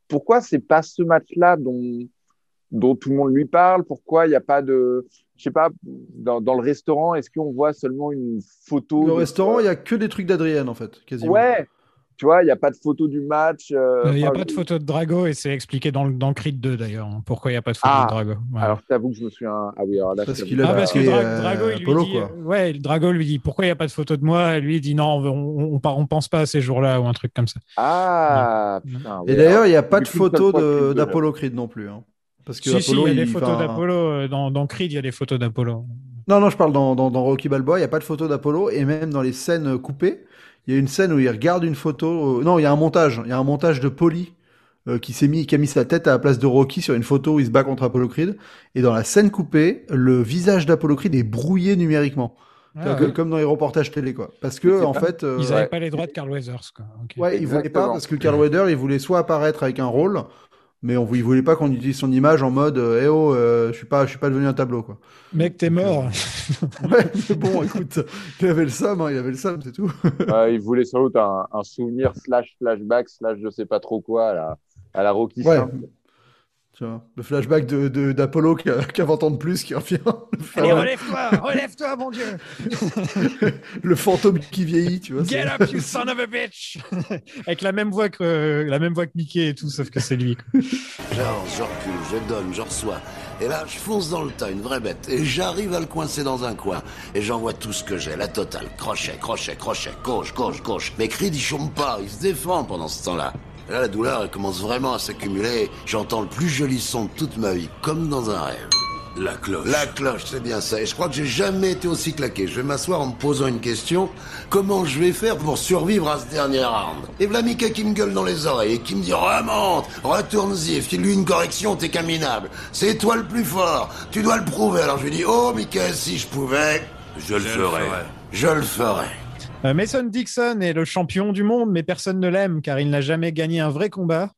pourquoi c'est pas ce match-là dont, dont tout le monde lui parle? Pourquoi il n'y a pas de. Je sais pas, dans, dans le restaurant, est-ce qu'on voit seulement une photo Le de- restaurant, il y a que des trucs d'Adrienne, en fait, quasiment. Ouais, tu vois, il n'y a pas de photo du match. euh, Il n'y a pas de photo de Drago et c'est expliqué dans, le- dans Creed 2 d'ailleurs. hein, Pourquoi il n'y a pas de photo Ah, de Drago. Voilà. Alors, je t'avoue que je me souviens. Ah oui, alors là, Parce qu'il Ah, parce que Dra- euh, Drago, il lui Apollo, dit, quoi. euh, ouais, Drago lui dit pourquoi il n'y a pas de photo de moi? Et lui il dit non, on, on, on, par- on pense pas à ces jours-là ou un truc comme ça. Ah, putain. Et ouais, d'ailleurs, il n'y a pas de photo d'Apollo Creed non plus. hein. Parce que Si, si, Apollo, il y a des photos d'Apollo. euh, Dans, dans Creed, il y a des photos d'Apollo. Non, non, je parle dans, dans, dans Rocky Balboa, il n'y a pas de photo d'Apollo, et même dans les scènes euh, coupées, il y a une scène où il regarde une photo. euh, non, il y a un montage. Il y a un montage de Polly euh, qui s'est mis, qui a mis sa tête à la place de Rocky sur une photo où il se bat contre Apollo Creed. Et dans la scène coupée, le visage d'Apollo Creed est brouillé numériquement. Ah, C'est-à-dire que- ouais. Comme dans les reportages télé, quoi. Parce que, en pas- fait. euh, Ils n'avaient ouais. pas les droits de Carl Weathers. Quoi. Ouais, il voulait pas parce que Carl Weather, il voulait soit apparaître avec un rôle, mais on, il voulait pas qu'on utilise son image en mode euh, Eh oh, euh, je suis pas, je suis pas devenu un tableau quoi. Mec, t'es mort. Ouais, mais bon, écoute, il avait le seum, hein, il avait le seum, c'est tout. Euh, il voulait sans doute un, un souvenir slash flashback slash je sais pas trop quoi à la, à la Rocky Ouais. 5. Tu vois, le flashback de de- d'Apollo qui a, qui a 20 ans de plus qui revient. Le, Allez, relève-toi, relève-toi, mon Dieu. le fantôme qui vieillit, tu vois. Get up, you son of a bitch. Avec la même voix que la même voix que Mickey et tout, sauf que c'est lui. J'avance, je recule, je donne, je reçois. Et là, je fonce dans le tas, une vraie bête. Et j'arrive à le coincer dans un coin. Et j'envoie tout ce que j'ai, la totale. Crochet, crochet, crochet, gauche, gauche, gauche. Mais Creed, il chôme pas, il se défend pendant ce temps-là. Et là, la douleur, elle commence vraiment à s'accumuler. J'entends le plus joli son de toute ma vie, comme dans un rêve. La cloche. La cloche, c'est bien ça. Et je crois que j'ai jamais été aussi claqué. Je vais m'asseoir en me posant une question. Comment je vais faire pour survivre à ce dernier round Et Mickey qui me gueule dans les oreilles et qui me dit Remonte, retourne-y, file-lui une correction, t'es qu'un minable. C'est toi le plus fort. Tu dois le prouver. Alors je lui dis Oh Mickey, si je pouvais, je le ferais. Je le ferais. Euh, Mason Dixon est le champion du monde, mais personne ne l'aime car il n'a jamais gagné un vrai combat.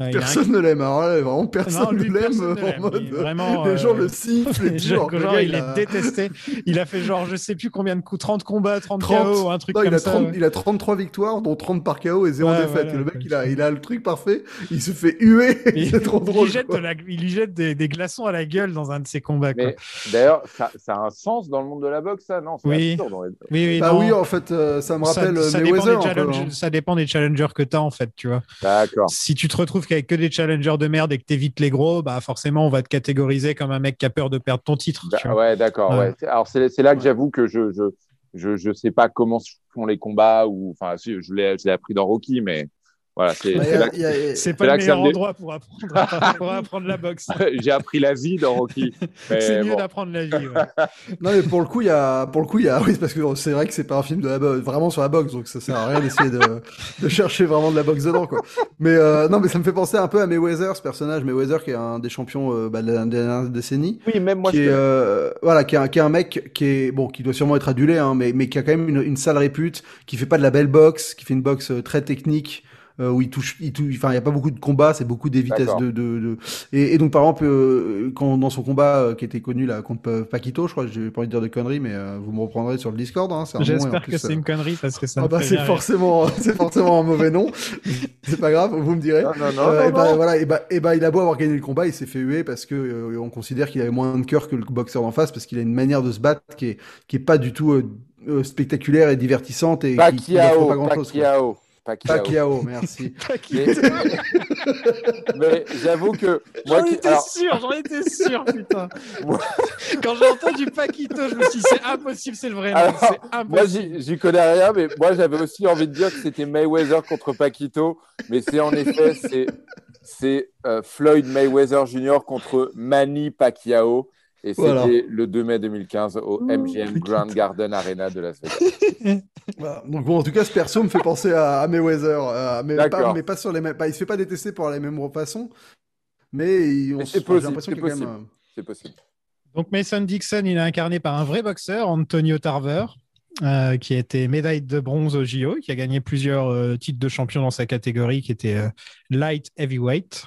Euh, il a un- Personne ne l'aime, alors là, vraiment personne Non, lui, ne l'aime en mode. Il- vraiment, les gens euh, le sifflent. Genre, genre, gars, il a- est détesté. Il a fait genre, je sais plus combien de coups, 30 combats, 30, 30. KO, un truc Non, comme il, a ça. 30 ouais. il a 33 victoires, dont 30 par KO et 0 Ouais, défaite. voilà, le mec, il a, il a le truc parfait. Il se fait huer. Il, c'est trop il drôle. lui jette, la- il lui jette des, des glaçons à la gueule dans un de ses combats. d'ailleurs, ça, ça a un sens dans le monde de la boxe, ça Non, Oui. absurde. est- Oui, oui, Bah non. oui, en fait, euh, ça me Ça- rappelle ça, euh, dépend Mayweather. hein. ça dépend des challengers que tu as en fait, tu vois. D'accord. Si tu te retrouves qu'avec que des challengers de merde et que t'évites les gros, bah forcément on va te catégoriser comme un mec qui a peur de perdre ton titre. Bah, tu vois. ouais, d'accord. Ouais. Ouais. C'est- Alors, c'est là que j'avoue que je, je, je, je sais pas comment se font les combats ou, enfin, si, je l'ai je l'ai appris dans Rocky, mais voilà, c'est pas le meilleur endroit pour apprendre, à- pour apprendre la boxe. j'ai appris la vie dans Rocky. C'est mieux bon. d'apprendre la vie. ouais. Non, mais pour le coup, il y a, pour le coup, il y a, oui, parce que c'est vrai que c'est pas un film de la boxe, vraiment sur la boxe, donc ça sert à rien d'essayer de, de chercher vraiment de la boxe dedans, quoi. Mais, euh, non, mais ça me fait penser un peu à Mayweather, ce personnage, Mayweather, qui est un des champions, euh, bah, de la dernière décennie. Oui, même moi, qui je est, euh, voilà, qui est, un, qui est un mec qui est bon, qui doit sûrement être adulé, hein, mais mais qui a quand même une, une sale répute, qui fait pas de la belle boxe, qui fait une boxe euh, très technique. Euh, où il touche, il touche, enfin, il y a pas beaucoup de combats, c'est beaucoup des vitesses de, de, de... Et, et donc, par exemple, euh, quand dans son combat euh, qui était connu là contre Paquito, je crois, j'ai pas envie de dire de conneries, mais euh, vous me reprendrez sur le Discord, hein, J'espère que c'est une connerie parce que ça ah bah c'est forcément, c'est forcément un mauvais nom. c'est pas grave, vous me direz. Non, non, non, Euh, non, et bah, non. voilà, et bah, et bah, il a beau avoir gagné le combat, il s'est fait huer parce que euh, on considère qu'il avait moins de cœur que le boxeur d'en face parce qu'il a une manière de se battre qui est qui est pas du tout euh, euh, spectaculaire et divertissante et qui, qui Pacquiao, pas grand chose. Pacquiao, Pacquiao. Pacquiao, merci. Mais, mais j'avoue que moi, J'en qui- étais alors, sûr, j'en étais sûr, putain. Moi- Quand j'ai entendu Paquito, je me suis dit, c'est impossible, c'est le vrai nom. Alors, C'est moi, impossible. j'y j'y connais rien, mais moi, j'avais aussi envie de dire que c'était Mayweather contre Paquito, mais c'est en effet, c'est c'est euh, Floyd Mayweather Jr. contre Manny Pacquiao, et c'était Voilà. le 2 mai 2015 au MGM Grand Garden Arena de Las Vegas. Voilà. Donc bon, en tout cas, ce perso me fait penser à, à Mayweather, euh, mais, pas, mais pas sur les mêmes. Bah, il se fait pas détester pour la même façon, mais on Mais c'est possible, même, C'est possible. Donc Mason Dixon, il est incarné par un vrai boxeur, Antonio Tarver, euh, qui a été médaille de bronze au JO, qui a gagné plusieurs euh, titres de champion dans sa catégorie, qui était euh, light heavyweight.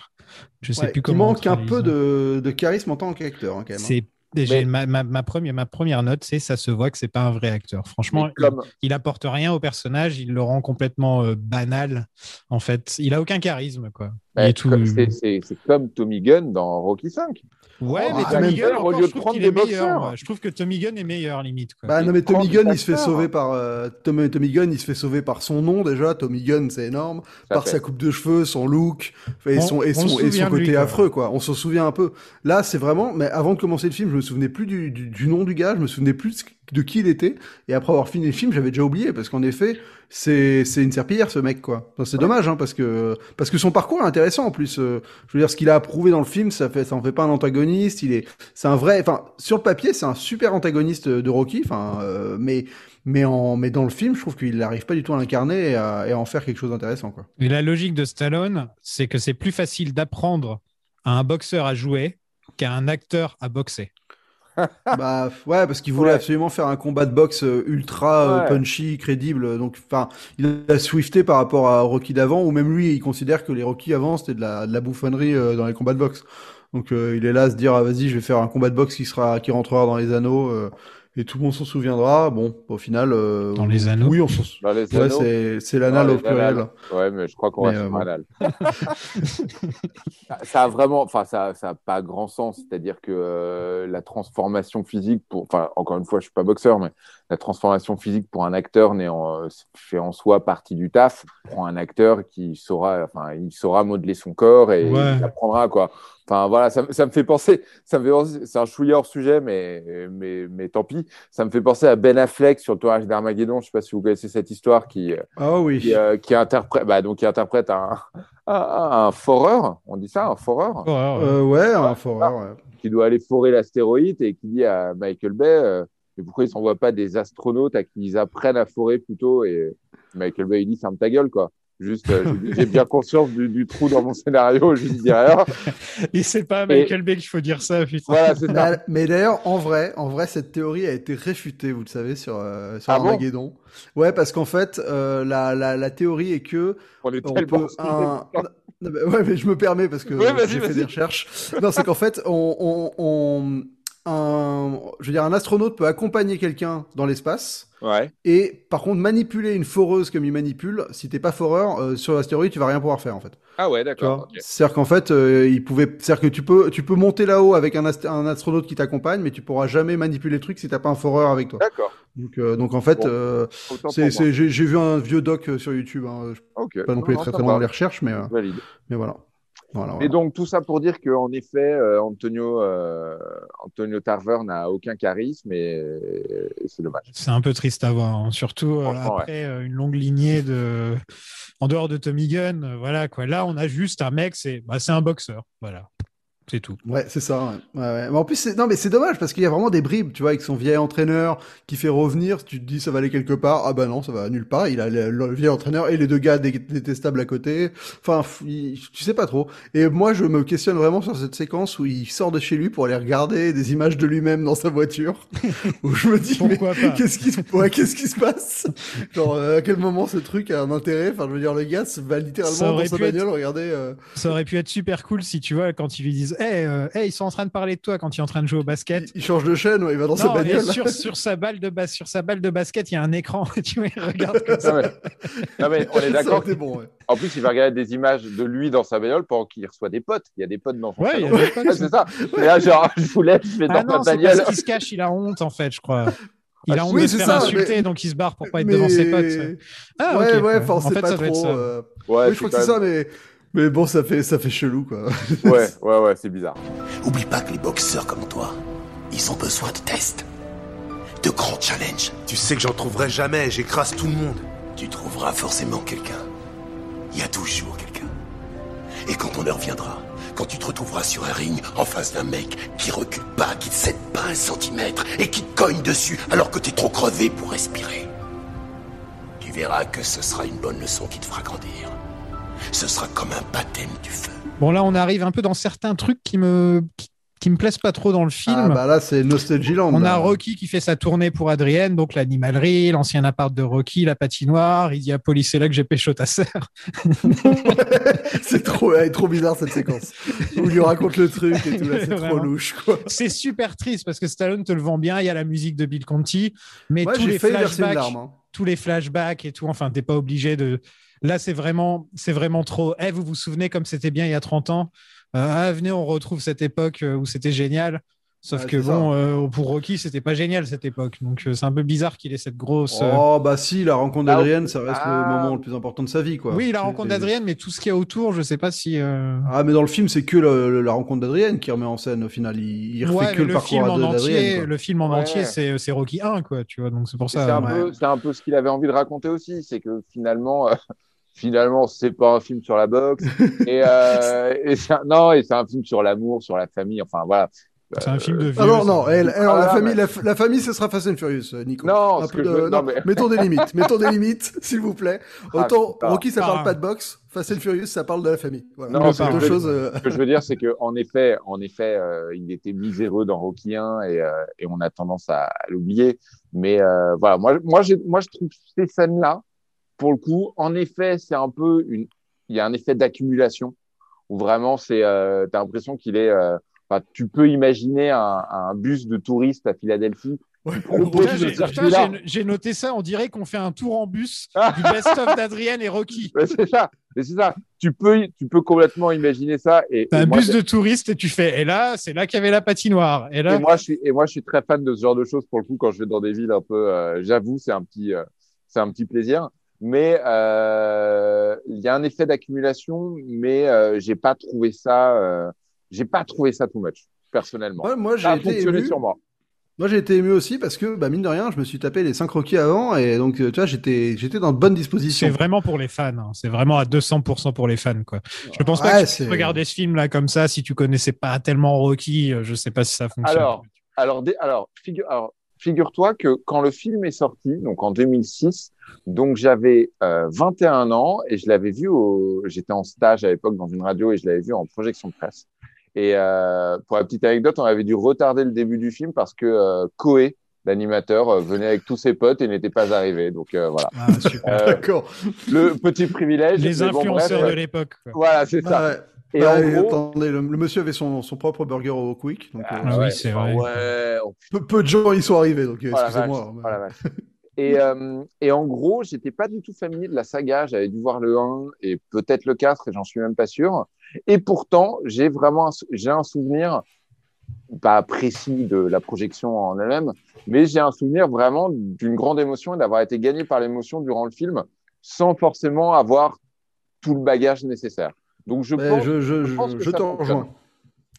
Je sais ouais, plus comment. on manque un peu de, de charisme en tant qu'acteur, hein, quand même. hein. Mais- ma, ma, ma première, ma première note, c'est ça se voit que c'est pas un vrai acteur. Franchement, comme, il, il apporte rien au personnage, il le rend complètement euh, banal. En fait, il a aucun charisme, quoi. Bah, c'est- comme Tommy Gunn dans Rocky 5. Ouais, Oh, mais ah, Tommy Gunn, au lieu je de trouve prendre qu'il est des meilleur. boxeurs. moi. Je trouve que Tommy Gunn est meilleur, limite. Quoi. Bah non mais Tommy Gunn il se fait sauver par euh, Tommy, Tommy Gunn il se fait sauver par son nom déjà Tommy Gunn c'est énorme Ça par fait. sa coupe de cheveux son look et On- son et on son, se et souvient son de lui, côté quoi. affreux quoi on s'en souvient un peu là c'est vraiment mais avant de commencer le film je me souvenais plus du, du, du nom du gars je me souvenais plus de qui il était. Et après avoir fini le film j'avais déjà oublié parce qu'en effet c'est c'est une serpillière ce mec quoi. Enfin, c'est dommage hein, parce que parce que son parcours est intéressant en plus euh, je veux dire ce qu'il a prouvé dans le film ça fait ça en fait pas un antagoniste il est c'est un vrai enfin sur le papier c'est un super antagoniste de Rocky enfin euh, mais mais en mais dans le film je trouve qu'il n'arrive pas du tout à l'incarner et à, et à en faire quelque chose d'intéressant quoi. Et la logique de Stallone, c'est que c'est plus facile d'apprendre à un boxeur à jouer qu'à un acteur à boxer. bah ouais parce qu'il voulait Ouais. absolument faire un combat de boxe euh, ultra euh, Ouais. punchy crédible donc enfin il a swifté par rapport à Rocky d'avant ou même lui il considère que les Rocky avant c'était de la de la bouffonnerie euh, dans les combats de boxe donc euh, il est là à se dire ah, vas-y je vais faire un combat de boxe qui sera qui rentrera dans les anneaux euh, et tout le monde s'en souviendra bon au final euh, Dans les anneaux oui on s'en les ouais c'est c'est l'anal au pluriel. Ouais, mais je crois qu'on Mais, va euh, sur bon. anal. Ça- ça a vraiment, enfin, ça, ça a pas grand sens. C'est-à-dire que euh, la transformation physique, pour, enfin, encore une fois, je suis pas boxeur, mais la transformation physique pour un acteur n'est en, fait en soi partie du taf. Prends un acteur qui saura, enfin, il saura modeler son corps et Ouais. il apprendra quoi. Enfin voilà, ça, ça me fait penser, ça me fait penser, c'est un chouïa hors sujet, mais, mais, mais tant pis. Ça me fait penser à Ben Affleck sur le tournage d'Armageddon. Je sais pas si vous connaissez cette histoire qui, ah oui qui, euh, qui interprète, bah, donc qui interprète un, un, un foreur, on dit ça, un foreur, Oh, ouais. Euh, ouais un foreur ouais. qui doit aller forer l'astéroïde et qui dit à Michael Bay, euh, mais pourquoi ils s'envoient pas des astronautes à qui ils apprennent à forer plutôt Et Michael Bay il dit ferme ta gueule quoi. Juste, euh, j'ai- bien conscience du, du trou dans mon scénario, je dis rien. Et c'est pas à Michael Bay qu'il faut dire ça, putain. Voilà, c'est ça. Mais, mais d'ailleurs, en vrai, en vrai, cette théorie a été réfutée, vous le savez, sur, euh, sur Ah bon? Armageddon. ouais, parce qu'en fait, euh, la, la, la théorie est que On est on peut un... Non, mais- ouais, mais je me permets parce que Ouais, j'ai fait des recherches. Non, c'est qu'en fait, on, on, on- un, je veux dire, un astronaute peut accompagner quelqu'un dans l'espace. Ouais. Et par contre, manipuler une foreuse comme il manipule, si t'es pas foreur, euh, sur l'astéroïde, tu vas rien pouvoir faire en fait. Ah ouais, d'accord. C'est-à-dire qu'en fait, euh, il pouvait, c'est-à-dire que tu peux, tu peux monter là-haut avec un, ast- un astronaute qui t'accompagne, mais tu pourras jamais manipuler le truc si t'as pas un foreur avec toi. D'accord. Donc, euh, donc en fait, Bon, euh, c'est, j'ai, vu un vieux doc sur YouTube. Hein. Je moi. Ok. peux pas non plus être très très loin dans les recherches, mais, mais voilà. Voilà, Et donc tout ça pour dire qu'en effet, euh, Antonio, euh, Antonio Tarver n'a aucun charisme et, et c'est dommage. C'est un peu triste à voir, hein. surtout euh, après une longue lignée de. En dehors de Tommy Gunn, voilà quoi. Là, on a juste un mec, c'est bah, c'est un boxeur, voilà, c'est tout. Ouais, c'est ça. Ouais. Ouais, ouais. Mais en plus, c'est... non, mais c'est dommage parce qu'il y a vraiment des bribes, tu vois, avec son vieil entraîneur qui fait revenir. Tu te dis, ça va aller quelque part. Ah bah non, ça va nulle part. Il a le, vieil entraîneur et les deux gars dé- détestables à côté. Enfin, il- tu sais pas trop. Et moi, je me questionne vraiment sur cette séquence où il sort de chez lui pour aller regarder des images de lui-même dans sa voiture. où je me dis, mais Pourquoi pas? qu'est-ce qui, se- ouais, qu'est-ce qui se passe? Genre, euh, à quel moment ce truc a un intérêt? Enfin, je veux dire, le gars se va littéralement dans sa être- bagnole regarder. euh, Ça aurait pu être super cool si tu vois quand ils lui disent, hey, euh, hey, ils sont en train de parler de toi quand il est en train de jouer au basket. il, il change de chaîne, ouais, il va dans sa Non, bagnole. sur, sur sa balle de bas, sur sa balle de basket, il y a un écran. tu vois, il regarde comme Non, ça. mais, non, mais on est d'accord. bon, ouais. En plus, il va regarder des images de lui dans sa bagnole pendant qu'il reçoit des potes. Il y a des potes dans son Ouais, il y salon. a des potes. Ouais, c'est ça. Et là, genre, je vous laisse, je vais Ah dans non, ma bagnole. parce qu'il se cache, il a honte en fait, je crois. Il Ah, a honte oui, de se faire ça, insulter, mais- donc il se barre pour pas être Mais- devant ses potes. Ah, ouais, ok. ouais, enfin, En fait, pas ça doit être trop. ça. euh, Ouais, oui, je crois que c'est ça, mais. Mais bon, ça fait, ça fait chelou, quoi. Ouais, ouais, ouais, c'est bizarre. Oublie pas que les boxeurs comme toi, ils ont besoin de tests. De grands challenges. Tu sais que j'en trouverai jamais, j'écrase tout le monde. Tu trouveras forcément quelqu'un. Il y a toujours quelqu'un. Et quand ton heure viendra, quand tu te retrouveras sur un ring en face d'un mec qui recule pas, qui ne cède pas un centimètre et qui te cogne dessus alors que t'es trop crevé pour respirer, tu verras que ce sera une bonne leçon qui te fera grandir. Ce sera comme un baptême du feu. Bon, là, on arrive un peu dans certains trucs qui me, qui, qui me plaisent pas trop dans le film. Ah, bah là, c'est Nostalgieland. On a Rocky qui fait sa tournée pour Adrienne, donc l'animalerie, l'ancien appart de Rocky, la patinoire. Il dit à Police, c'est là que j'ai pécho ta sœur. c'est trop, elle est trop bizarre cette séquence. Où il lui raconte le truc et tout, c'est trop louche. C'est super triste parce que Stallone te le vend bien. Il y a la musique de Bill Conti, mais Ouais, tous les flashbacks, larme. hein. tous les flashbacks et tout. Enfin, t'es pas obligé de. Là, c'est vraiment, c'est vraiment trop. Eh, vous vous souvenez comme c'était bien il y a 30 ans? Euh, Ah, venez, on retrouve cette époque euh, où c'était génial. Sauf que bon, euh, pour Rocky, c'était pas génial cette époque. Donc euh, c'est un peu bizarre qu'il ait cette grosse. euh, Oh, bah si, la rencontre Ah, d'Adrienne, ça reste ah. le moment le plus important de sa vie, quoi. Oui, la rencontre d'Adrienne, mais tout ce qu'il y a autour, je sais pas si. euh, Ah, mais dans le film, c'est que le- le- la rencontre d'Adrienne qui remet en scène au final. Il, il refait Ouais, que le, le parcours film en de- entier, d'Adrienne. le film en Ouais. entier, c'est Rocky 1, quoi. Tu vois, donc c'est pour C'est ça. un, ouais. peu, c'est un peu ce qu'il avait envie de raconter aussi, c'est que finalement, euh, finalement, c'est pas un film sur la boxe, et, euh, et c'est un- non, et c'est un film sur l'amour, sur la famille, enfin voilà. C'est un film de vieux. Ah non, elle, la Ah, famille, mais- la, la famille, ce sera Fast and Furious, euh, Nico. Non, de- je veux- non, non, mais- mettons des limites, mettons des limites, s'il vous plaît. Ah, Autant. Rocky, ça Par parle un. pas de boxe, Fast and Furious, ça parle de la famille. Voilà. Non, c'est deux un. choses. euh, Ce que je veux dire, c'est que en effet, en effet, euh, il était miséreux dans Rocky 1 et, euh, et on a tendance à, à l'oublier. Mais euh, voilà, moi, moi, j'ai- moi, je trouve ces scènes-là, pour le coup, en effet, c'est un peu une, il y a un effet d'accumulation où vraiment, c'est, euh, t'as l'impression qu'il est, euh, enfin, tu peux imaginer un, un bus de touristes à Philadelphie. ouais. J'ai- noté ça, on dirait qu'on fait un tour en bus du best-of d'Adrienne et Rocky. C'est ça, c'est ça. Tu peux, tu peux complètement imaginer ça. Et, un moi, bus de touristes et tu fais. Et là, c'est là qu'il y avait la patinoire. Et là, Et moi, je suis, et moi, je suis très fan de ce genre de choses pour le coup quand je vais dans des villes un peu. euh, J'avoue, c'est un petit, euh, c'est un petit plaisir. Mais euh, il y a un effet d'accumulation, mais euh, j'ai pas trouvé ça, euh, j'ai pas trouvé ça too much personnellement. Ouais, moi, j'ai été fonctionné ému. sur moi. Moi, j'ai été ému aussi parce que, bah, mine de rien, je me suis tapé les 5 Rocky avant et donc, tu vois, j'étais, j'étais dans de bonnes dispositions. c'est vraiment pour les fans. hein. C'est vraiment à 200% pour les fans. Quoi. Je pense pas Ouais, que tu regarder ce film-là comme ça si tu connaissais pas tellement Rocky. Je sais pas si ça fonctionne. Alors, alors, alors, figure, alors, figure-toi que quand le film est sorti, donc en 2006, donc j'avais euh, 21 ans et je l'avais vu au, j'étais en stage à l'époque dans une radio et je l'avais vu en projection de presse. Et euh, pour la petite anecdote, on avait dû retarder le début du film parce que euh, Koé, l'animateur, euh, venait avec tous ses potes et n'était pas arrivé. Donc euh, voilà, Ah, super. Euh, D'accord. le petit privilège. les bon, influenceurs bref, de l'époque. Voilà, c'est ça. Ouais. Et Bah, en et gros, attendez, le, le monsieur avait son, son propre burger au Quick. Donc, euh, oui, c'est vrai. Ouais, peu, peu de gens y sont arrivés, donc euh, Oh excusez-moi. oh. Et, euh, et en gros, j'étais pas du tout familier de la saga. J'avais dû voir le 1 et peut-être le 4 et j'en suis même pas sûr. Et pourtant, j'ai vraiment un, j'ai un souvenir pas précis de la projection en elle-même, mais j'ai un souvenir vraiment d'une grande émotion et d'avoir été gagné par l'émotion durant le film sans forcément avoir tout le bagage nécessaire. Donc je pense, je, je, je pense que rejoins.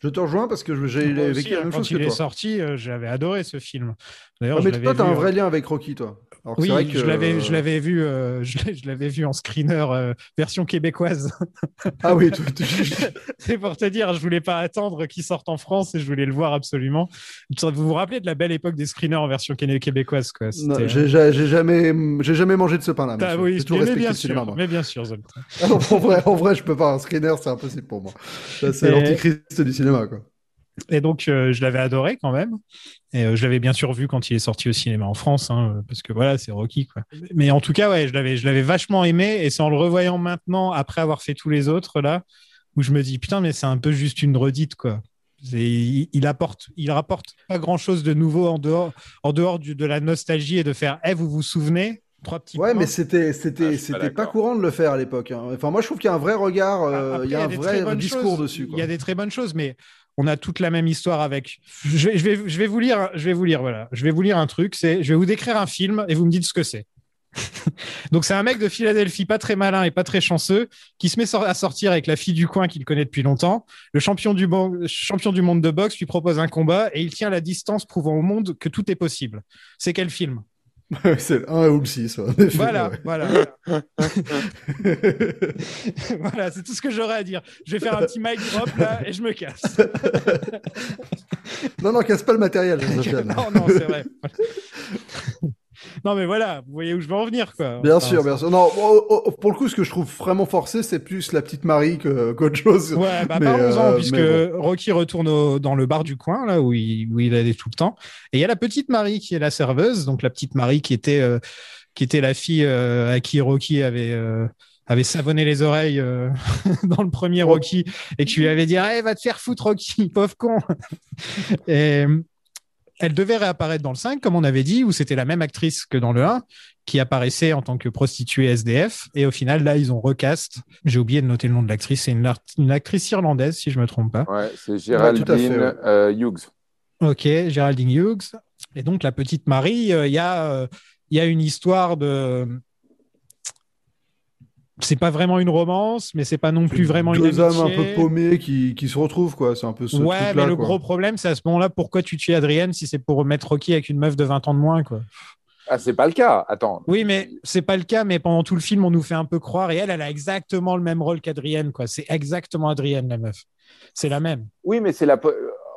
Je te rejoins parce que j'ai vécu aussi, la hein, même quand chose il que est toi. sorti, euh, j'avais adoré ce film. D'ailleurs, mais toi, t'as un euh, vrai lien avec Rocky, toi. Alors Oui, c'est vrai que, je l'avais, je l'avais vu, euh, je l'avais vu en screener euh, version québécoise. Ah oui, C'est pour te dire, je voulais pas attendre qu'il sorte en France et je voulais le voir absolument. Vous vous rappelez de la belle époque des screeners en version qué- québécoise, quoi. J'ai jamais, j'ai jamais mangé de ce pain-là. Monsieur. oui, toujours mais, bien cinéma, sûr, moi. mais bien sûr. Ah en vrai, en vrai, je peux pas. Un screener, c'est impossible pour moi. C'est Et- l'antichrist du cinéma, quoi. Et donc, euh, je l'avais adoré quand même. Et euh, je l'avais bien sûr vu quand il est sorti au cinéma en France, hein, parce que voilà, c'est Rocky, quoi. Mais en tout cas, ouais, je l'avais, je l'avais vachement aimé. Et c'est en le revoyant maintenant, après avoir fait tous les autres, là, où je me dis, putain, mais c'est un peu juste une redite, quoi. Il, il apporte, il rapporte pas grand chose de nouveau en dehors, en dehors du- de la nostalgie et de faire, eh, vous vous souvenez? Trois petits Ouais, points. mais c'était, Ah, c'était, pas c'était pas courant de le faire à l'époque. hein. Enfin, moi, je trouve qu'il y a un vrai regard, euh, Après, il y a un des vrai très bonnes discours choses. dessus. Il y a des très bonnes choses, mais on a toute la même histoire avec. Je vais, vous lire, je vais vous lire, voilà, je vais vous lire un truc. C'est, je vais vous décrire un film et vous me dites ce que c'est. Donc c'est un mec de Philadelphie, pas très malin et pas très chanceux, qui se met à sortir avec la fille du coin qu'il connaît depuis longtemps. Le champion du, champion du monde de boxe lui propose un combat et il tient la distance, prouvant au monde que tout est possible. C'est quel film? c'est le 1 ou le 6. en effet, Voilà, ouais. voilà. voilà, c'est tout ce que j'aurais à dire. Je vais faire un petit mic drop là et je me casse. non, non, casse pas le matériel. Non, non, c'est vrai. Non, mais voilà, vous voyez où je veux en venir, quoi. Bien Enfin, sûr, bien sûr. Non, oh, oh, oh, pour le coup, ce que je trouve vraiment forcé, c'est plus la petite Marie que- qu'autre chose. Ouais, bah Mais, parlons-en, euh, puisque bon. Rocky retourne au- dans le bar du coin, là où il, où il allait tout le temps. Et il y a la petite Marie qui est la serveuse, donc la petite Marie qui était, euh, qui était la fille euh, à qui Rocky avait, avait savonné les oreilles euh, dans le premier Rocky et qui lui avait dit hey, va te faire foutre, Rocky, pauvre con. et elle devait réapparaître dans le 5, comme on avait dit, où c'était la même actrice que dans le 1 qui apparaissait en tant que prostituée SDF. Et au final, là, ils ont recast. J'ai oublié de noter le nom de l'actrice. C'est une, art- une actrice irlandaise, si je me trompe pas. Ouais, c'est à Géraldine fait, ouais. euh, Hughes. Ok, Géraldine Hughes. Et donc, la petite Marie, euh, il y, a, euh, il y a une histoire de. C'est pas vraiment une romance, mais c'est pas non plus vraiment une Deux âmes un peu paumées qui, qui se retrouvent, quoi. C'est un peu ce ouais, truc-là, mais le quoi. gros problème, c'est à ce moment-là, pourquoi tu tues Adrienne si c'est pour mettre Rocky avec une meuf de 20 ans de moins, quoi? Ah, c'est pas le cas. Attends. Oui, mais c'est pas le cas, mais pendant tout le film, on nous fait un peu croire, et elle, elle a exactement le même rôle qu'Adrienne, quoi. C'est exactement Adrienne, la meuf. C'est la même. Oui, mais c'est la. po-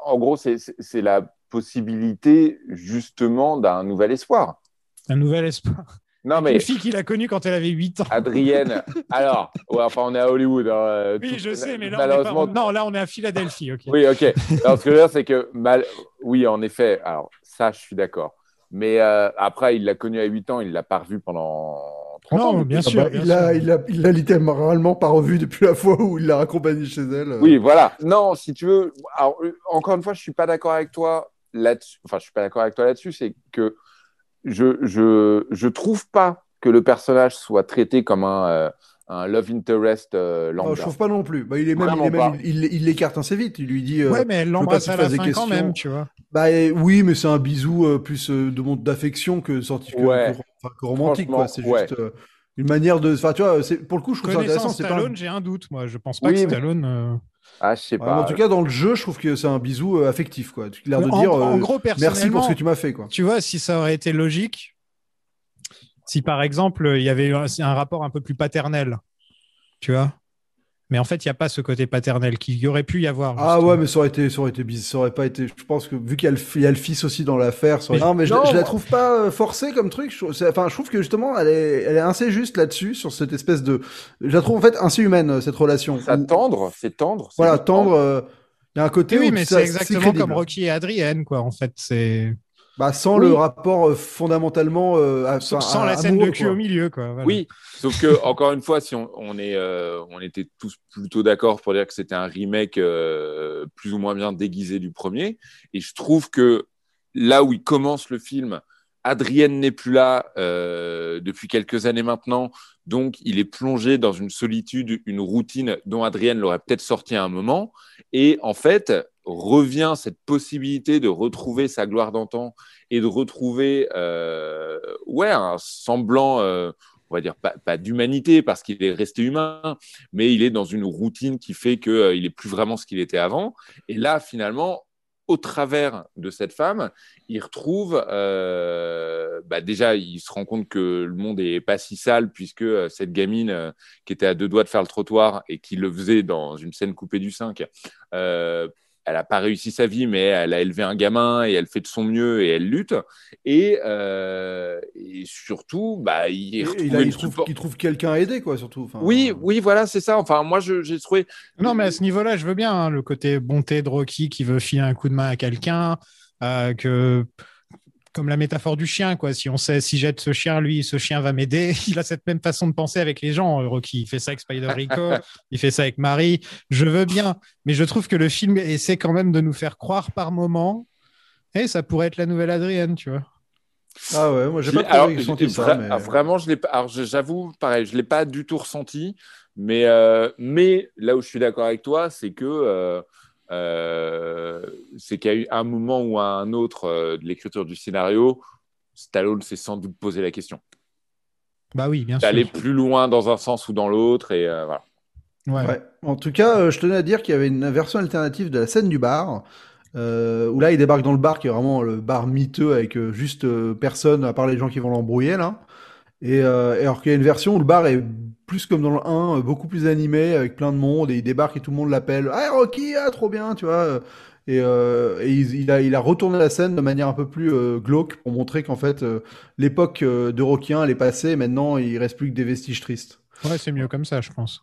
En gros, c'est la possibilité justement d'un nouvel espoir. Un nouvel espoir. Non, mais Une fille qu'il a connue quand elle avait 8 ans. Adrienne. Alors, ouais, enfin, on est à Hollywood. hein, euh, Oui, tout- je sais, mais là, on est pas- malheureusement. non, là, on est à Philadelphie, ok. Oui, ok. Alors, ce que je veux dire, c'est que mal... oui, en effet. Alors, ça, je suis d'accord. Mais euh, après, il l'a connu à 8 ans, il l'a pas revu pendant 30 ans. Non, bien Ah sûr. bah, bien il l'a sûr. il l'a- il l'a littéralement pas revu depuis la fois où il l'a accompagné chez elle. euh. Oui, voilà. Non, si tu veux. Alors, encore une fois, je suis pas d'accord avec toi là-dessus. Enfin, je suis pas d'accord avec toi là-dessus. C'est que je, je, je trouve pas que le personnage soit traité comme un, euh, un love interest euh, lambda. je trouve pas non plus. Bah, il est même, il, est même- pas. il, il- il l'écarte assez vite. Il lui dit. euh, Ouais, mais elle l'embrasse à la fin quand questions. même, tu vois. Bah euh, oui, mais c'est un bisou euh, plus euh, de monde d'affection que sorti que, Ouais. que- enfin, que romantique quoi. C'est juste euh, une manière de. Enfin, tu vois, c'est pour le coup, je trouve ça intéressant. C'est pas. Stallone, j'ai un doute, moi. Je pense pas Oui, que Stallone. Ah, je sais Ouais, pas. en tout cas, dans le jeu, je trouve que c'est un bisou euh, affectif quoi. Tu as l'air de en, dire. en euh, gros, Merci pour ce que tu m'as fait quoi. tu vois, si ça aurait été logique, si par exemple, il y avait eu un, un rapport un peu plus paternel, tu vois. Mais en fait, il n'y a pas ce côté paternel qu'il y aurait pu y avoir. Ah ouais, mais ça aurait été, ça aurait été bizarre. Ça aurait pas été. Je pense que vu qu'il y a le, il y a le fils aussi dans l'affaire. ça aurait- Mais- Non, mais je, Non, je la trouve pas euh, forcée comme truc. Je, enfin, je trouve que justement, elle est, elle est assez juste là-dessus sur cette espèce de. Je la trouve en fait assez humaine euh, cette relation. Ça Où- tendre, c'est tendre. Voilà, tendre. euh, Il y a un côté Oui, où mais c'est exactement comme Rocky et Adrienne, quoi. En fait, c'est Bah, sans Oui. le rapport euh, fondamentalement. euh, à- sans, enfin, sans à- la scène de cul quoi. au milieu, quoi. voilà. Oui, sauf que encore une fois, si on, on est, euh, on était tous plutôt d'accord pour dire que c'était un remake euh, plus ou moins bien déguisé du premier, et je trouve que là où il commence le film, Adrienne n'est plus là euh, depuis quelques années maintenant, donc il est plongé dans une solitude, une routine dont Adrienne l'aurait peut-être sorti à un moment, et en fait revient cette possibilité de retrouver sa gloire d'antan et de retrouver euh, ouais un semblant euh, on va dire pas, d'humanité parce qu'il est resté humain mais il est dans une routine qui fait que euh, il est plus vraiment ce qu'il était avant. Et là finalement au travers de cette femme, il retrouve euh, bah déjà, il se rend compte que le monde est pas si sale puisque cette gamine qui était à deux doigts de faire le trottoir et qui le faisait dans une scène coupée du 5, euh, elle n'a pas réussi sa vie, mais elle a élevé un gamin et elle fait de son mieux et elle lutte. Et, euh, et surtout, bah, il, Et il, a- il trouve, il trouve quelqu'un à aider, quoi, surtout. Enfin, Oui, oui, voilà, c'est ça. Enfin, moi, je- j'ai trouvé. Non, mais à ce niveau-là, je veux bien hein, le côté bonté de Rocky qui veut filer un coup de main à quelqu'un, euh, que comme la métaphore du chien, quoi. Si on sait, si jette ce chien, lui, ce chien va m'aider. Il a cette même façon de penser avec les gens, Rocky. Il fait ça avec Spider Rico, il fait ça avec Marie. Je veux bien, mais je trouve que le film essaie quand même de nous faire croire par moment. Et ça pourrait être la nouvelle Adrienne, tu vois. Ah ouais, moi j'ai pas alors, ressenti j'ai- ça. vra- mais- Vraiment, je l'ai pas. Alors, j'avoue, pareil, je l'ai pas du tout ressenti. Mais, euh, mais là où je suis d'accord avec toi, c'est que euh, euh, c'est qu'il y a eu un moment ou un autre euh, de l'écriture du scénario, Stallone s'est sans doute posé la question. Bah oui, bien sûr. D'aller plus loin dans un sens ou dans l'autre, et euh, voilà. Ouais. Ouais. En tout cas, euh, je tenais à dire qu'il y avait une version alternative de la scène du bar, euh, où là, il débarque dans le bar, qui est vraiment le bar miteux avec euh, juste euh, personne, à part les gens qui vont l'embrouiller, là. Et, euh, et alors qu'il y a une version où le bar est plus comme dans le 1, euh, beaucoup plus animé, avec plein de monde, et il débarque et tout le monde l'appelle. Ah, Rocky, ah, trop bien, tu vois. euh, Et, euh, et il, il a, il a retourné la scène de manière un peu plus euh, glauque pour montrer qu'en fait, l'époque de Rocky 1, elle est passée, et maintenant, il reste plus que des vestiges tristes. Ouais, c'est mieux comme ça, je pense.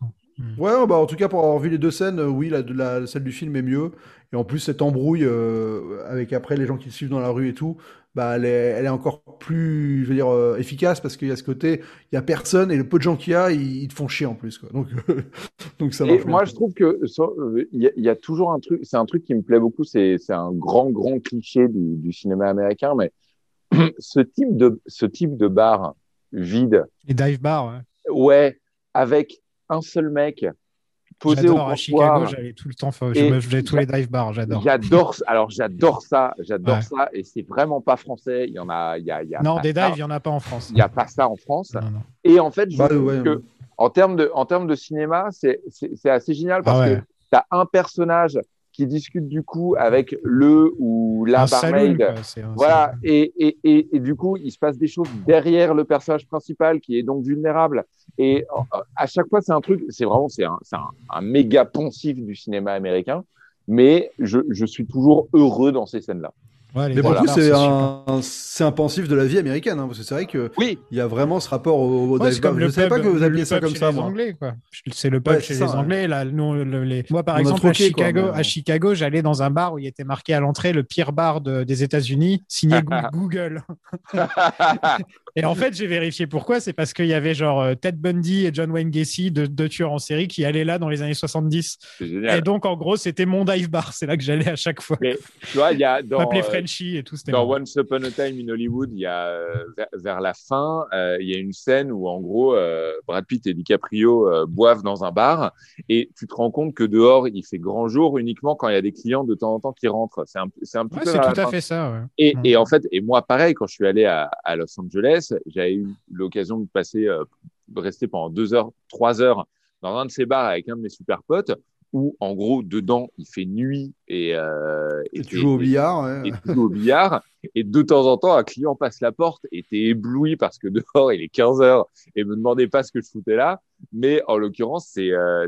Ouais, bah en tout cas pour avoir vu les deux scènes, euh, oui, la, la, celle du film est mieux. Et en plus cette embrouille euh, avec après les gens qui le suivent dans la rue et tout, bah elle est, elle est encore plus, je veux dire, euh, efficace parce qu'il y a ce côté, il y a personne et le peu de gens qu'il y a, ils, ils te font chier en plus quoi. Donc donc ça Et marche. moi, bien. je trouve que euh, il y, a- il y a toujours un truc, c'est un truc qui me plaît beaucoup, c'est c'est un grand, grand cliché du, du cinéma américain, mais ce type de, ce type de bar vide, Les dive bars, ouais. ouais, avec un seul mec posé au J'adore. À Chicago, comptoir. j'allais tout le temps. Je faisais tous les dive bars, j'adore. J'adore, alors j'adore ça, j'adore Ouais. ça, et c'est vraiment pas français. Il y en a, il y a, il y a Non, des dives, il n'y en a pas en France. Il n'y a pas ça en France. Non, non. Et en fait, je Bah, trouve ouais, que ouais. en termes de, en termes de cinéma, c'est c'est- c'est assez génial parce Ah ouais. que tu as un personnage qui discute du coup avec le ou la Un barmaid. Voilà, et, et, et, et du coup, il se passe des choses derrière le personnage principal qui est donc vulnérable. Et euh, à chaque fois, c'est un truc, c'est vraiment, c'est un, un, un méga poncif du cinéma américain, mais je, je suis toujours heureux dans ces scènes-là. Ouais, Mais pour coup, bars, c'est un, c'est un pensif de la vie américaine, hein, parce que c'est vrai que Oui, il y a vraiment ce rapport au, au Ouais, dive c'est bar. comme Je le savais pas que vous appeliez ça comme chez ça. C'est le pub Ouais, chez les. Anglais. Là, nous, le- les... Moi, par On exemple, troqué, à quoi, Chicago, mais- à Chicago, j'allais dans un bar où il était marqué à l'entrée le pire bar de- des États-Unis, signé Goo- Google. Et en fait, j'ai vérifié pourquoi. C'est parce qu'il y avait genre euh, Ted Bundy et John Wayne Gacy, deux, deux tueurs en série, qui allaient là dans les années 70. c'est Et donc, en gros, c'était mon dive bar. C'est là que j'allais à chaque fois. Mais tu vois, il y a On dans, euh, Frenchie et tout. Dans marrant. Once Upon a Time in Hollywood, il y a euh, vers, vers la fin, euh, il y a une scène où en gros euh, Brad Pitt et DiCaprio euh, boivent dans un bar et tu te rends compte que dehors il fait grand jour uniquement quand il y a des clients de temps en temps qui rentrent. C'est un, un petit Ouais, peu c'est tout à fin. fait ça. ouais. Et, en fait, et moi pareil, quand je suis allé à, à Los Angeles, j'avais eu l'occasion de passer, euh, de rester pendant deux heures, trois heures dans un de ces bars avec un de mes super potes où en gros dedans il fait nuit et, euh, Et tu et- joues au et- billard. ouais. et tu joues au billard. Et de temps en temps, un client passe la porte et t'es ébloui parce que dehors, il est 15 heures et me demandait pas ce que je foutais là. Mais en l'occurrence, c'est euh,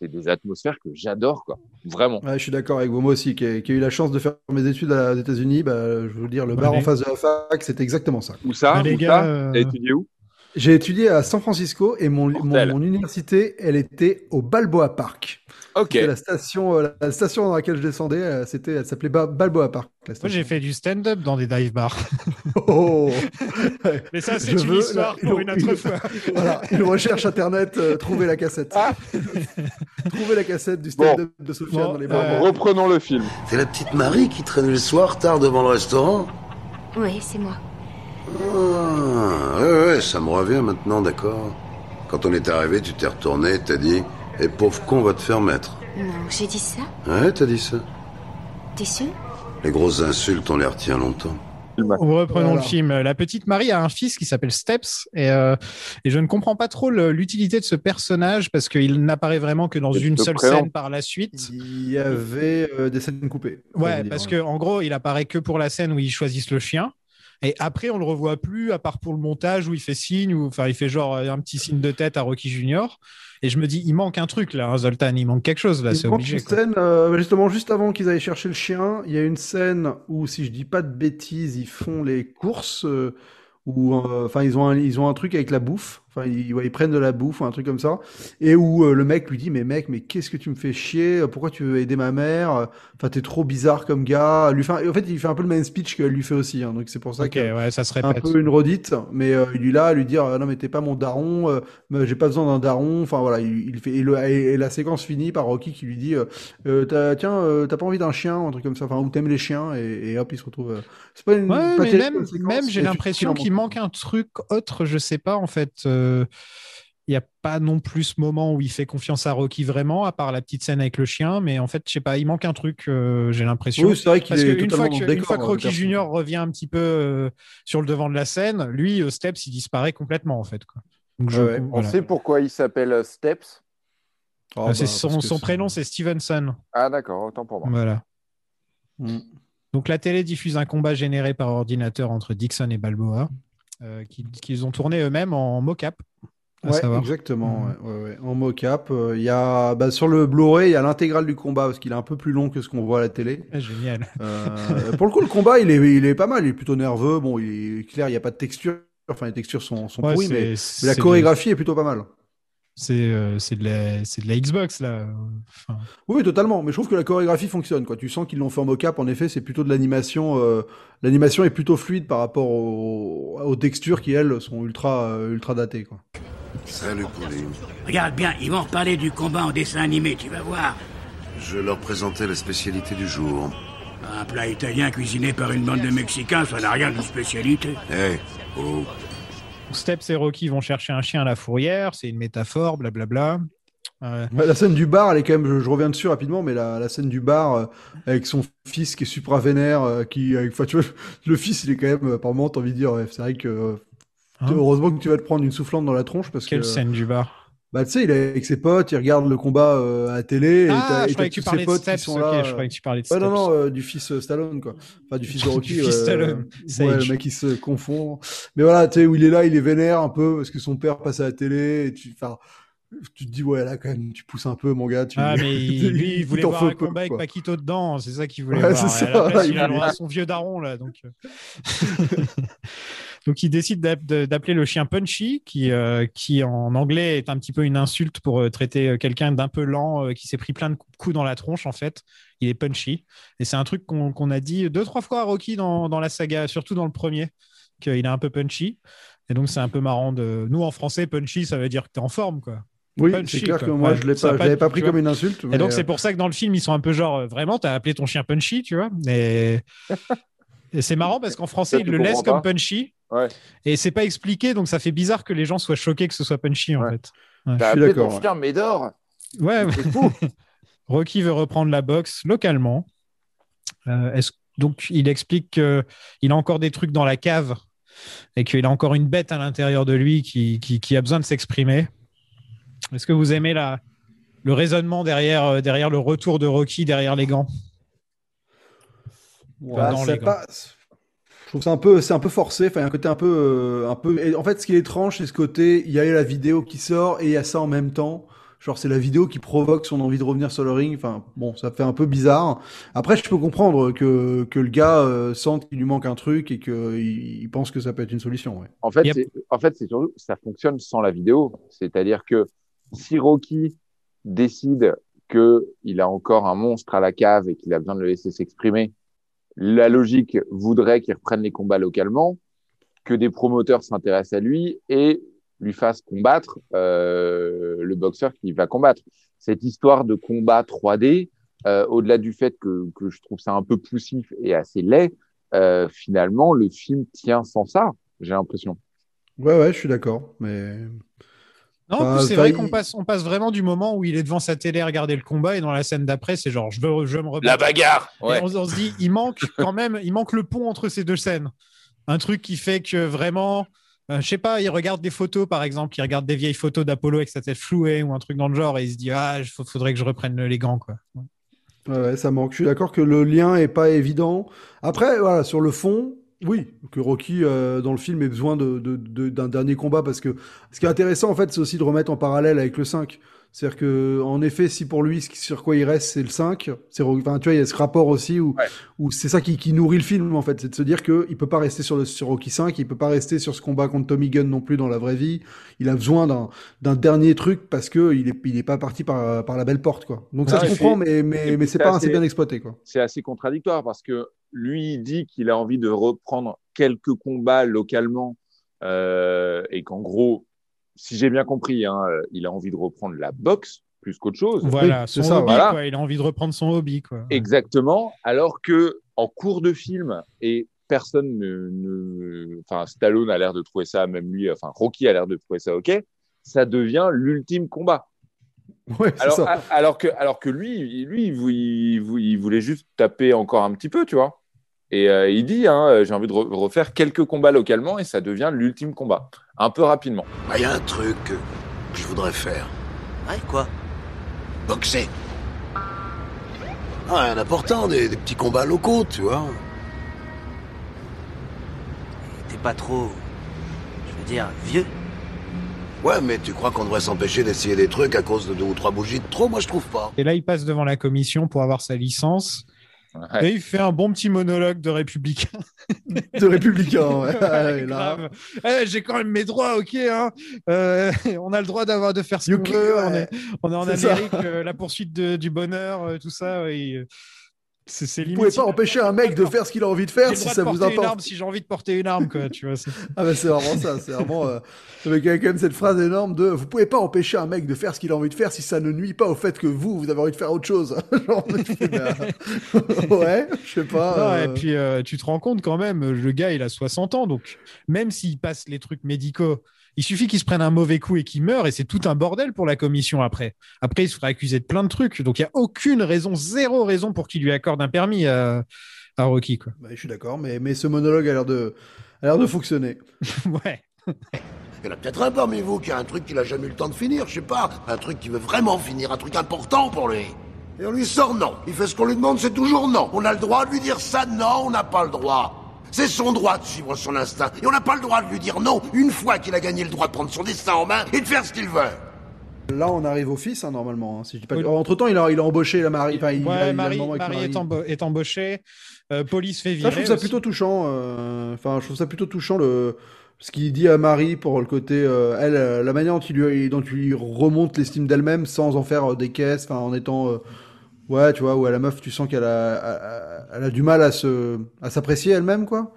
des, atmosphères que j'adore, quoi. Vraiment. Ouais, je suis d'accord avec vous. Moi aussi, qui ai, qui ai eu la chance de faire mes études aux États-Unis, bah, je veux dire, le bar en face de la fac, c'est exactement ça. Où ça? Bah, les Où gars, ça? Euh, T'as étudié où? J'ai étudié à San Francisco et mon, mon, Mortel. mon université, elle était au Balboa Park. Ok. C'était la station, euh, la station dans laquelle je descendais, euh, c'était, elle s'appelait Ba- Balboa Park. la Moi, j'ai fait du stand-up dans des dive bars. Oh Mais ça, c'est Je une veux histoire la- pour une autre une- fois. Voilà, une recherche internet, euh, trouver la cassette. Ah. trouver la cassette du stand-up de Sofiane Bon, dans les euh, bars. Reprenons le film. C'est la petite Marie qui traîne le soir tard devant le restaurant Oui, c'est moi. Ah, ouais, ouais, ça me revient maintenant, d'accord. Quand on est arrivé, tu t'es retourné, t'as dit Eh pauvre con, va te faire mettre. Non, j'ai dit ça. Ouais, t'as dit ça. T'es sûr? Les grosses insultes, on les retient longtemps. Reprenons Voilà. le film. La petite Marie a un fils qui s'appelle Steps et, euh, et je ne comprends pas trop l'utilité de ce personnage parce qu'il n'apparaît vraiment que dans Et une seule scène par la suite. Il y avait euh, des scènes coupées. Ouais, vous dire. parce que en gros, il apparaît que pour la scène où ils choisissent le chien. Et après, on le revoit plus, à part pour le montage où il fait signe, ou enfin, il fait genre euh, un petit signe de tête à Rocky Junior. Et je me dis, il manque un truc là, hein, Zoltan, il manque quelque chose là, Il c'est obligé. une scène, euh, justement, juste avant qu'ils aillent chercher le chien, il y a une scène où, si je dis pas de bêtises, ils font les courses, euh, ou euh, enfin ils ont un, ils ont un truc avec la bouffe, enfin ils, ouais, ils prennent de la bouffe ou un truc comme ça, et où euh, le mec lui dit mais mec mais qu'est-ce que tu me fais chier, pourquoi tu veux aider ma mère, enfin t'es trop bizarre comme gars, lui fait, en fait il fait un peu le même speech qu'elle lui fait aussi, hein, donc c'est pour ça Ok, que ouais, ça se un peu une redite, mais euh, il est là à lui dire euh, non mais t'es pas mon daron, euh, j'ai pas besoin d'un daron. Enfin voilà, il, il fait et, le- et- et la séquence finit par Rocky qui lui dit tiens t'as pas envie d'un chien, un truc comme ça, enfin ou t'aimes les chiens? Et, et hop il se retrouve. C'est pas une. Ouais, pas mais même, même j'ai l'impression qu'il manque un truc autre, je sais pas en fait. Euh, il n'y a pas non plus ce moment où il fait confiance à Rocky vraiment, à part la petite scène avec le chien. Mais en fait, je sais pas, il manque un truc, euh, j'ai l'impression. Oui, c'est vrai qu'il Parce est qu'une fois, totalement que, une fois que décor, Rocky euh, Junior revient un petit peu euh, sur le devant de la scène, lui, euh, Steps, il disparaît complètement en fait. Quoi. Donc, je- Ouais, ouais. On sait pourquoi il s'appelle euh, Steps. Ah, Euh, c'est bah, son, prénom, c'est Stevenson. Ah d'accord, autant pour moi. Voilà. Mm. Donc la télé diffuse un combat généré par ordinateur entre Dixon et Balboa, euh, qui- qu'ils ont tourné eux-mêmes en mocap. Ouais, exactement. Mhm. ouais, ouais, ouais. En mocap, euh, il y a bah, sur le Blu-ray, il y a l'intégrale du combat parce qu'il est un peu plus long que ce qu'on voit à la télé. Ah, génial. Euh, pour le coup, le combat, il est, il est pas mal. Il est plutôt nerveux. Bon, il est clair, il n'y a pas de texture. Enfin, les textures sont, sont pourries, mais, mais la chorégraphie est plutôt pas mal. C'est euh, c'est de, la- c'est de la Xbox là. Enfin, Oui, totalement. Mais je trouve que la chorégraphie fonctionne. Quoi. Tu sens qu'ils l'ont fait en mocap. En effet, c'est plutôt de l'animation. euh, L'animation est plutôt fluide par rapport aux, aux textures qui, elles, sont ultra, euh, ultra datées. Quoi. Salut, Pauline. Regarde bien, ils vont reparler du combat en dessin animé, tu vas voir. Je leur présentais la spécialité du jour. Un plat italien cuisiné par une bande de Mexicains, ça n'a rien de spécialité. Hé, oh, Steps et Rocky vont chercher un chien à la fourrière, c'est une métaphore, blablabla. Euh, Ouais, La scène du bar, elle est quand même. Je, je reviens dessus rapidement, mais la, la scène du bar euh, avec son fils qui est supra vénère, euh, qui, enfin, tu vois, le fils, il est quand même. euh, Par moment, t'as envie de dire, ouais, c'est vrai que. euh, Hein heureusement que tu vas te prendre une soufflante dans la tronche parce quelle que. scène du bar Bah, tu sais, il est avec ses potes, il regarde le combat euh, à la télé. Ah, et je t'as croyais que tu parlais de Steps. sont ok, là. je euh, croyais que tu parlais de Ouais, Steps. non, non, euh, du fils euh, Stallone, quoi. Enfin, du fils de Du Rocky. fils euh, Stallone, Ouais, le mec, il se confond. Mais voilà, tu sais, où il est là, il est vénère un peu parce que son père passe à la télé. Et tu, enfin, tu te dis, ouais, là, quand même, tu pousses un peu, mon gars. Tu, Ah, mais il- lui, il voulait voir un combat avec. Paquito dedans, c'est ça qu'il voulait Ouais, voir. c'est Et à la ça, place, il a voulait- droit à son vieux daron, là. Donc, euh. donc il décide d'app- de- d'appeler le chien Punchy, qui, euh, qui en anglais est un petit peu une insulte pour euh, traiter euh, quelqu'un d'un peu lent, qui s'est pris plein de coups dans la tronche, en fait. Il est punchy. Et c'est un truc qu'on a dit deux, trois fois à Rocky dans, dans la saga, surtout dans le premier, qu'il est un peu punchy. Et donc, c'est un peu marrant de. Nous, en français, punchy, ça veut dire que tu es en forme, quoi. Oui, Punchy, c'est clair quoi. que moi, Ouais, je a pas, pris comme une insulte. Et donc, euh, c'est pour ça que dans le film, ils sont un peu genre, vraiment, t'as appelé ton chien Punchy, tu vois. Et, et c'est marrant parce qu'en français, Ça, ils le laissent comme. Punchy. Ouais. Et c'est pas expliqué, donc ça fait bizarre que les gens soient choqués que ce soit Punchy, en Ouais. fait. T'as suis appelé d'accord, ouais. Médor Ouais. Rocky veut reprendre la boxe localement. Euh, est-ce- donc, il explique qu'il a encore des trucs dans la cave et qu'il a encore une bête à l'intérieur de lui qui, qui- qui a besoin de s'exprimer. Est-ce que vous aimez la, le raisonnement derrière, euh, derrière le retour de Rocky derrière les gants? Ouais, dans c'est les gants. pas- Je trouve ça un peu, c'est un peu forcé. Enfin, il y a un côté un peu, euh, un peu. et en fait, ce qui est étrange, c'est ce côté. Il y a la vidéo qui sort et il y a ça en même temps. Genre, c'est la vidéo qui provoque son envie de revenir sur le ring. Enfin, bon, ça fait un peu bizarre. Après, je peux comprendre que que le gars euh, sente qu'il lui manque un truc et que il, il pense que ça peut être une solution. Ouais. En fait, Yep. c'est, en fait, c'est surtout, ça fonctionne sans la vidéo. C'est-à-dire que si Rocky décide que il a encore un monstre à la cave et qu'il a besoin de le laisser s'exprimer, la logique voudrait qu'il reprenne les combats localement, que des promoteurs s'intéressent à lui et lui fassent combattre euh, le boxeur qui va combattre. Cette histoire de combat 3D, euh, au-delà du fait que, je trouve ça un peu poussif et assez laid, euh, finalement, le film tient sans ça, j'ai l'impression. Ouais, ouais, je suis d'accord. Mais Non, Enfin, c'est vrai il- qu'on passe, on passe vraiment du moment où il est devant sa télé à regarder le combat et dans la scène d'après, c'est genre, je veux, je veux me rebattre. La bagarre on, on se dit, il manque quand même, il manque le pont entre ces deux scènes. Un truc qui fait que vraiment, euh, je sais pas, il regarde des photos, par exemple, il regarde des vieilles photos d'Apollo avec sa tête flouée ou un truc dans le genre et il se dit, ah, il faudrait que je reprenne les gants, quoi. Ouais, ouais, ça manque. Je suis d'accord que le lien est pas évident. Après, voilà, sur le fond, oui, que Rocky euh, dans le film ait besoin de, de- de- d'un dernier combat parce que ce qui est intéressant en fait, c'est aussi de remettre en parallèle avec le 5. C'est-à-dire que, en effet, si pour lui, ce qui- sur quoi il reste, c'est le 5, c'est, enfin, tu vois, il y a ce rapport aussi où, Ouais. où c'est ça qui, qui nourrit le film, en fait. C'est de se dire que il peut pas rester sur le, sur Rocky 5, il peut pas rester sur ce combat contre Tommy Gunn non plus dans la vraie vie. Il a besoin d'un, d'un dernier truc parce que il est, il est pas parti par, par la belle porte, quoi. Donc ça se comprend, mais, mais, mais c'est pas assez- bien exploité, quoi. c'est assez contradictoire parce que lui il dit qu'il a envie de reprendre quelques combats localement euh, et qu'en gros, si j'ai bien compris, hein, euh, il a envie de reprendre la boxe plus qu'autre chose. Voilà, son ça, hobby, voilà. quoi. Il a envie de reprendre son hobby, quoi. Exactement. Alors que en cours de film et personne ne, ne- enfin Stallone a l'air de trouver ça, même lui, enfin Rocky a l'air de trouver ça ok. ça devient l'ultime combat. Ouais, c'est Alors, ça. a- alors, que, alors que lui, lui il voulait juste taper encore un petit peu, tu vois. Et euh, il dit, hein, euh, j'ai envie de re- refaire quelques combats localement et ça devient l'ultime combat, un peu rapidement. Bah, Il y a un truc que je voudrais faire. Ouais, quoi? Boxer. Ah, rien d'important, des, des petits combats locaux, tu vois. T'es pas trop. Je veux dire, vieux? Ouais, mais tu crois qu'on devrait s'empêcher d'essayer des trucs à cause de deux ou trois bougies de trop? Moi, je trouve pas. Et là, il passe devant la commission pour avoir sa licence. Ouais. Et il fait un bon petit monologue de républicain. De républicain, ouais. Ouais, Ouais, là. grave. Eh, J'ai quand même mes droits, ok. Hein. Euh, on a le droit d'avoir de faire ce qu'on veut. On est, on est en. Amérique, euh, la poursuite de- du bonheur, euh, tout ça. ouais, et, euh, c'est Vous pouvez pas empêcher un mec de faire ce qu'il a envie de faire si ça vous une importe. arme si j'ai envie de porter une arme, quoi. Tu vois. Ah bah c'est vraiment ça, c'est vraiment... Euh... Avec quand même cette phrase énorme de « Vous pouvez pas empêcher un mec de faire ce qu'il a envie de faire si ça ne nuit pas au fait que vous, vous avez envie de faire autre chose. » Genre, bah, Ouais, je sais pas. Non, euh, Et puis, euh, tu te rends compte quand même, le gars, il a 60 ans. Donc, même s'il passe les trucs médicaux, il suffit qu'il se prenne un mauvais coup et qu'il meure. Et c'est tout un bordel pour la commission après. Après, il se fera accuser de plein de trucs. Donc, il n'y a aucune raison, zéro raison pour qu'il lui accorde un permis à, à Rocky. Quoi. bah, je suis d'accord, mais, mais ce monologue a l'air de, a l'air de fonctionner. ouais. Il y en a peut-être un parmi vous qui a un truc qu'il a jamais eu le temps de finir, je sais pas. Un truc qui veut vraiment finir, un truc important pour lui. Et on lui sort non. Il fait ce qu'on lui demande, c'est toujours non. On a le droit de lui dire ça Non, on n'a pas le droit. C'est son droit de suivre son instinct. Et on n'a pas le droit de lui dire non une fois qu'il a gagné le droit de prendre son destin en main et de faire ce qu'il veut. Là, on arrive au fils, hein, normalement. hein, si je dis pas... Oui. Entre temps, il a, il a embauché la Marie. Enfin, il, a Marie, moment avec Marie est, Marie. est embauchée. Euh, police fait Ça, virer. je trouve ça aussi. plutôt touchant. euh, Enfin, je trouve ça plutôt touchant le ce qu'il dit à Marie pour le côté euh, elle, la manière dont il lui, dont il lui remonte l'estime d'elle-même sans en faire euh, des caisses, en étant euh, ouais, tu vois, où à la meuf, tu sens qu'elle a, a- a- elle a du mal à se à s'apprécier elle-même quoi,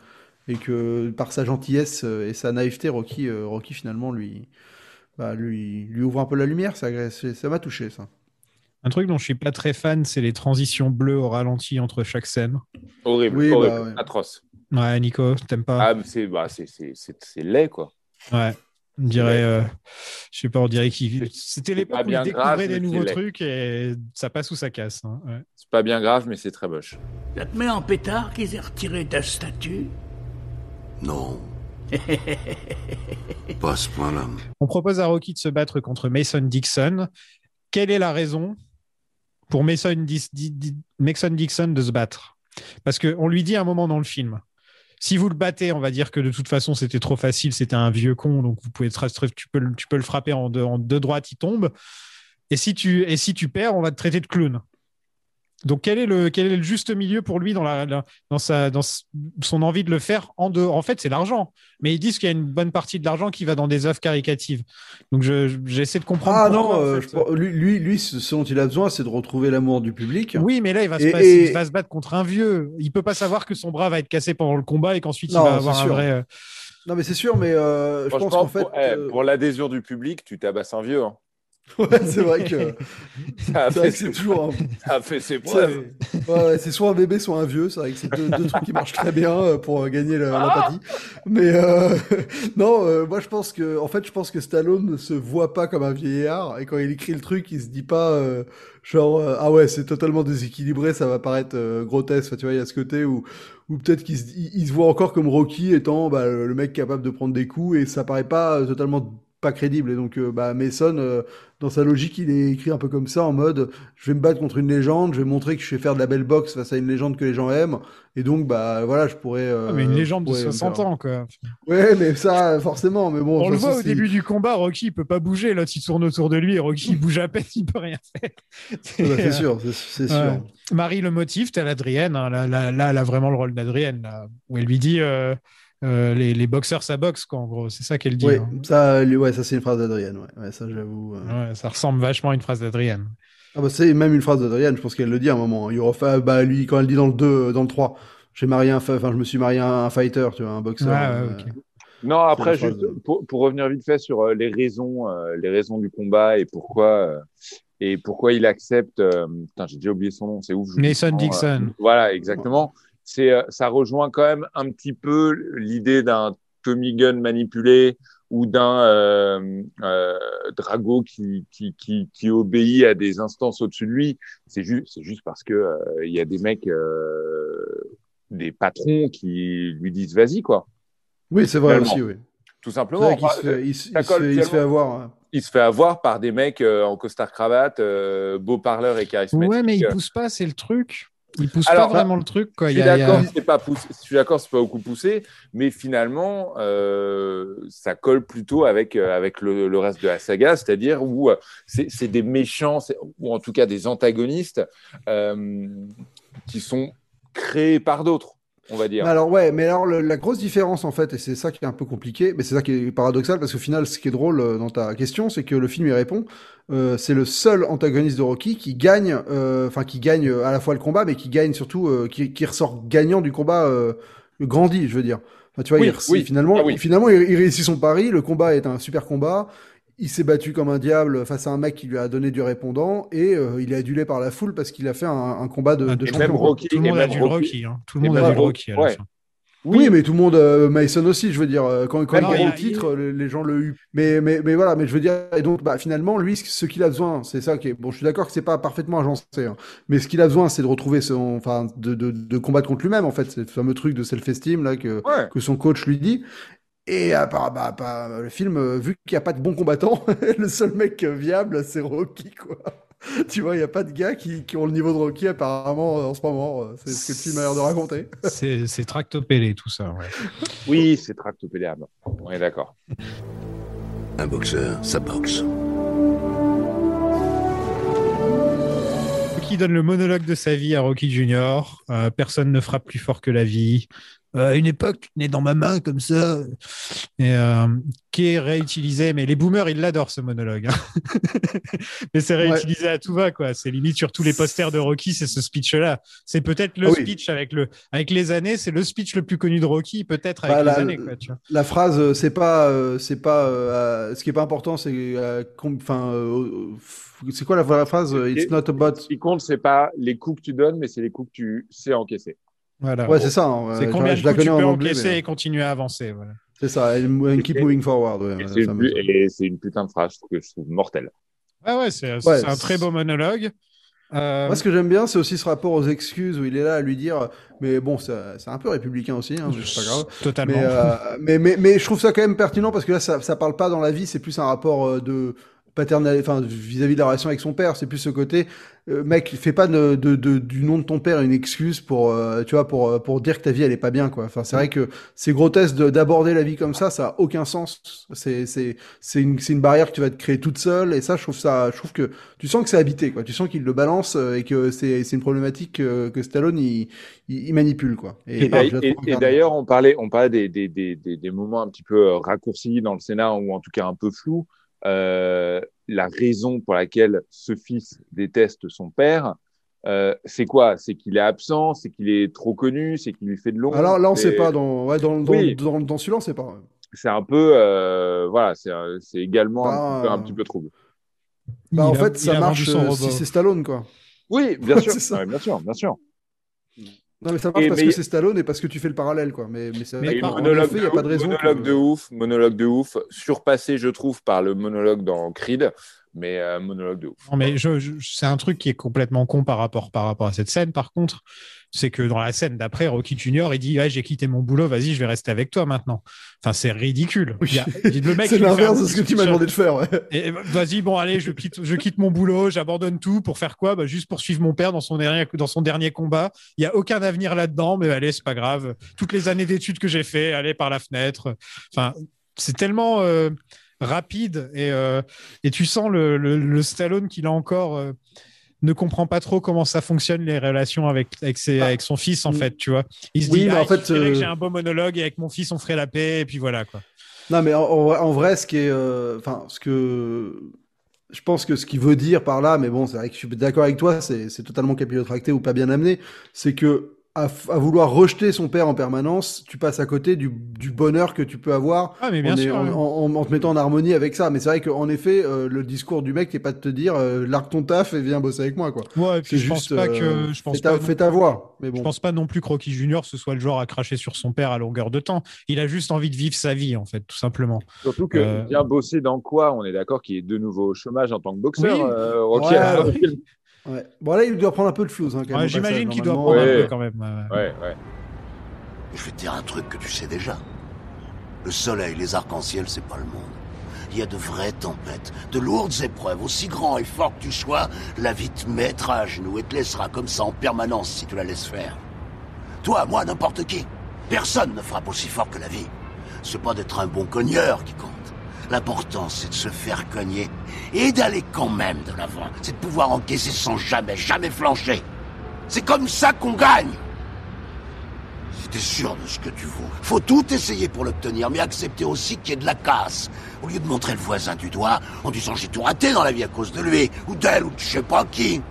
et que par sa gentillesse euh, et sa naïveté, Rocky, euh, Rocky finalement lui bah, lui lui ouvre un peu la lumière. Ça, ça m'a touché ça. Un truc dont je suis pas très fan, c'est les transitions bleues au ralenti entre chaque scène. Horrible, Oui, horrible, bah, ouais. atroce. Ouais, Nico, t'aimes pas Ah, mais c'est bah, c'est- c'est- c'est- c'est laid, quoi. Ouais. On dirait, euh, je sais pas, on dirait qu'il. C'était l'époque où il découvrait grave, des nouveaux trucs et ça passe ou ça casse. hein, ouais. C'est pas bien grave, mais c'est très moche. Ça te met en pétard qu'ils aient retiré ta statue? Non. pas ce point-là. On propose à Rocky de se battre contre Mason Dixon. Quelle est la raison pour Mason, Dis- Di- Di- Mason Dixon de se battre? Parce qu'on lui dit à un moment dans le film si vous le battez, on va dire que de toute façon c'était trop facile, c'était un vieux con, donc vous pouvez tu peux, tu peux le frapper en deux, en deux droites, il tombe. Et si tu et si tu perds, on va te traiter de clown. Donc quel est le quel est le juste milieu pour lui dans la, la- dans sa dans son envie de le faire en deux En fait, c'est l'argent. Mais ils disent qu'il y a une bonne partie de l'argent qui va dans des œuvres caricatives. Donc je je- j'essaie de comprendre. Ah non, en euh, fait. je pense- lui, lui, lui, ce dont il a besoin, c'est de retrouver l'amour du public. Oui, mais là, il va, se Et- passer- et- il va se battre contre un vieux. Il peut pas savoir que son bras va être cassé pendant le combat et qu'ensuite il Non, va c'est avoir un sûr. vrai. euh, Non, mais c'est sûr, mais euh, je pense qu'en fait, pour, eh, euh, pour l'adhésion du public, tu tabasses un vieux. hein. ouais, c'est vrai que c'est toujours. un- ça a fait ses C'est preuves. ouais, ouais, c'est soit un bébé, soit un vieux. C'est vrai que c'est deux, deux trucs qui marchent très bien euh, pour euh, gagner le- l'empathie. Mais euh, non, euh, moi je pense que, en fait, je pense que Stallone ne se voit pas comme un vieillard et quand il écrit le truc, il se dit pas euh, genre ah ouais, c'est totalement déséquilibré, ça va paraître grotesque. Enfin, tu vois, il y a ce côté où ou peut-être qu'il se, il, il se voit encore comme Rocky étant bah, le mec capable de prendre des coups et ça paraît pas totalement pas crédible et donc euh, bah Mason euh, dans sa logique il est écrit un peu comme ça en mode je vais me battre contre une légende je vais montrer que je sais faire de la belle boxe face à une légende que les gens aiment et donc bah voilà je pourrais euh, ah, mais une légende de je pourrais me 60 faire- ans, quoi. ouais mais ça forcément mais bon On le voit au début du combat, Rocky il peut pas bouger, l'autre il tourne autour de lui et Rocky il bouge à peine, il peut rien faire. Ah bah, c'est sûr c'est- sûr. Marie le motive, t'as l'Adrienne, hein, là, là, là, elle a vraiment le rôle d'Adrienne, où elle lui dit euh, euh, les, les boxeurs ça boxe, quoi, en gros, c'est ça qu'elle dit. ouais hein. ça lui- ouais ça c'est une phrase d'Adrienne ouais. ouais ça j'avoue euh. Ouais, ça ressemble vachement à une phrase d'Adrienne. Ah bah c'est même une phrase d'Adrienne, je pense qu'elle le dit à un moment. Il refait, bah lui, quand elle dit dans le 2, dans le 3, j'ai marié un, enfin je me suis marié à un fighter, tu vois, un boxeur. Euh, ouais, ok. Non, après, juste pour, pour revenir vite fait sur euh, les raisons, euh, les raisons du combat et pourquoi euh, et pourquoi il accepte. euh, putain, j'ai déjà oublié son nom, c'est ouf. euh, Dixon. voilà, exactement. C'est, euh, ça rejoint quand même un petit peu l'idée d'un Tommy Gun manipulé ou d'un euh, euh, Drago qui, qui, qui, qui, obéit à des instances au-dessus de lui. C'est juste, c'est juste parce que euh, il y a des mecs, euh, des patrons qui lui disent vas-y quoi. Oui, c'est vrai aussi, oui. Tout simplement. Il se, fait, il, se, il, se fait, il se fait avoir. Hein. Il se fait avoir par des mecs en costard cravate, euh, beaux parleurs et charismatiques. Ouais, mais il pousse pas, c'est le truc. Il pousse Alors, pas vraiment le truc. Quoi. Je suis d'accord, a... c'est pas poussé. Je suis d'accord, c'est pas beaucoup poussé, mais finalement, euh, ça colle plutôt avec euh, avec le, le, reste de la saga, c'est-à-dire où euh, c'est des méchants ou en tout cas des antagonistes euh, qui sont créés par d'autres. On va dire. Alors ouais, mais alors le, la grosse différence en fait, et c'est ça qui est un peu compliqué, mais c'est ça qui est paradoxal parce qu'au final, ce qui est drôle dans ta question, c'est que le film y répond. Euh, c'est le seul antagoniste de Rocky qui gagne, enfin euh, qui gagne à la fois le combat, mais qui gagne surtout, euh, qui, qui, ressort gagnant du combat grandi, je veux dire. Enfin, tu vois, oui, il, oui. finalement, ah, oui. finalement, il, il, réussit son pari. Le combat est un super combat. Il s'est battu comme un diable face à un mec qui lui a donné du répondant et euh, il est adulé par la foule parce qu'il a fait un, un combat de, de champion. Rocky, tout le monde a du Rocky. Hein. Tout le monde a du Rocky. À la ouais. fin. Oui, oui, mais tout le monde, euh, Mason aussi, je veux dire, quand, quand Non, il a- le titre, les, les gens le. Mais, mais, mais voilà, mais je veux dire, et donc, bah, finalement, lui, ce ce qu'il a besoin, c'est ça qui est, bon, je suis d'accord que c'est pas parfaitement agencé, hein, mais ce qu'il a besoin, c'est de retrouver son, enfin, de, de, de combattre contre lui-même, en fait, c'est le fameux truc de self-esteem, là, que, Ouais. que son coach lui dit. Et à part, bah, bah, le film, euh, vu qu'il n'y a pas de bons combattants, le seul mec euh, viable, c'est Rocky, quoi. tu vois, il n'y a pas de gars qui, qui ont le niveau de Rocky, apparemment, euh, en ce moment. euh, C'est ce que le film a l'air de raconter. C'est tractopélé tout ça. Ouais. Oui, c'est tractopédéable. On est d'accord. Un boxeur, ça boxe. Qui donne le monologue de sa vie à Rocky Junior. Euh, personne ne frappe plus fort que la vie. Euh, une époque née dans ma main comme ça, et euh, qui est réutilisé. Mais les boomers, ils l'adorent ce monologue. hein. mais c'est réutilisé à tout va, quoi. C'est limite sur tous les posters de Rocky, c'est ce speech-là. C'est peut-être le Ah oui. speech avec le, avec les années, c'est le speech le plus connu de Rocky, peut-être avec Bah, les la- années, quoi. Tu vois. La phrase, euh, c'est pas, euh, c'est pas, euh, ce qui est pas important, c'est, enfin, c'est quoi la, la phrase It's not about. Ce qui compte, c'est pas les coups que tu donnes, mais c'est les coups que tu sais encaisser. Voilà. Ouais, c'est ça. hein, C'est euh, combien je de coups tu peux en anglais, encaisser mais- et continuer à avancer. Voilà. C'est ça. And, and keep moving forward. ouais, Et la c'est une, putain de phrase que je trouve mortelle. Ouais, ouais, c'est Ouais, un très beau monologue. Euh, Moi, ce que j'aime bien, c'est aussi ce rapport aux excuses où il est là à lui dire, mais bon, c'est c'est un peu républicain aussi, hein, c'est pas grave. Totalement. Mais, euh, mais, mais, mais je trouve ça quand même pertinent parce que là, ça, ça parle pas dans la vie, c'est plus un rapport euh, de paternel, enfin, vis-à-vis de la relation avec son père. C'est plus ce côté, euh, mec, fais pas de, de, de- du nom de ton père une excuse pour, euh, tu vois, pour, euh, pour dire que ta vie elle est pas bien, quoi. Enfin, c'est vrai que c'est grotesque de- d'aborder la vie comme ça, ça a aucun sens. C'est, c'est, c'est une, c'est une barrière que tu vas te créer toute seule et ça, je trouve ça, je trouve que tu sens que c'est habité, quoi. Tu sens qu'il le balance euh, et que c'est, c'est une problématique que, que Stallone il, il, il manipule, quoi. Et, d'ailleurs- et- on parlait, on parlait des, des, des, des, des moments un petit peu euh, raccourcis dans le scénar ou en tout cas un peu flous. Euh, la raison pour laquelle ce fils déteste son père, euh, c'est quoi? C'est qu'il est absent, c'est qu'il est trop connu, c'est qu'il lui fait de l'ombre. Alors là, on c'est- sait pas dans, ouais, dans, dans, Oui. dans, dans celui-là, on sait pas. C'est un peu, euh, voilà, c'est également un, Bah, petit peu, un petit peu trouble. Bah, en a- fait, ça marche si c'est Stallone, quoi. Oui, bien sûr. Ouais, bien sûr, bien sûr. Non, mais ça marche Et- parce mais- que c'est Stallone et parce que tu fais le parallèle, quoi. Mais, mais, c'est monologue, effet, il n'y a de, pas de raison. monologue que- de ouf, monologue de ouf, surpassé, je trouve, par le monologue dans Creed, mais euh, monologue de ouf. Non, mais je, je- c'est un truc qui est complètement con par rapport, par rapport à cette scène. Par contre, c'est que dans la scène d'après, Rocky Junior, il dit ouais, J'ai quitté mon boulot, vas-y, je vais rester avec toi maintenant. Enfin, c'est ridicule. Oui. Il a- le mec, C'est l'inverse de ce que tu m'as demandé de faire, ouais. Et vas-y, bon, allez, je quitte, je quitte mon boulot, j'abandonne tout pour faire quoi? Bah, Juste pour suivre mon père dans son dernier, dans son dernier combat. Il n'y a aucun avenir là-dedans, mais allez, c'est pas grave. Toutes les années d'études que j'ai fait, allez par la fenêtre. Enfin, c'est tellement euh, rapide et, euh, et tu sens le, le, le Stallone qu'il a encore. euh, ne comprend pas trop comment ça fonctionne les relations avec avec, ses, Ah. avec son fils en Mm. fait tu vois il se Oui, dit mais ah, en fait, euh, j'ai un beau monologue et avec mon fils on ferait la paix et puis voilà quoi Non, mais en, vrai, ce qui est, euh, enfin, ce que je pense que ce qu'il veut dire par là, mais bon, c'est vrai que je suis d'accord avec toi, c'est totalement capillotracté ou pas bien amené, c'est que à, vouloir rejeter son père en permanence, tu passes à côté du, du bonheur que tu peux avoir Ah, mais bien en, est- sûr. en, ouais. en- en te mettant en harmonie avec ça. Mais c'est vrai qu'en effet, euh, le discours du mec n'est pas de te dire euh, largue ton taf et viens bosser avec moi. quoi. Ouais, et puis C'est je pense juste pas euh, que je pense fais, ta, pas fais ta voix. Mais Je pense pas non plus que Rocky Junior ce soit le genre à cracher sur son père à longueur de temps. Il a juste envie de vivre sa vie, en fait, tout simplement. Surtout que Euh, bien bosser dans quoi On est d'accord qu'il est de nouveau au chômage en tant que boxeur. Oui. euh, Rocky, Ouais, euh. Ouais. Bon là, il doit prendre un peu de flouze. Hein, quand même, Ouais, J'imagine qu'il doit prendre un peu quand même. ouais, ouais. Ouais, ouais. Je vais te dire un truc que tu sais déjà. Le soleil, les arcs-en-ciel, c'est pas le monde. Il y a de vraies tempêtes, de lourdes épreuves. Aussi grand et fort que tu sois, la vie te mettra à genoux et te laissera comme ça en permanence si tu la laisses faire. Toi, moi, n'importe qui. Personne ne frappe aussi fort que la vie. C'est pas d'être un bon cogneur qui compte. L'important, c'est de se faire cogner et d'aller quand même de l'avant. C'est de pouvoir encaisser sans jamais, jamais flancher. C'est comme ça qu'on gagne. Si t'es sûr de ce que tu vaux, faut tout essayer pour l'obtenir, mais accepter aussi qu'il y ait de la casse. Au lieu de montrer le voisin du doigt en disant j'ai tout raté dans la vie à cause de lui, ou d'elle, ou de je sais pas qui.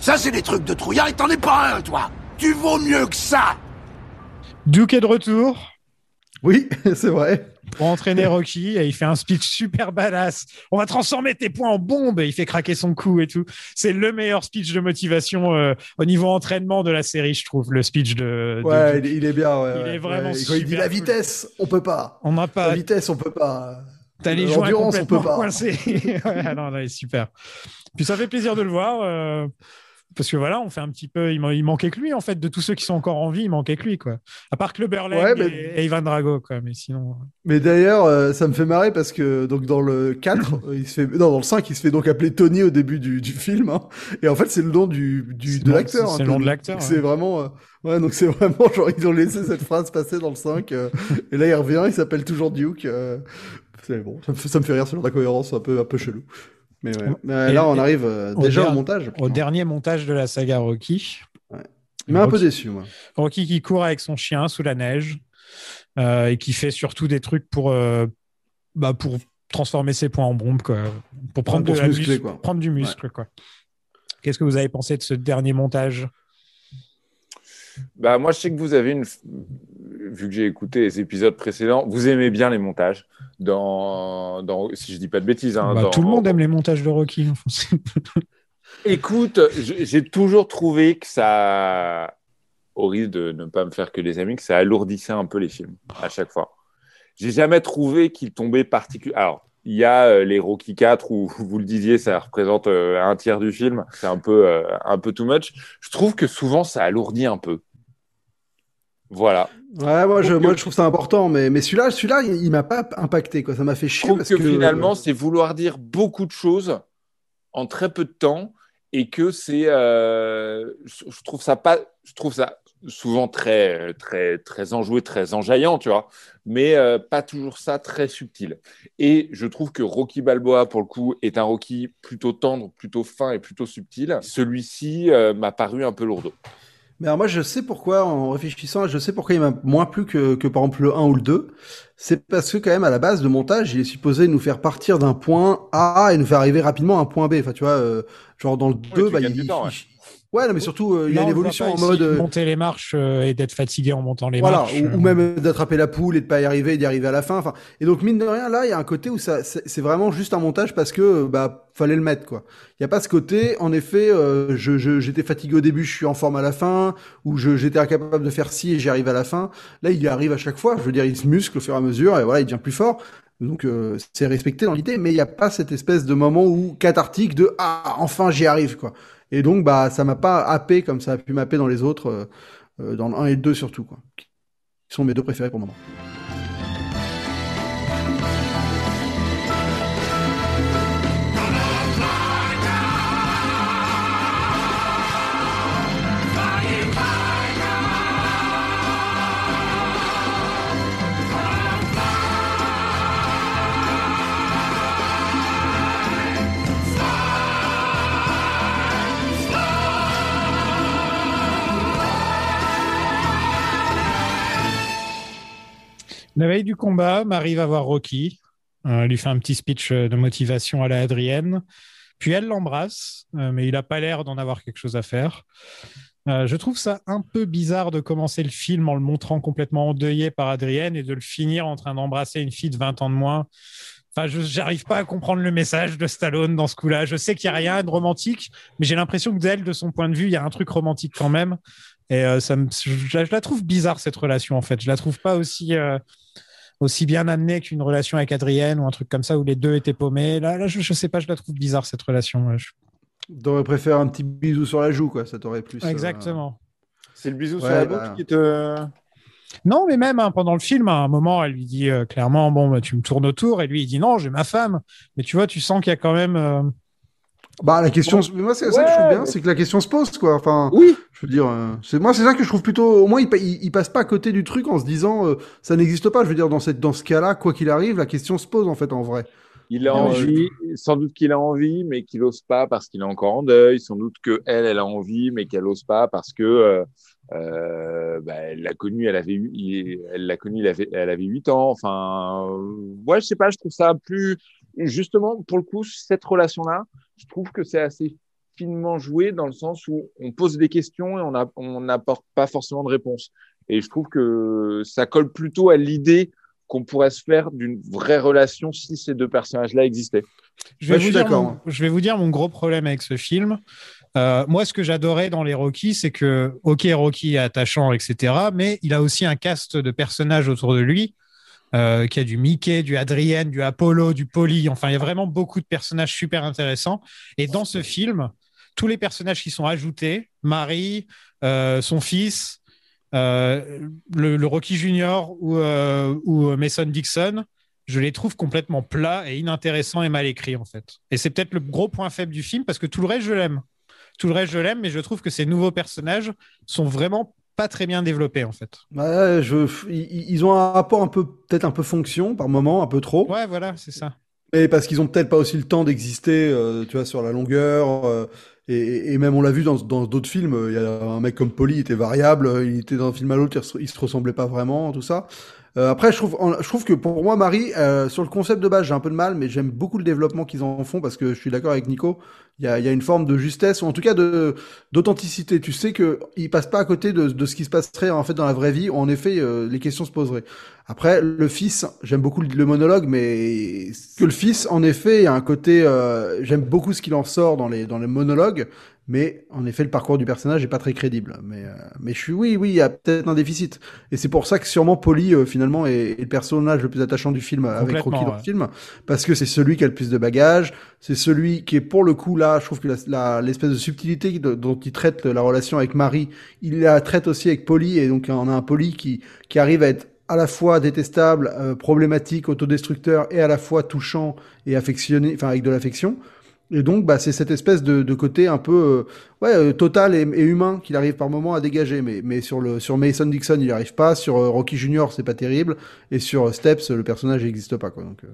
Ça, c'est des trucs de trouillard et t'en es pas un, toi. Tu vaux mieux que ça. Duke est de retour Oui, c'est vrai. Pour entraîner Rocky et il fait un speech super badass. On va transformer tes points en bombes et il fait craquer son cou et tout. C'est le meilleur speech de motivation euh, au niveau entraînement de la série, je trouve, le speech de. Ouais, il, est- il est bien. Ouais, Il ouais, est vraiment Quand il dit super la vitesse, on peut pas. On n'a La pas. vitesse, on peut pas. T'as les joints L'endurance, on peut complètement pas. coincés. ouais, non, non, il est super. Puis ça fait plaisir de le voir. euh, parce que voilà, on fait un petit peu. Il, man- il manquait que lui, en fait, de tous ceux qui sont encore en vie, il manquait que lui, quoi. À part que le Berlin Ouais, mais- et, Ivan Drago, quoi. Mais sinon. Mais d'ailleurs, euh, ça me fait marrer parce que donc dans le 4, euh, il se fait non dans le 5, il se fait donc appeler Tony au début du, du film hein. et en fait, c'est le nom du, du C'est de l'acteur. c'est hein, le nom de l'acteur, ouais. C'est vraiment euh, ouais, donc c'est vraiment genre ils ont laissé cette phrase passer dans le 5 euh, et là il revient, il s'appelle toujours Duke euh, c'est bon, ça me, fait, ça me fait rire ce genre d'incohérence un peu un peu chelou. Mais ouais. Mais Et- là, on arrive euh, au déjà der- au montage. Au dernier montage de la saga Rocky. Il m'a un peu déçu moi. Rocky qui court avec son chien sous la neige euh, et qui fait surtout des trucs pour, euh, bah, pour transformer ses points en bombes, quoi. Pour prendre, pour de se la muscler, muscle- quoi. prendre du muscle. Quoi. Qu'est-ce que vous avez pensé de ce dernier montage? Bah, moi, je sais que vous avez une. Vu que j'ai écouté les épisodes précédents, vous aimez bien les montages. Dans, dans... Si je dis pas de bêtises. Hein, Bah, dans- Tout le monde aime les montages de Rocky. C'est- Écoute, j'ai toujours trouvé que ça, au risque de ne pas me faire que des amis, que ça alourdissait un peu les films à chaque fois. J'ai jamais trouvé qu'il tombait particulièrement. Alors, il y a euh, les Rocky 4 où vous le disiez, ça représente euh, un tiers du film. C'est un peu, euh, un peu too much. Je trouve que souvent ça alourdit un peu. Voilà. Ouais, moi je, trouve moi que- je trouve ça important, mais, mais celui-là, celui-là, il, il m'a pas impacté quoi. Ça m'a fait Je chier trouve parce que, que, finalement, c'est vouloir dire beaucoup de choses en très peu de temps et que c'est. euh, je je trouve ça pas. Je trouve ça souvent très, très, très enjoué, très enjaillant, tu vois, mais euh, pas toujours ça très subtil. Et je trouve que Rocky Balboa, pour le coup, est un Rocky plutôt tendre, plutôt fin et plutôt subtil. Celui-ci euh, m'a paru un peu lourdeau. Mais alors moi je sais pourquoi, en réfléchissant, je sais pourquoi il m'a moins plu que, que par exemple le 1 ou le 2. C'est parce que quand même à la base de montage, il est supposé nous faire partir d'un point A et nous faire arriver rapidement à un point B. Enfin tu vois, euh, genre dans le 2, tu bah, il, temps, ouais. Ouais, non, mais surtout, euh, il y a une évolution en mode... euh, monter les marches euh, et d'être fatigué en montant les voilà, marches. ou, euh. ou même d'attraper la poule et de pas y arriver et d'y arriver à la fin. Enfin, et donc mine de rien, là, il y a un côté où ça, c'est vraiment juste un montage parce que bah fallait le mettre quoi. Il y a pas ce côté, en effet, euh, je je- j'étais fatigué au début, je suis en forme à la fin, ou je j'étais incapable de faire ci et j'y arrive à la fin. Là, il y arrive à chaque fois. Je veux dire, il se muscle au fur et à mesure et voilà, il devient plus fort. Donc euh, c'est respecté dans l'idée, mais il n'y a pas cette espèce de moment où cathartique de ah enfin j'y arrive quoi. Et donc bah ça m'a pas happé comme ça a pu m'happer dans les autres, euh, euh, dans le 1 et le 2 surtout quoi. Qui sont mes deux préférés pour le moment. La veille du combat, Marie va voir Rocky, euh, lui fait un petit speech euh, de motivation à la Adrienne, puis elle l'embrasse, euh, mais il n'a pas l'air d'en avoir quelque chose à faire. Je trouve ça un peu bizarre de commencer le film en le montrant complètement endeuillé par Adrienne et de le finir en train d'embrasser une fille de 20 ans de moins. Enfin, je n'arrive pas à comprendre le message de Stallone dans ce coup-là. Je sais qu'il n'y a rien de romantique, mais j'ai l'impression que d'elle, de son point de vue, il y a un truc romantique quand même. Et euh, ça me, je, je la trouve bizarre, cette relation, en fait. Je la trouve pas aussi, euh, aussi bien amenée qu'une relation avec Adrienne ou un truc comme ça où les deux étaient paumés. Là, là je, je sais pas, je la trouve bizarre, cette relation. Je- T'aurais préféré un petit bisou sur la joue, quoi. Ça t'aurait plus. euh, Exactement. C'est le bisou Ouais, sur la bah. bouche qui te. Non, mais même hein, pendant le film, à un moment, elle lui dit euh, clairement Bon, bah, tu me tournes autour. Et lui, il dit Non, j'ai ma femme. Mais tu vois, tu sens qu'il y a quand même. Euh, Bah la question, mais moi c'est ça que je trouve bien, c'est que la question se pose quoi. Enfin, Oui. je veux dire, euh, c'est moi c'est ça que je trouve plutôt. Au moins il, il, il passe pas à côté du truc en se disant euh, ça n'existe pas. Je veux dire dans cette dans ce cas-là, quoi qu'il arrive, la question se pose en fait en vrai. Il a Non, envie, sans doute qu'il a envie, mais qu'il n'ose pas parce qu'il est encore en deuil. Sans doute que elle, elle a envie, mais qu'elle n'ose pas parce que euh, euh, bah, elle l'a connu, elle avait, elle l'a connu, elle avait, elle avait 8 ans. Enfin, euh, ouais, je sais pas, je trouve ça plus, justement, pour le coup, cette relation-là, je trouve que c'est assez finement joué dans le sens où on pose des questions et on n'apporte pas forcément de réponse. Et je trouve que ça colle plutôt à l'idée qu'on pourrait se faire d'une vraie relation si ces deux personnages-là existaient. Je vais, Ouais, je vous suis dire d'accord, mon, hein. je vais vous dire mon gros problème avec ce film. Euh, moi, ce que j'adorais dans les Rocky, c'est que, ok, Rocky est attachant, etc., mais il a aussi un cast de personnages autour de lui, euh, qui a du Mickey, du Adrienne, du Apollo, du Polly. Enfin, il y a vraiment beaucoup de personnages super intéressants. Et dans ce film, tous les personnages qui sont ajoutés, Marie, euh, son fils, euh, le, Rocky Junior ou, ou Mason Dixon, je les trouve complètement plats et inintéressants et mal écrits en fait. Et c'est peut-être le gros point faible du film parce que tout le reste je l'aime. Tout le reste je l'aime, mais je trouve que ces nouveaux personnages sont vraiment pas très bien développés en fait. Je, ils, ont un rapport un peu peut-être un peu fonction par moment, un peu trop. Ouais, voilà, c'est ça. Et parce qu'ils ont peut-être pas aussi le temps d'exister, euh, tu vois, sur la longueur. euh, et, et même on l'a vu dans d'autres films. euh, Il y a un mec comme Polly, il était variable. Il était d'un film à l'autre, il se ressemblait pas vraiment, tout ça. Euh, après, je trouve, que pour moi, Marie, euh, sur le concept de base, j'ai un peu de mal, mais j'aime beaucoup le développement qu'ils en font parce que je suis d'accord avec Nico. Il y a, une forme de justesse ou en tout cas d'authenticité. Tu sais que ils passent pas à côté de, ce qui se passerait en fait dans la vraie vie. Où, en effet, euh, les questions se poseraient. Après, le fils, j'aime beaucoup le, monologue, mais que le fils, en effet, a un côté. j'aime beaucoup ce qu'il en sort dans les monologues, mais en effet, le parcours du personnage est pas très crédible. Mais euh, mais je suis oui, oui, il y a peut-être un déficit. Et c'est pour ça que sûrement Polly euh, finalement est, est le personnage le plus attachant du film avec Rocky dans le film, parce que c'est celui qui a le plus de bagages, c'est celui qui est pour le coup là, je trouve que l'espèce de subtilité de- dont il traite la relation avec Marie, il la traite aussi avec Polly, et donc on a un Polly qui qui arrive à être à la fois détestable, euh, problématique, autodestructeur, et à la fois touchant et affectionné, enfin avec de l'affection. Et donc, bah, c'est cette espèce de, de côté un peu, euh, ouais, euh, total et, et humain qu'il arrive par moment à dégager. Mais, mais sur le, sur Mason Dixon, il n'y arrive pas. Sur euh, Rocky Junior, c'est pas terrible. Et sur euh, Steps, le personnage n'existe pas, quoi. Donc, euh,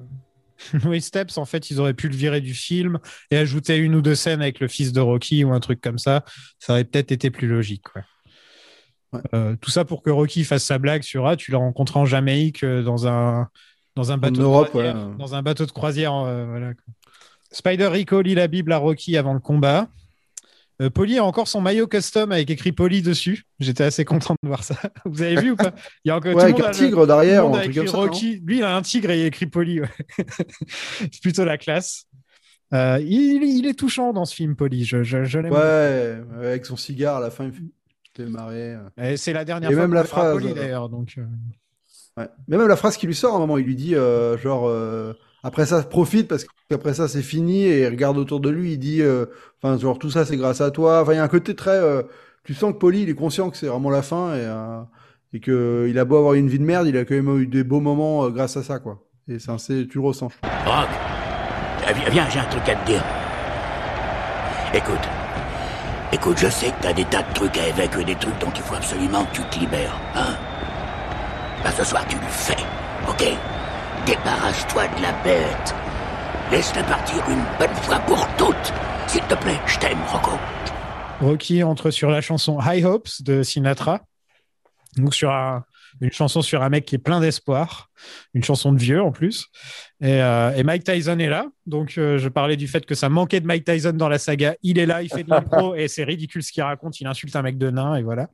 oui, Steps, en fait, ils auraient pu le virer du film et ajouter une ou deux scènes avec le fils de Rocky ou un truc comme ça. Ça aurait peut-être été plus logique. Ouais. Tout ça pour que Rocky fasse sa blague sur Ah, tu l'as rencontré en Jamaïque dans un, dans un bateau Europe, de croisière. ouais. Dans un bateau de croisière. euh, voilà, quoi. Spider Rico lit la Bible à Rocky avant le combat. Euh, Polly a encore son maillot custom avec écrit Polly dessus. J'étais assez content de voir ça. Vous avez vu ou pas Il y a encore tout ouais, le avec monde un tigre le derrière monde a écrit ça. Rocky. Lui, il a un tigre et il a écrit Polly. ouais. C'est plutôt la classe. Euh, il, il est touchant dans ce film, Polly. Je, je, je l'aime. Ouais, avec son cigare à la fin, il fait marrer. euh. C'est la dernière Et fois même la phrase, Polly, euh, d'ailleurs. Donc, euh, Ouais. Mais même la phrase qui lui sort à un moment, il lui dit genre après ça profite parce qu'après ça c'est fini et il regarde autour de lui, il dit euh, enfin genre tout ça c'est grâce à toi. Enfin il y a un côté très euh, tu sens que Polly il est conscient que c'est vraiment la fin et euh, et que il a beau avoir une vie de merde, il a quand même eu des beaux moments euh, grâce à ça quoi. Et un- c'est tu le ressens. Rock, viens, viens, j'ai un truc à te dire. Écoute. Écoute, je sais que t'as des tas de trucs à évacuer, des trucs dont il faut absolument que tu te libères, hein Bah ce soir tu le fais, ok? Débarrasse-toi de la bête. Laisse-la partir une bonne fois pour toutes. S'il te plaît, je t'aime, Rocco. Rocky entre sur la chanson High Hopes de Sinatra. Donc sur un, une chanson sur un mec qui est plein d'espoir, une chanson de vieux en plus. Et, euh, et Mike Tyson est là, donc euh, je parlais du fait que ça manquait de Mike Tyson dans la saga. Il est là, il fait de l'impro et c'est ridicule ce qu'il raconte. Il insulte un mec de nain et voilà.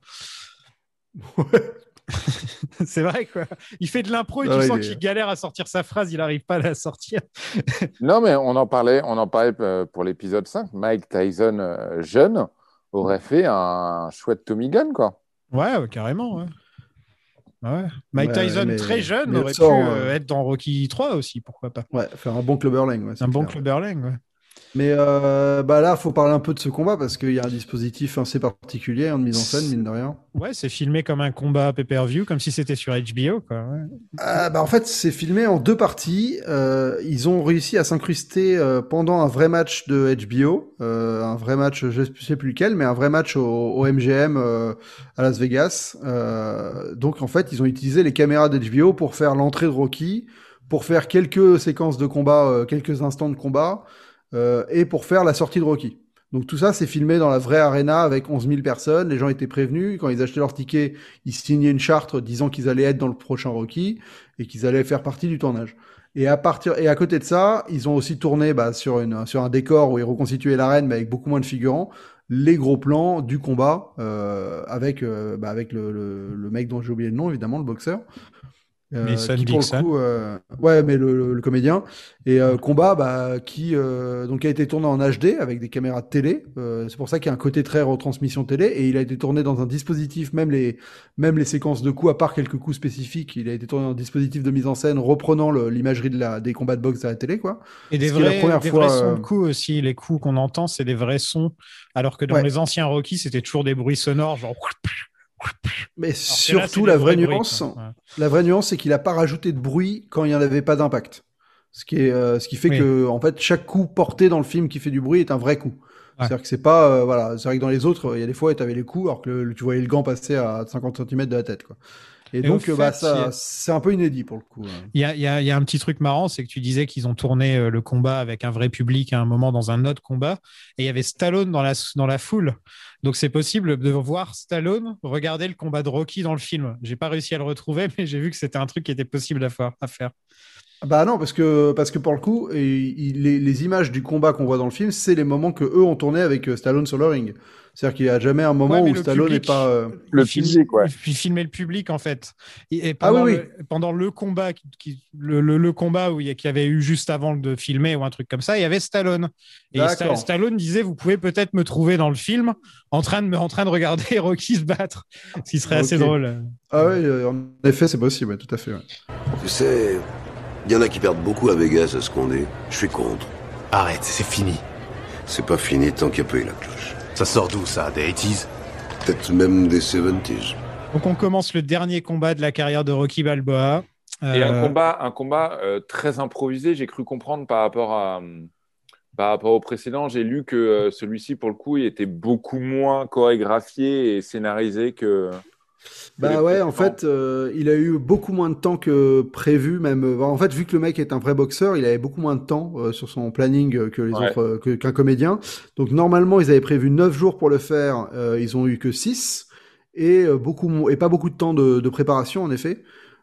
c'est vrai quoi. Il fait de l'impro et tu ouais, sens qu'il galère à sortir sa phrase, il n'arrive pas à la sortir. Non, mais on en parlait, on en parlait euh, pour l'épisode 5. Mike Tyson, euh, jeune, aurait fait un chouette Tommy Gun, quoi. Ouais, ouais, carrément. Ouais. Ouais. Mike Ouais, Tyson, mais- très jeune, aurait pu euh, euh, être dans Rocky 3 aussi, pourquoi pas. Ouais, faire un bon clubberling. Un bon clubberling, ouais. Mais euh, bah là, faut parler un peu de ce combat parce qu'il y a un dispositif assez particulier hein, de mise en scène, mine de rien. Ouais, c'est filmé comme un combat pay-per-view, comme si c'était sur HBO, quoi. ouais. Ah, bah, en fait, c'est filmé en deux parties. Euh, ils ont réussi à s'incruster euh, pendant un vrai match de HBO, euh, un vrai match, je sais plus lequel, mais un vrai match au, au MGM euh, à Las Vegas. Euh, donc en fait, ils ont utilisé les caméras d'HBO pour faire l'entrée de Rocky, pour faire quelques séquences de combat, euh, quelques instants de combat, euh, et pour faire la sortie de Rocky. Donc tout ça, c'est filmé dans la vraie arena avec 11 000 personnes. Les gens étaient prévenus. Quand ils achetaient leur ticket, ils signaient une charte disant qu'ils allaient être dans le prochain Rocky et qu'ils allaient faire partie du tournage. Et à partir et à côté de ça, ils ont aussi tourné bah, sur une sur un décor où ils reconstituaient l'arène, mais avec beaucoup moins de figurants, les gros plans du combat euh, avec euh, bah, avec le, le, le mec dont j'ai oublié le nom, évidemment, le boxeur. Euh, Mason qui pour le coup, euh, ouais, mais le, le- le comédien et euh, combat bah, qui euh, donc a été tourné en HD avec des caméras de télé. Euh, c'est pour ça qu'il y a un côté très retransmission télé et il a été tourné dans un dispositif, même les même les séquences de coups, à part quelques coups spécifiques, il a été tourné dans un dispositif de mise en scène reprenant l'imagerie de la, des combats de boxe à la télé, quoi. Et des la vrais, première des fois, vrais sons de coups aussi. Les coups qu'on entend, c'est des vrais sons. Alors que dans Ouais. les anciens Rocky, c'était toujours des bruits sonores, genre. Mais Alors que là, surtout, la vraie nuance, la vraie nuance, c'est qu'il a pas rajouté de bruit quand il n'y en avait pas d'impact. Ce qui est, euh, ce qui fait Oui. que, en fait, chaque coup porté dans le film qui fait du bruit est un vrai coup. Ouais. C'est-à-dire que c'est pas, euh, voilà, c'est vrai que dans les autres, il y a des fois, tu avais les coups, alors que le- tu voyais le gant passer à 50 cm de la tête, quoi. Et, Et donc, bah, ça, a- c'est un peu inédit pour le coup. hein. Il y a, y a- y a un petit truc marrant, c'est que tu disais qu'ils ont tourné euh, le combat avec un vrai public à un moment dans un autre combat, et il y avait Stallone dans la, dans la foule. Donc c'est possible de voir Stallone regarder le combat de Rocky dans le film. J'ai pas réussi à le retrouver, mais j'ai vu que c'était un truc qui était possible à faire. Bah non, parce que, parce que pour le coup, et, il- les, les images du combat qu'on voit dans le film, c'est les moments que eux ont tourné avec euh, Stallone sur le ring. C'est-à-dire qu'il y a jamais un moment Ouais, où Stallone n'est pas. euh, Le public, ouais. il filmait le public en fait. Et, et Ah pendant, oui, le, pendant le combat, qui, qui- le, le- le combat où il y a- qu'il y avait eu juste avant de filmer ou un truc comme ça, il y avait Stallone. Et Sta-. Stallone disait, vous pouvez peut-être me trouver dans le film en train de me, en train de regarder Rocky se battre, ce qui serait assez drôle. Ah ouais, euh, en effet, c'est possible, ouais, tout à fait. ouais. Tu sais, il y en a qui perdent beaucoup à Vegas à ce qu'on est. Je suis contre. Arrête, c'est fini. C'est pas fini tant qu'il n'y a pas eu la cloche. Ça sort d'où ça Des 80s Peut-être même des 70s. Donc on commence le dernier combat de la carrière de Rocky Balboa. Et un Euh, combat, un combat euh, très improvisé, j'ai cru comprendre par rapport à hum, par rapport au précédent. J'ai lu que euh, celui-ci, pour le coup, il était beaucoup moins chorégraphié et scénarisé que. Bah ouais, en fait, euh, il a eu beaucoup moins de temps que prévu, même. euh, En fait, vu que le mec est un vrai boxeur, il avait beaucoup moins de temps euh, sur son planning euh, que les Ouais. autres, euh, qu'un comédien. Donc normalement, ils avaient prévu 9 jours pour le faire, euh, ils ont eu que 6 et beaucoup et pas beaucoup de temps de, de préparation en effet.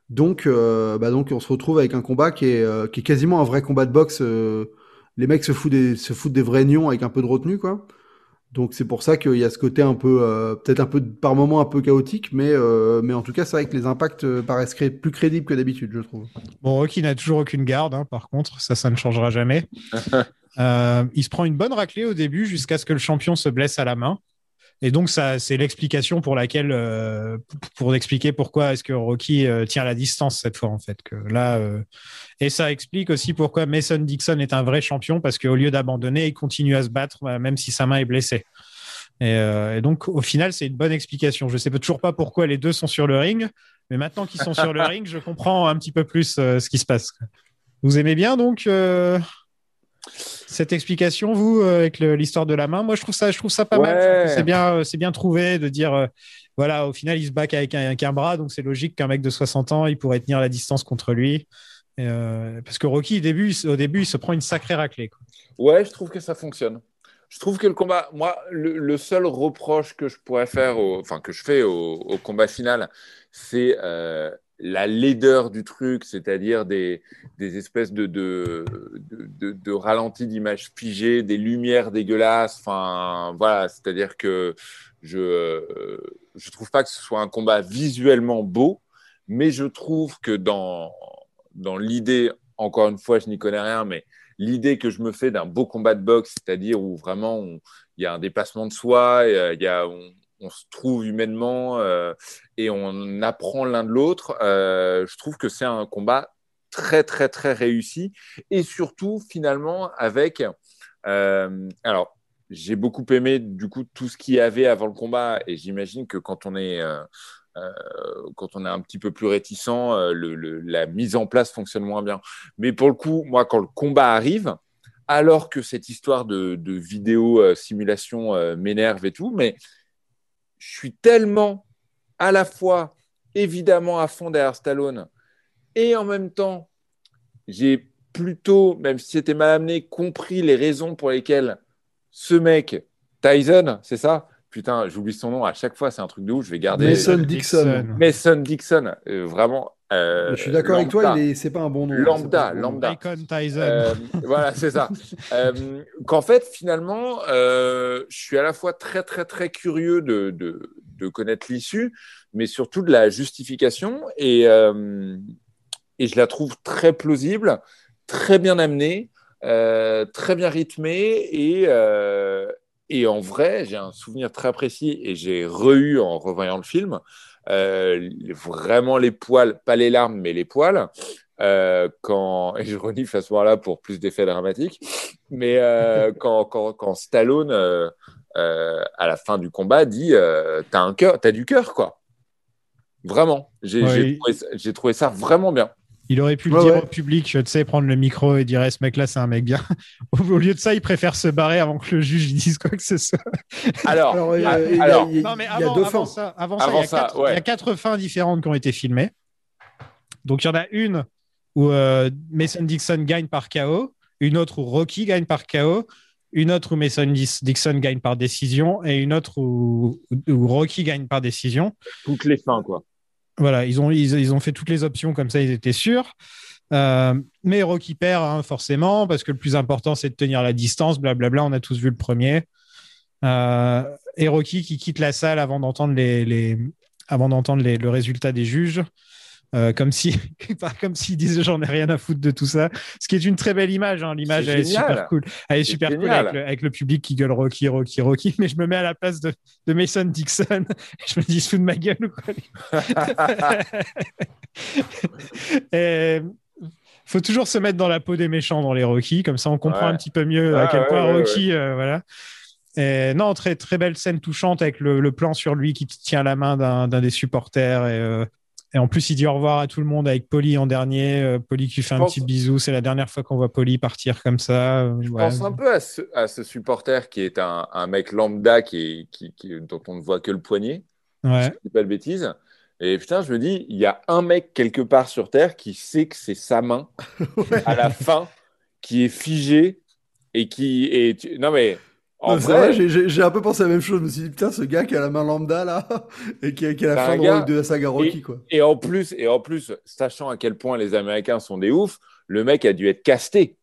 Donc, euh, bah donc, on se retrouve avec un combat qui est, euh, qui est quasiment un vrai combat de boxe. euh, les mecs se foutent des, se foutent des vrais nions avec un peu de retenue, quoi. Donc c'est pour ça qu'il y a ce côté un peu, euh, peut-être un peu par moment un peu chaotique, mais euh, mais en tout cas c'est vrai que les impacts euh, paraissent cré- plus crédibles que d'habitude, je trouve. Bon, Rocky n'a toujours aucune garde, hein, par contre, ça, ça ne changera jamais. Euh, il se prend une bonne raclée au début jusqu'à ce que le champion se blesse à la main. Et donc, ça, c'est l'explication pour laquelle, euh, pour expliquer pourquoi est-ce que Rocky euh, tient la distance cette fois, en fait. Que là, euh, et ça explique aussi pourquoi Mason Dixon est un vrai champion parce qu'au lieu d'abandonner, il continue à se battre, même si sa main est blessée. Et, et donc, au final, c'est une bonne explication. Je sais pas- toujours pas pourquoi les deux sont sur le ring, mais maintenant qu'ils sont sur le ring, je comprends un petit peu plus ce qui se passe. Vous aimez bien donc cette explication, vous, euh, avec l'histoire de la main Moi, je trouve ça, je trouve ça pas mal. C'est bien, euh, c'est bien trouvé de dire, euh, voilà, au final, il se bat avec un, avec un bras, donc c'est logique qu'un mec de 60 ans, il pourrait tenir la distance contre lui. Et, euh, parce que Rocky, au début, il se- au début, il se prend une sacrée raclée. quoi. Ouais, je trouve que ça fonctionne. je trouve que le combat, moi, le, le seul reproche que je pourrais faire, au, enfin que je fais au, au combat final, c'est euh, la laideur du truc, c'est-à-dire des, des espèces de, de, de, de, ralentis d'images figées, des lumières dégueulasses. Enfin, voilà, c'est-à-dire que je euh, je trouve pas que ce soit un combat visuellement beau, mais je trouve que dans dans l'idée, encore une fois, je n'y connais rien, mais l'idée que je me fais d'un beau combat de boxe, c'est-à-dire où vraiment il y a un dépassement de soi, il y a, on, on se trouve humainement euh, et on apprend l'un de l'autre, euh, je trouve que c'est un combat très, très, très réussi et surtout, finalement, avec. euh, alors, j'ai beaucoup aimé du coup tout ce qu'il y avait avant le combat et j'imagine que quand on est. quand on est un petit peu plus réticent, la mise en place fonctionne moins bien. Mais pour le coup, moi, quand le combat arrive, alors que cette histoire de, de vidéo simulation m'énerve et tout, mais je suis tellement à la fois évidemment à fond derrière Stallone et en même temps, j'ai plutôt, même si c'était mal amené, compris les raisons pour lesquelles ce mec, Tyson, c'est ça? Putain, j'oublie son nom à chaque fois, c'est un truc de ouf, je vais garder. Mason Dixon. Mason Dixon, euh, vraiment. Euh, Je suis d'accord avec toi, lambda. c'est pas un bon nom. Lambda, bon nom. lambda. Bacon Tyson. Euh, voilà, c'est ça. Euh, Qu'en fait, finalement, euh, je suis à la fois très, très, très curieux de, de, de connaître l'issue, mais surtout de la justification. Et, euh, et je la trouve très plausible, très bien amenée, euh, très bien rythmée. Et, euh, et en vrai, j'ai un souvenir très précis et j'ai re-eu en revoyant le film. Euh, vraiment les poils, pas les larmes, mais les poils. Euh, quand, et je renifle à ce moment-là pour plus d'effets dramatiques, mais euh, quand, quand, quand Stallone, euh, euh, à la fin du combat, dit euh, T'as un cœur, t'as du cœur, quoi. Vraiment. J'ai Ouais, il- trouvé ça vraiment bien. Il aurait pu le Ouais, dire ouais. au public, tu sais, prendre le micro et dire Eh, ce mec-là, c'est un mec bien? Au lieu de ça, il préfère se barrer avant que le juge dise quoi que ce soit. Alors, Alors, euh, il y a- alors, il y a- Non, mais il y a avant, deux avant fins. ça, avant ça, Avant il, y a ça, quatre, ouais. il y a quatre fins différentes qui ont été filmées. Donc, il y en a une où euh, Mason Dixon gagne par KO, une autre où Rocky gagne par KO, une autre où Mason Dixon gagne par décision et une autre où, où Rocky gagne par décision. toutes les fins, quoi. Voilà, ils ont, fait toutes les options comme ça, ils étaient sûrs. Euh, mais Rocky perd, hein, forcément, parce que le plus important, c'est de tenir la distance, blablabla. On a tous vu le premier. Euh, et Rocky qui quitte la salle avant d'entendre le résultat des juges. Euh, comme si, comme s'ils disaient j'en ai rien à foutre de tout ça. Ce qui est une très belle image. hein. L'image est génial. super cool. Elle est super cool avec le, avec le public qui gueule Rocky, Rocky, Rocky. Mais je me mets à la place de, de Mason Dixon. Je me dis, fout de ma gueule ou quoi Et faut toujours se mettre dans la peau des méchants dans les Rocky, comme ça on comprend Ouais. un petit peu mieux à Ouais, quel ouais, point ouais, Rocky, euh, voilà. Et non, très très belle scène touchante avec le, le plan sur lui qui tient la main d'un d'un des supporters et, euh, et en plus il dit au revoir à tout le monde avec Polly en dernier. Euh, Polly qui fait un pense- petit bisou, c'est la dernière fois qu'on voit Polly partir comme ça. Euh, Je ouais. pense un peu à ce, à ce supporter qui est un, un mec lambda qui est, qui, qui- dont on ne voit que le poignet. Ouais. si je dis pas de bêtises. Et putain, je me dis, il y a un mec quelque part sur Terre qui sait que c'est sa main à la fin qui est figée et qui est. Non mais en Non, c'est vrai, vrai, j'ai- j'ai j'ai un peu pensé à la même chose. Je me suis dit, putain, ce gars qui a la main lambda là, et qui, qui a la fin de, gars- de la saga Rocky, quoi. et en plus, et en plus, sachant à quel point les Américains sont des oufs, le mec a dû être casté.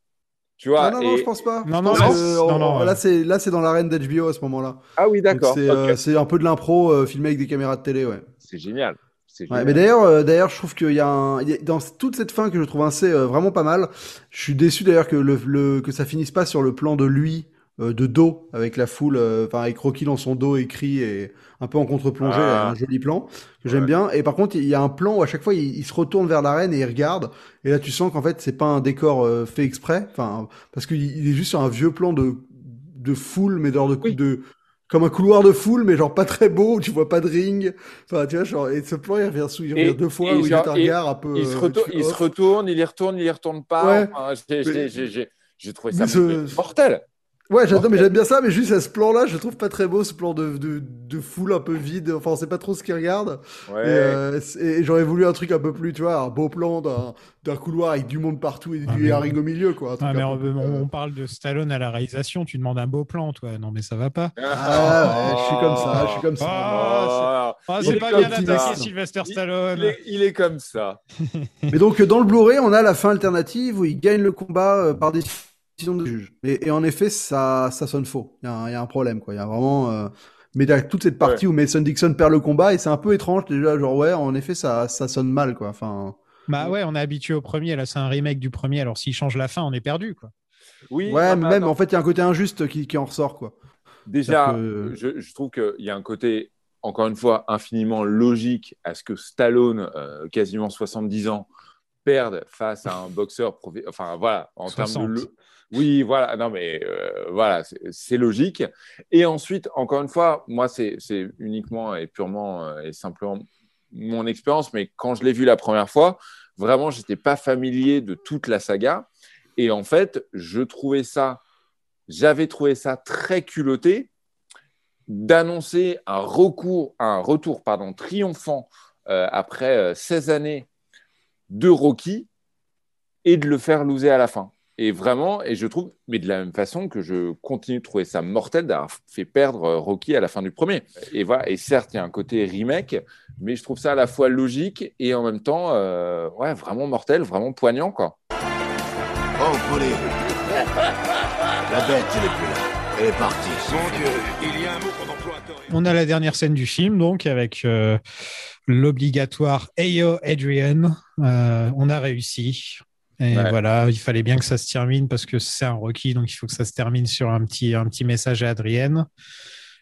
Tu vois non, non, non, et- je pense pas. Non, non, pense non, que, non, non, là, ouais. c'est là, c'est dans l'arène d'HBO à ce moment-là. Ah oui, d'accord. C'est ok. euh, c'est un peu de l'impro euh, filmé avec des caméras de télé, ouais. C'est génial. C'est Ouais, mais d'ailleurs, euh, d'ailleurs, je trouve qu'il y a un, il y a- dans toute cette fin que je trouve assez euh, vraiment pas mal. Je suis déçu d'ailleurs que le, le- que ça finisse pas sur le plan de lui euh, de dos avec la foule, euh, enfin avec Rocky dans son dos écrit et un peu en contre-plongée, Ah. un joli plan que j'aime Ouais. bien. Et par contre, il y a un plan où à chaque fois il, il se retourne vers l'arène et il regarde. Et là, tu sens qu'en fait, c'est pas un décor euh, fait exprès, enfin parce qu'il il est juste sur un vieux plan de de foule, mais genre de, Oui. de comme un couloir de foule, mais genre pas très beau, où tu vois pas de ring. Enfin, tu vois, genre, et ce plan, il revient, sous, il revient Et- deux fois, où il genre- un regard un peu. il, se euh, retourne, il se retourne, il y retourne, il y retourne pas. Ouais. Enfin, j'ai- j'ai- Mais- j'ai- j'ai- J'ai trouvé ça ce- mortel. Ouais, j'adore, mais j'aime bien ça, mais juste à ce plan-là, je le trouve pas très beau, ce plan de, de, de foule un peu vide. Enfin, on sait pas trop ce qu'il regarde. Ouais. Et, euh, et j'aurais voulu un truc un peu plus, tu vois, un beau plan d'un d'un couloir avec du monde partout et Ah, du mais- herring au milieu, quoi. un truc Ah, mais un on, peu plus, on- euh, on parle de Stallone à la réalisation, tu demandes un beau plan, toi. Non, mais ça va pas. Ah, ouais, je suis comme ça, je suis comme ça. Ah, Oh, Ah, c'est est pas bien d'attaquer Sylvester Stallone. Il est, il est comme ça. Mais donc, dans le Blu-ray, on a la fin alternative où il gagne le combat euh, par décision de juge. Et, et en effet, ça, ça sonne faux. Il y, a un- il y a un problème, quoi. Il y a vraiment. euh, Mais il y a toute cette partie où Mason Dixon perd le combat et c'est un peu étrange déjà. Genre, ouais, en effet, ça, ça sonne mal, quoi. Enfin. Bah ouais, on est habitué au premier. Là, c'est un remake du premier. Alors, s'il change la fin, on est perdu, quoi. Oui, Ouais, mais même, en fait, il y a un côté injuste qui, qui en ressort, quoi. Déjà, que- je, je trouve qu'il y a un côté, encore une fois, infiniment logique à ce que Stallone, euh, quasiment 70 ans, perde face à un boxeur. Enfin, voilà, en termes 60. de. Oui, voilà, non, mais euh, voilà, c'est- logique. Et ensuite, encore une fois, moi, c'est uniquement et purement euh, et simplement mon expérience, mais quand je l'ai vu la première fois, vraiment, j'étais pas familier de toute la saga. Et en fait, je trouvais ça, j'avais trouvé ça très culotté d'annoncer un recours, un retour pardon, triomphant euh, après euh, 16 années de Rocky et de le faire loser à la fin. Et vraiment, et je trouve, mais de la même façon que je continue de trouver ça mortel d'avoir fait perdre euh, Rocky à la fin du premier. Et voilà, et certes, il y a un côté remake, mais je trouve ça à la fois logique et en même temps, euh, ouais, vraiment mortel, vraiment poignant, quoi. Oh, poulet La bête, elle est plus là. Elle est partie. Mon Dieu, il y a un mot qu'on emploie à tort et à On a la dernière scène du film, donc, avec euh, l'obligatoire Ayo Adrian. Euh, on a réussi. Et Ouais. voilà, il fallait bien que ça se termine parce que c'est un Rocky, donc il faut que ça se termine sur un petit, un petit message à Adrienne.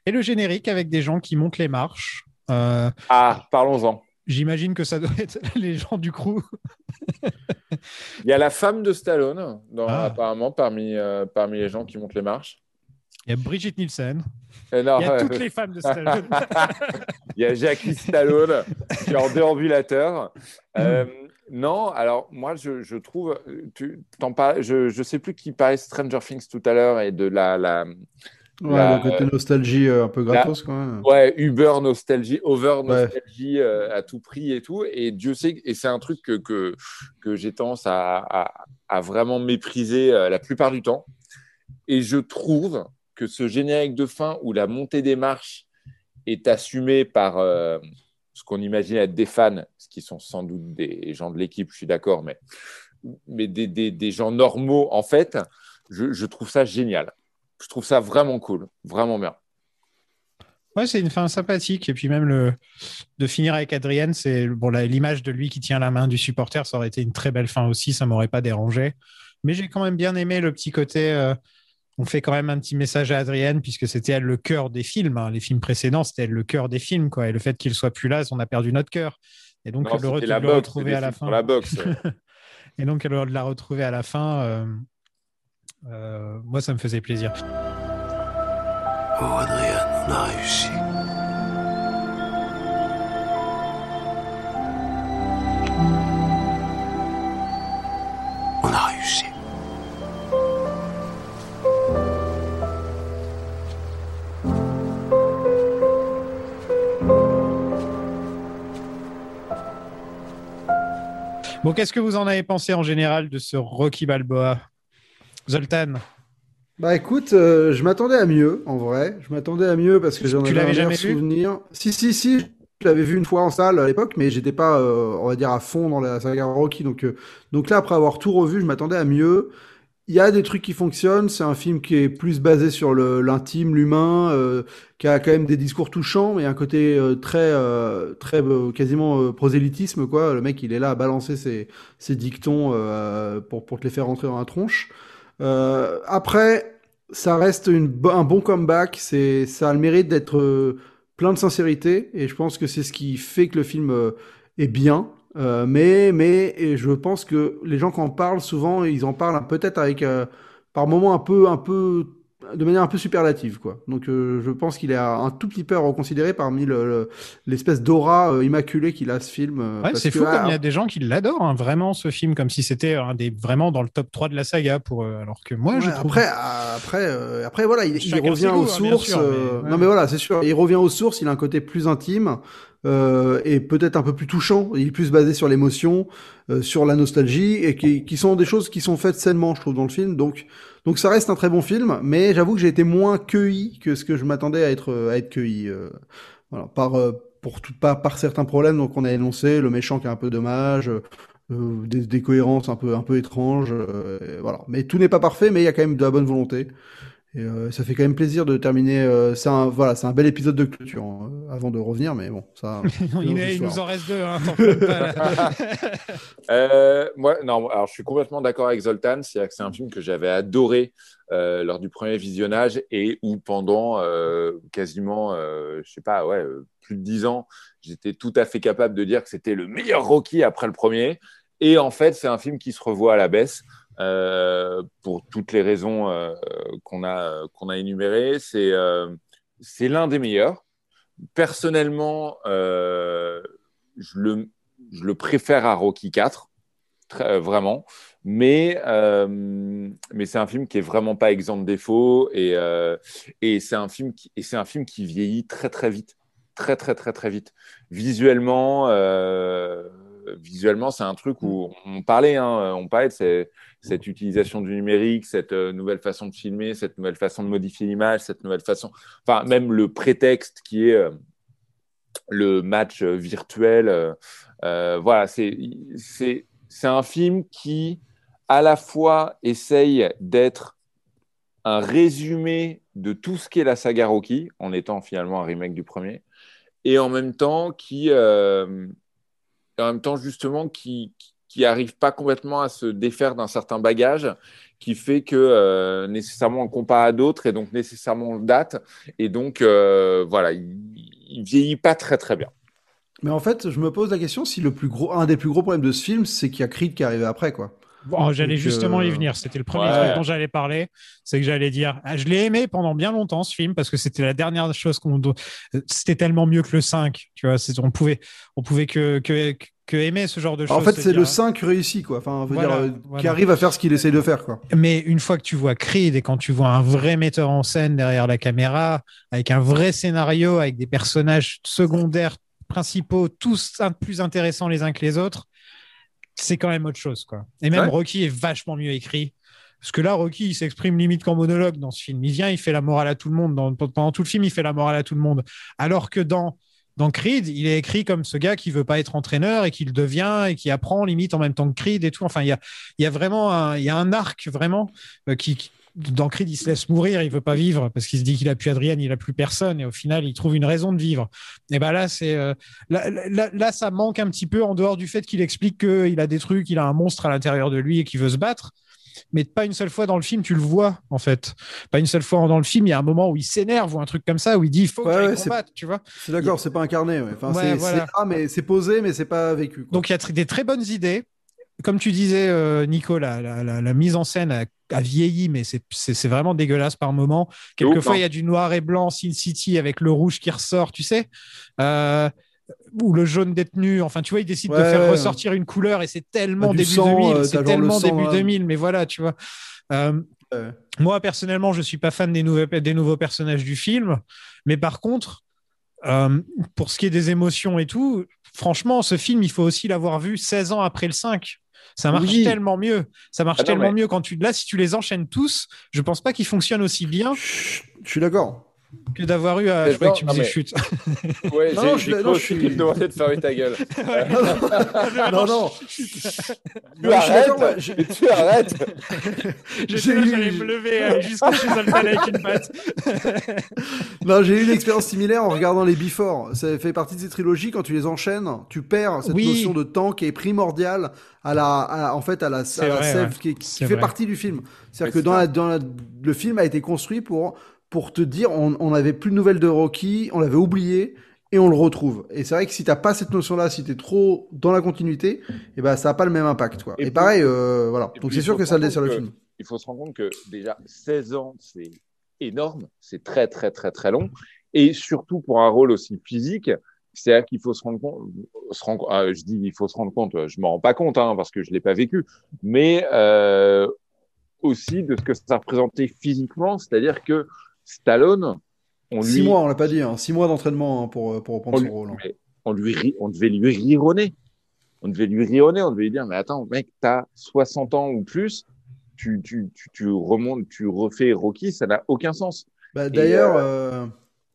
Et le générique avec des gens qui montent les marches. Euh, Ah, parlons-en. J'imagine que ça doit être les gens du crew. Il y a la femme de Stallone, dans- Ah. apparemment, parmi, euh, parmi les gens qui montent les marches. Il y a Brigitte Nielsen. Et non, Il y a euh, toutes les femmes de Stallone. Il y a Jackie Stallone qui est en déambulateur. Euh, non, alors moi je, je trouve, tu t'en parles, je je sais plus qui parlait Stranger Things tout à l'heure et de la la Ouais, la- le côté nostalgie euh, un peu gratos, quoi. ouais Uber nostalgie, over Ouais. nostalgie euh, à tout prix et tout. Et Dieu sait, et c'est un truc que que, que j'ai tendance à, à, à vraiment mépriser euh, la plupart du temps. Et je trouve que ce générique de fin où la montée des marches est assumée par euh, ce qu'on imagine être des fans, ce qui sont sans doute des gens de l'équipe, je suis d'accord, mais, mais des, des, gens normaux, en fait, je, trouve ça génial. Je trouve ça vraiment cool, vraiment bien. Ouais, c'est une fin sympathique. Et puis même le de finir avec Adrienne, c'est bon l'image de lui qui tient la main du supporter, ça aurait été une très belle fin aussi, ça m'aurait pas dérangé. Mais j'ai quand même bien aimé le petit côté. euh, on fait quand même un petit message à Adrienne puisque c'était elle le cœur des films. hein. Les films précédents, c'était elle le cœur des films, quoi. Et le fait qu'il soit plus là, on a perdu notre cœur. Et donc Non, le, re- c'était la le boxe, retrouver à la fin. la boxe. Et donc alors, de la retrouver à la fin, euh, euh, moi ça me faisait plaisir. Oh, Adrien, on a réussi. Bon, qu'est-ce que vous en avez pensé en général de ce Rocky Balboa, Zoltan? Bah écoute, euh, je m'attendais à mieux, en vrai. Je m'attendais à mieux parce que j'en avais un jamais souvenir. Si, si, si, je l'avais vu une fois en salle à l'époque, mais j'étais pas, euh, on va dire, à fond dans la saga Rocky. Donc, euh, donc là, après avoir tout revu, je m'attendais à mieux. Il y a des trucs qui fonctionnent. C'est un film qui est plus basé sur l'intime, l'humain, euh, qui a quand même des discours touchants, mais un côté euh, très, euh, très euh, quasiment euh, prosélytisme, quoi. Le mec, il est là à balancer ses, ses dictons euh, pour, pour te les faire rentrer dans la tronche. Après, ça reste une, un bon comeback. C'est, ça a le mérite d'être plein de sincérité, et je pense que c'est ce qui fait que le film est bien. Euh, mais, mais, et je pense que les gens qui en parlent souvent, ils en parlent peut-être avec, euh, par moments un peu, un peu, de manière un peu superlative, quoi. Donc, euh, je pense qu'il est un tout petit peu à reconsidérer parmi le- le- l'espèce d'aura immaculée qu'il a ce film. Ouais, c'est fou comme il y a des gens qui l'adorent, hein, vraiment, ce film, comme si c'était un des vraiment dans le top 3 de la saga pour. Alors que moi, je Ouais, trouve. après, après, après, voilà, il, il revient aux hein, sources. sûr, Non, mais voilà, c'est sûr. Il revient aux sources. Il a un côté plus intime euh, et peut-être un peu plus touchant. Il est plus basé sur l'émotion, euh, sur la nostalgie et qui, qui sont des choses qui sont faites sainement, je trouve, dans le film. Donc, donc ça reste un très bon film. Mais j'avoue que j'ai été moins cueilli que ce que je m'attendais à être à être cueilli. euh, voilà, par euh, pour tout, pas par certains problèmes. Donc, on a énoncé le méchant qui est un peu dommage. euh, des, des cohérences un peu un peu étranges euh, voilà mais tout n'est pas parfait mais il y a quand même de la bonne volonté et euh, ça fait quand même plaisir de terminer euh, c'est un voilà c'est un bel épisode de clôture hein, avant de revenir mais bon ça il, est- il nous en reste deux, hein. Euh, moi, non, alors je suis complètement d'accord avec Zoltan. C'est un film que j'avais adoré euh, lors du premier visionnage et où pendant euh, quasiment, euh, je sais pas, ouais, euh, plus de dix ans, j'étais tout à fait capable de dire que c'était le meilleur Rocky après le premier. Et en fait, c'est un film qui se revoit à la baisse euh, pour toutes les raisons euh, qu'on a qu'on a énumérées. C'est euh, c'est l'un des meilleurs. Personnellement, euh, je le je le préfère à Rocky 4, très, euh, vraiment. Mais, euh, mais c'est un film qui est vraiment pas exempt de défauts et, euh, et c'est un film qui un film qui vieillit très très vite, très très très très vite. Visuellement, euh, visuellement, c'est un truc où on parlait, hein, on parlait de ces- cette utilisation du numérique, cette euh, nouvelle façon de filmer, cette nouvelle façon de modifier l'image, cette nouvelle façon, enfin même le prétexte qui est euh, le match euh, virtuel. euh, euh, voilà, c'est un film qui à la fois essaye d'être un résumé de tout ce qu'est la saga Rocky, en étant finalement un remake du premier, et en même temps qui, euh, en même temps justement qui qui arrive pas complètement à se défaire d'un certain bagage qui fait que euh, nécessairement on compare à d'autres et donc nécessairement on date et donc euh, voilà il, il vieillit pas très très bien. mais en fait je me pose la question si le plus gros un des plus gros problèmes de ce film c'est qu'il y a Creed qui arrivé après quoi Bon, j'allais justement euh, y venir. C'était le premier ouais. truc dont j'allais parler. C'est que j'allais dire, ah, je l'ai aimé pendant bien longtemps ce film parce que c'était la dernière chose qu'on. C'était tellement mieux que le 5. Tu vois, on pouvait, on pouvait que, que, que aimer ce genre de choses. En fait c'est le 5 réussi quoi enfin on veut Voilà, dire euh, voilà. qui arrive à faire ce qu'il essaye de faire quoi Mais une fois que tu vois Creed et quand tu vois un vrai metteur en scène derrière la caméra, avec un vrai scénario, avec des personnages secondaires, principaux, tous plus intéressants les uns que les autres, c'est quand même autre chose. Quoi. Et même Ouais. Rocky est vachement mieux écrit. Parce que là, Rocky, il s'exprime limite qu'en monologue dans ce film. Il vient, il fait la morale à tout le monde. Dans- pendant tout le film, il fait la morale à tout le monde. Alors que dans, dans Creed, il est écrit comme ce gars qui veut pas être entraîneur et qui le devient et qui apprend limite en même temps que Creed et tout. Enfin, il y a, il y a vraiment un, il y a un arc vraiment euh, qui, qui- dans Creed, il se laisse mourir, il veut pas vivre parce qu'il se dit qu'il a plus Adrienne, il a plus personne et au final, il trouve une raison de vivre. Et ben là, c'est euh, là, là, là, ça manque un petit peu en dehors du fait qu'il explique qu'il a des trucs, il a un monstre à l'intérieur de lui et qu'il veut se battre. Mais pas une seule fois dans le film, tu le vois en fait. Pas une seule fois dans le film, il y a un moment où il s'énerve ou un truc comme ça où il dit il faut Ouais, que ouais, combattre, tu vois. c'est d'accord c'est pas incarné ouais. enfin c'est voilà. là mais c'est posé mais c'est pas vécu quoi. Donc il y a des très bonnes idées. Comme tu disais, euh, Nico, la, la- la- la mise en scène a, a vieilli, mais c'est- vraiment dégueulasse par moment. Quelquefois, hein. il y a du noir et blanc, Sin City, avec le rouge qui ressort, tu sais. Euh, ou le jaune détenu. Enfin, tu vois, ils décident de faire ressortir une couleur et c'est tellement Ah, du début sang, 2000. euh, c'est tellement sang, début là. 2000, mais voilà, tu vois. Euh, moi, personnellement, je suis pas fan des, nouveaux des nouveaux personnages du film, mais par contre, euh, pour ce qui est des émotions et tout, franchement, ce film, il faut aussi l'avoir vu 16 ans après le 5. Ça marche Oui. tellement mieux. Ça marche Ah non, tellement mieux quand tu là, si tu les enchaînes tous, je pense pas qu'ils fonctionnent aussi bien je suis d'accord que d'avoir eu à. Je croyais que tu non, me disais mais- chute. Ouais, Non, non, je- non, je suis- te demander de fermer ta gueule. non non Tu Non, je suis d'accord, arrêtes, tu arrêtes. J'allais me lever euh, jusqu'à chez Zoltan avec une patte. Non, j'ai eu une expérience similaire en regardant les Before. Ça fait partie de ces trilogies. Quand tu les enchaînes, tu perds cette Oui. notion de temps qui est primordiale à la, à- en fait, à la, à C'est la vrai, sève ouais. qui, qui fait vrai. partie du film. C'est-à-dire que dans, la, dans la- le film a été construit pour, pour te dire, on, on avait plus de nouvelles de Rocky, on l'avait oublié. Et on le retrouve. Et c'est vrai que si t'as pas cette notion-là, si t'es trop dans la continuité, et ben ça a pas le même impact, quoi. Et Et, puis- pareil, euh, voilà. et Donc c'est sûr que ça le se dessert le film. Il faut se rendre compte que déjà 16 ans, c'est énorme, c'est très très très très long, et surtout pour un rôle aussi physique, c'est-à-dire qu'il faut se rendre compte, se ah, je dis il faut se rendre compte, je m'en rends pas compte hein, parce que je l'ai pas vécu, mais euh, aussi de ce que ça représentait physiquement, c'est-à-dire que Stallone, on lui... Six mois, on l'a pas dit, hein, six mois d'entraînement hein, pour, pour reprendre on son lui- rôle. hein. on, lui ri- on devait lui rironner. On devait lui rironner, on devait lui dire, mais attends, mec, t'as 60 ans ou plus, tu, tu, tu, tu remontes, tu refais Rocky, ça n'a aucun sens. Bah, d'ailleurs, euh,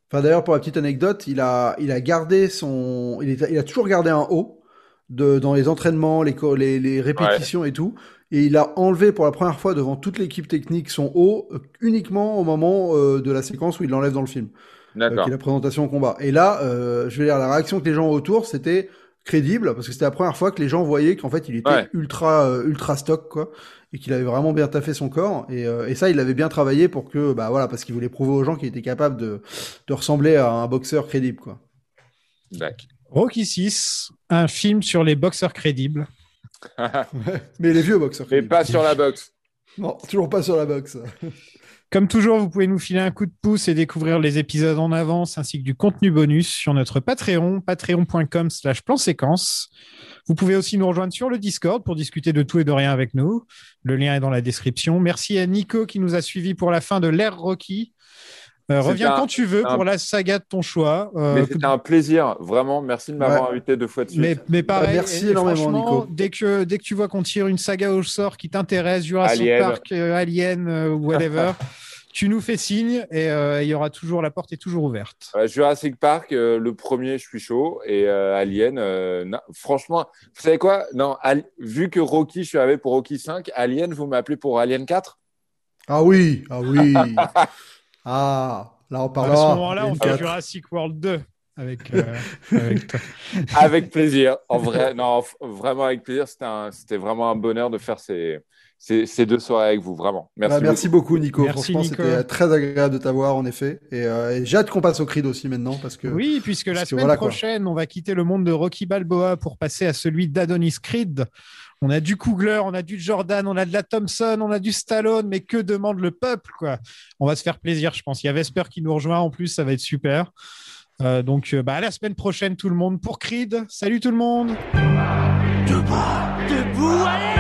enfin, d'ailleurs, pour la petite anecdote, il a, il a gardé son, il, est- il a toujours gardé un haut de, dans les entraînements, les, les répétitions et tout. Et il a enlevé pour la première fois devant toute l'équipe technique son haut euh, uniquement au moment euh, de la séquence où il l'enlève dans le film, euh, D'accord. qui est la présentation au combat. Et là, euh, je veux dire, la réaction que les gens autour, c'était crédible parce que c'était la première fois que les gens voyaient qu'en fait il était Ouais. ultra euh, ultra stock quoi et qu'il avait vraiment bien taffé son corps et, euh, et ça il avait bien travaillé pour que bah voilà parce qu'il voulait prouver aux gens qu'il était capable de, de ressembler à un boxeur crédible quoi. D'accord. Rocky 6, un film sur les boxeurs crédibles. Mais les vieux boxeurs. Mais crédibles. pas sur la boxe. Non, toujours pas sur la boxe. Comme toujours, vous pouvez nous filer un coup de pouce et découvrir les épisodes en avance ainsi que du contenu bonus sur notre Patreon, patreon.com slash plan séquence. Vous pouvez aussi nous rejoindre sur le Discord pour discuter de tout et de rien avec nous. Le lien est dans la description. Merci à Nico qui nous a suivis pour la fin de l'ère Rocky. Euh, reviens un- quand tu veux un- pour la saga de ton choix. Euh, Mais c'était un plaisir, vraiment. Merci de m'avoir Ouais. invité deux fois de suite. mais, mais pareil, Bah, merci et- et énormément, franchement, Nico. Dès que, dès que tu vois qu'on tire une saga au sort qui t'intéresse, Jurassic Alien. Park, euh, Alien, euh, whatever, tu nous fais signe et euh, il y aura toujours, la porte est toujours ouverte. Euh, Jurassic Park, euh, le premier, je suis chaud. Et euh, Alien, euh, franchement, vous savez quoi? Non, Al- vu que Rocky, je suis arrivé pour Rocky 5, Alien, vous m'appelez pour Alien 4 Ah oui, ah oui. ah, là on à parlera. ce moment-là, on fait. Jurassic World 2 avec, euh, avec toi. Avec plaisir. En vrai, non, vraiment avec plaisir. C'était vraiment un bonheur de faire ces, ces, ces deux soirées avec vous, vraiment. Merci. Bah, merci beaucoup, Nico. Merci, Franchement, c'était très agréable de t'avoir en effet. Et, euh, et j'ai hâte qu'on passe au Creed aussi maintenant parce que. Oui, puisque la semaine voilà, prochaine, on va quitter le monde de Rocky Balboa pour passer à celui d'Adonis Creed. On a du Coogler, on a du Jordan, on a de la Thompson, on a du Stallone, mais que demande le peuple, quoi On va se faire plaisir, je pense. Il y a Vesper qui nous rejoint en plus, ça va être super. Euh, donc, euh, bah, à la semaine prochaine, tout le monde, pour Creed. Salut tout le monde Demain.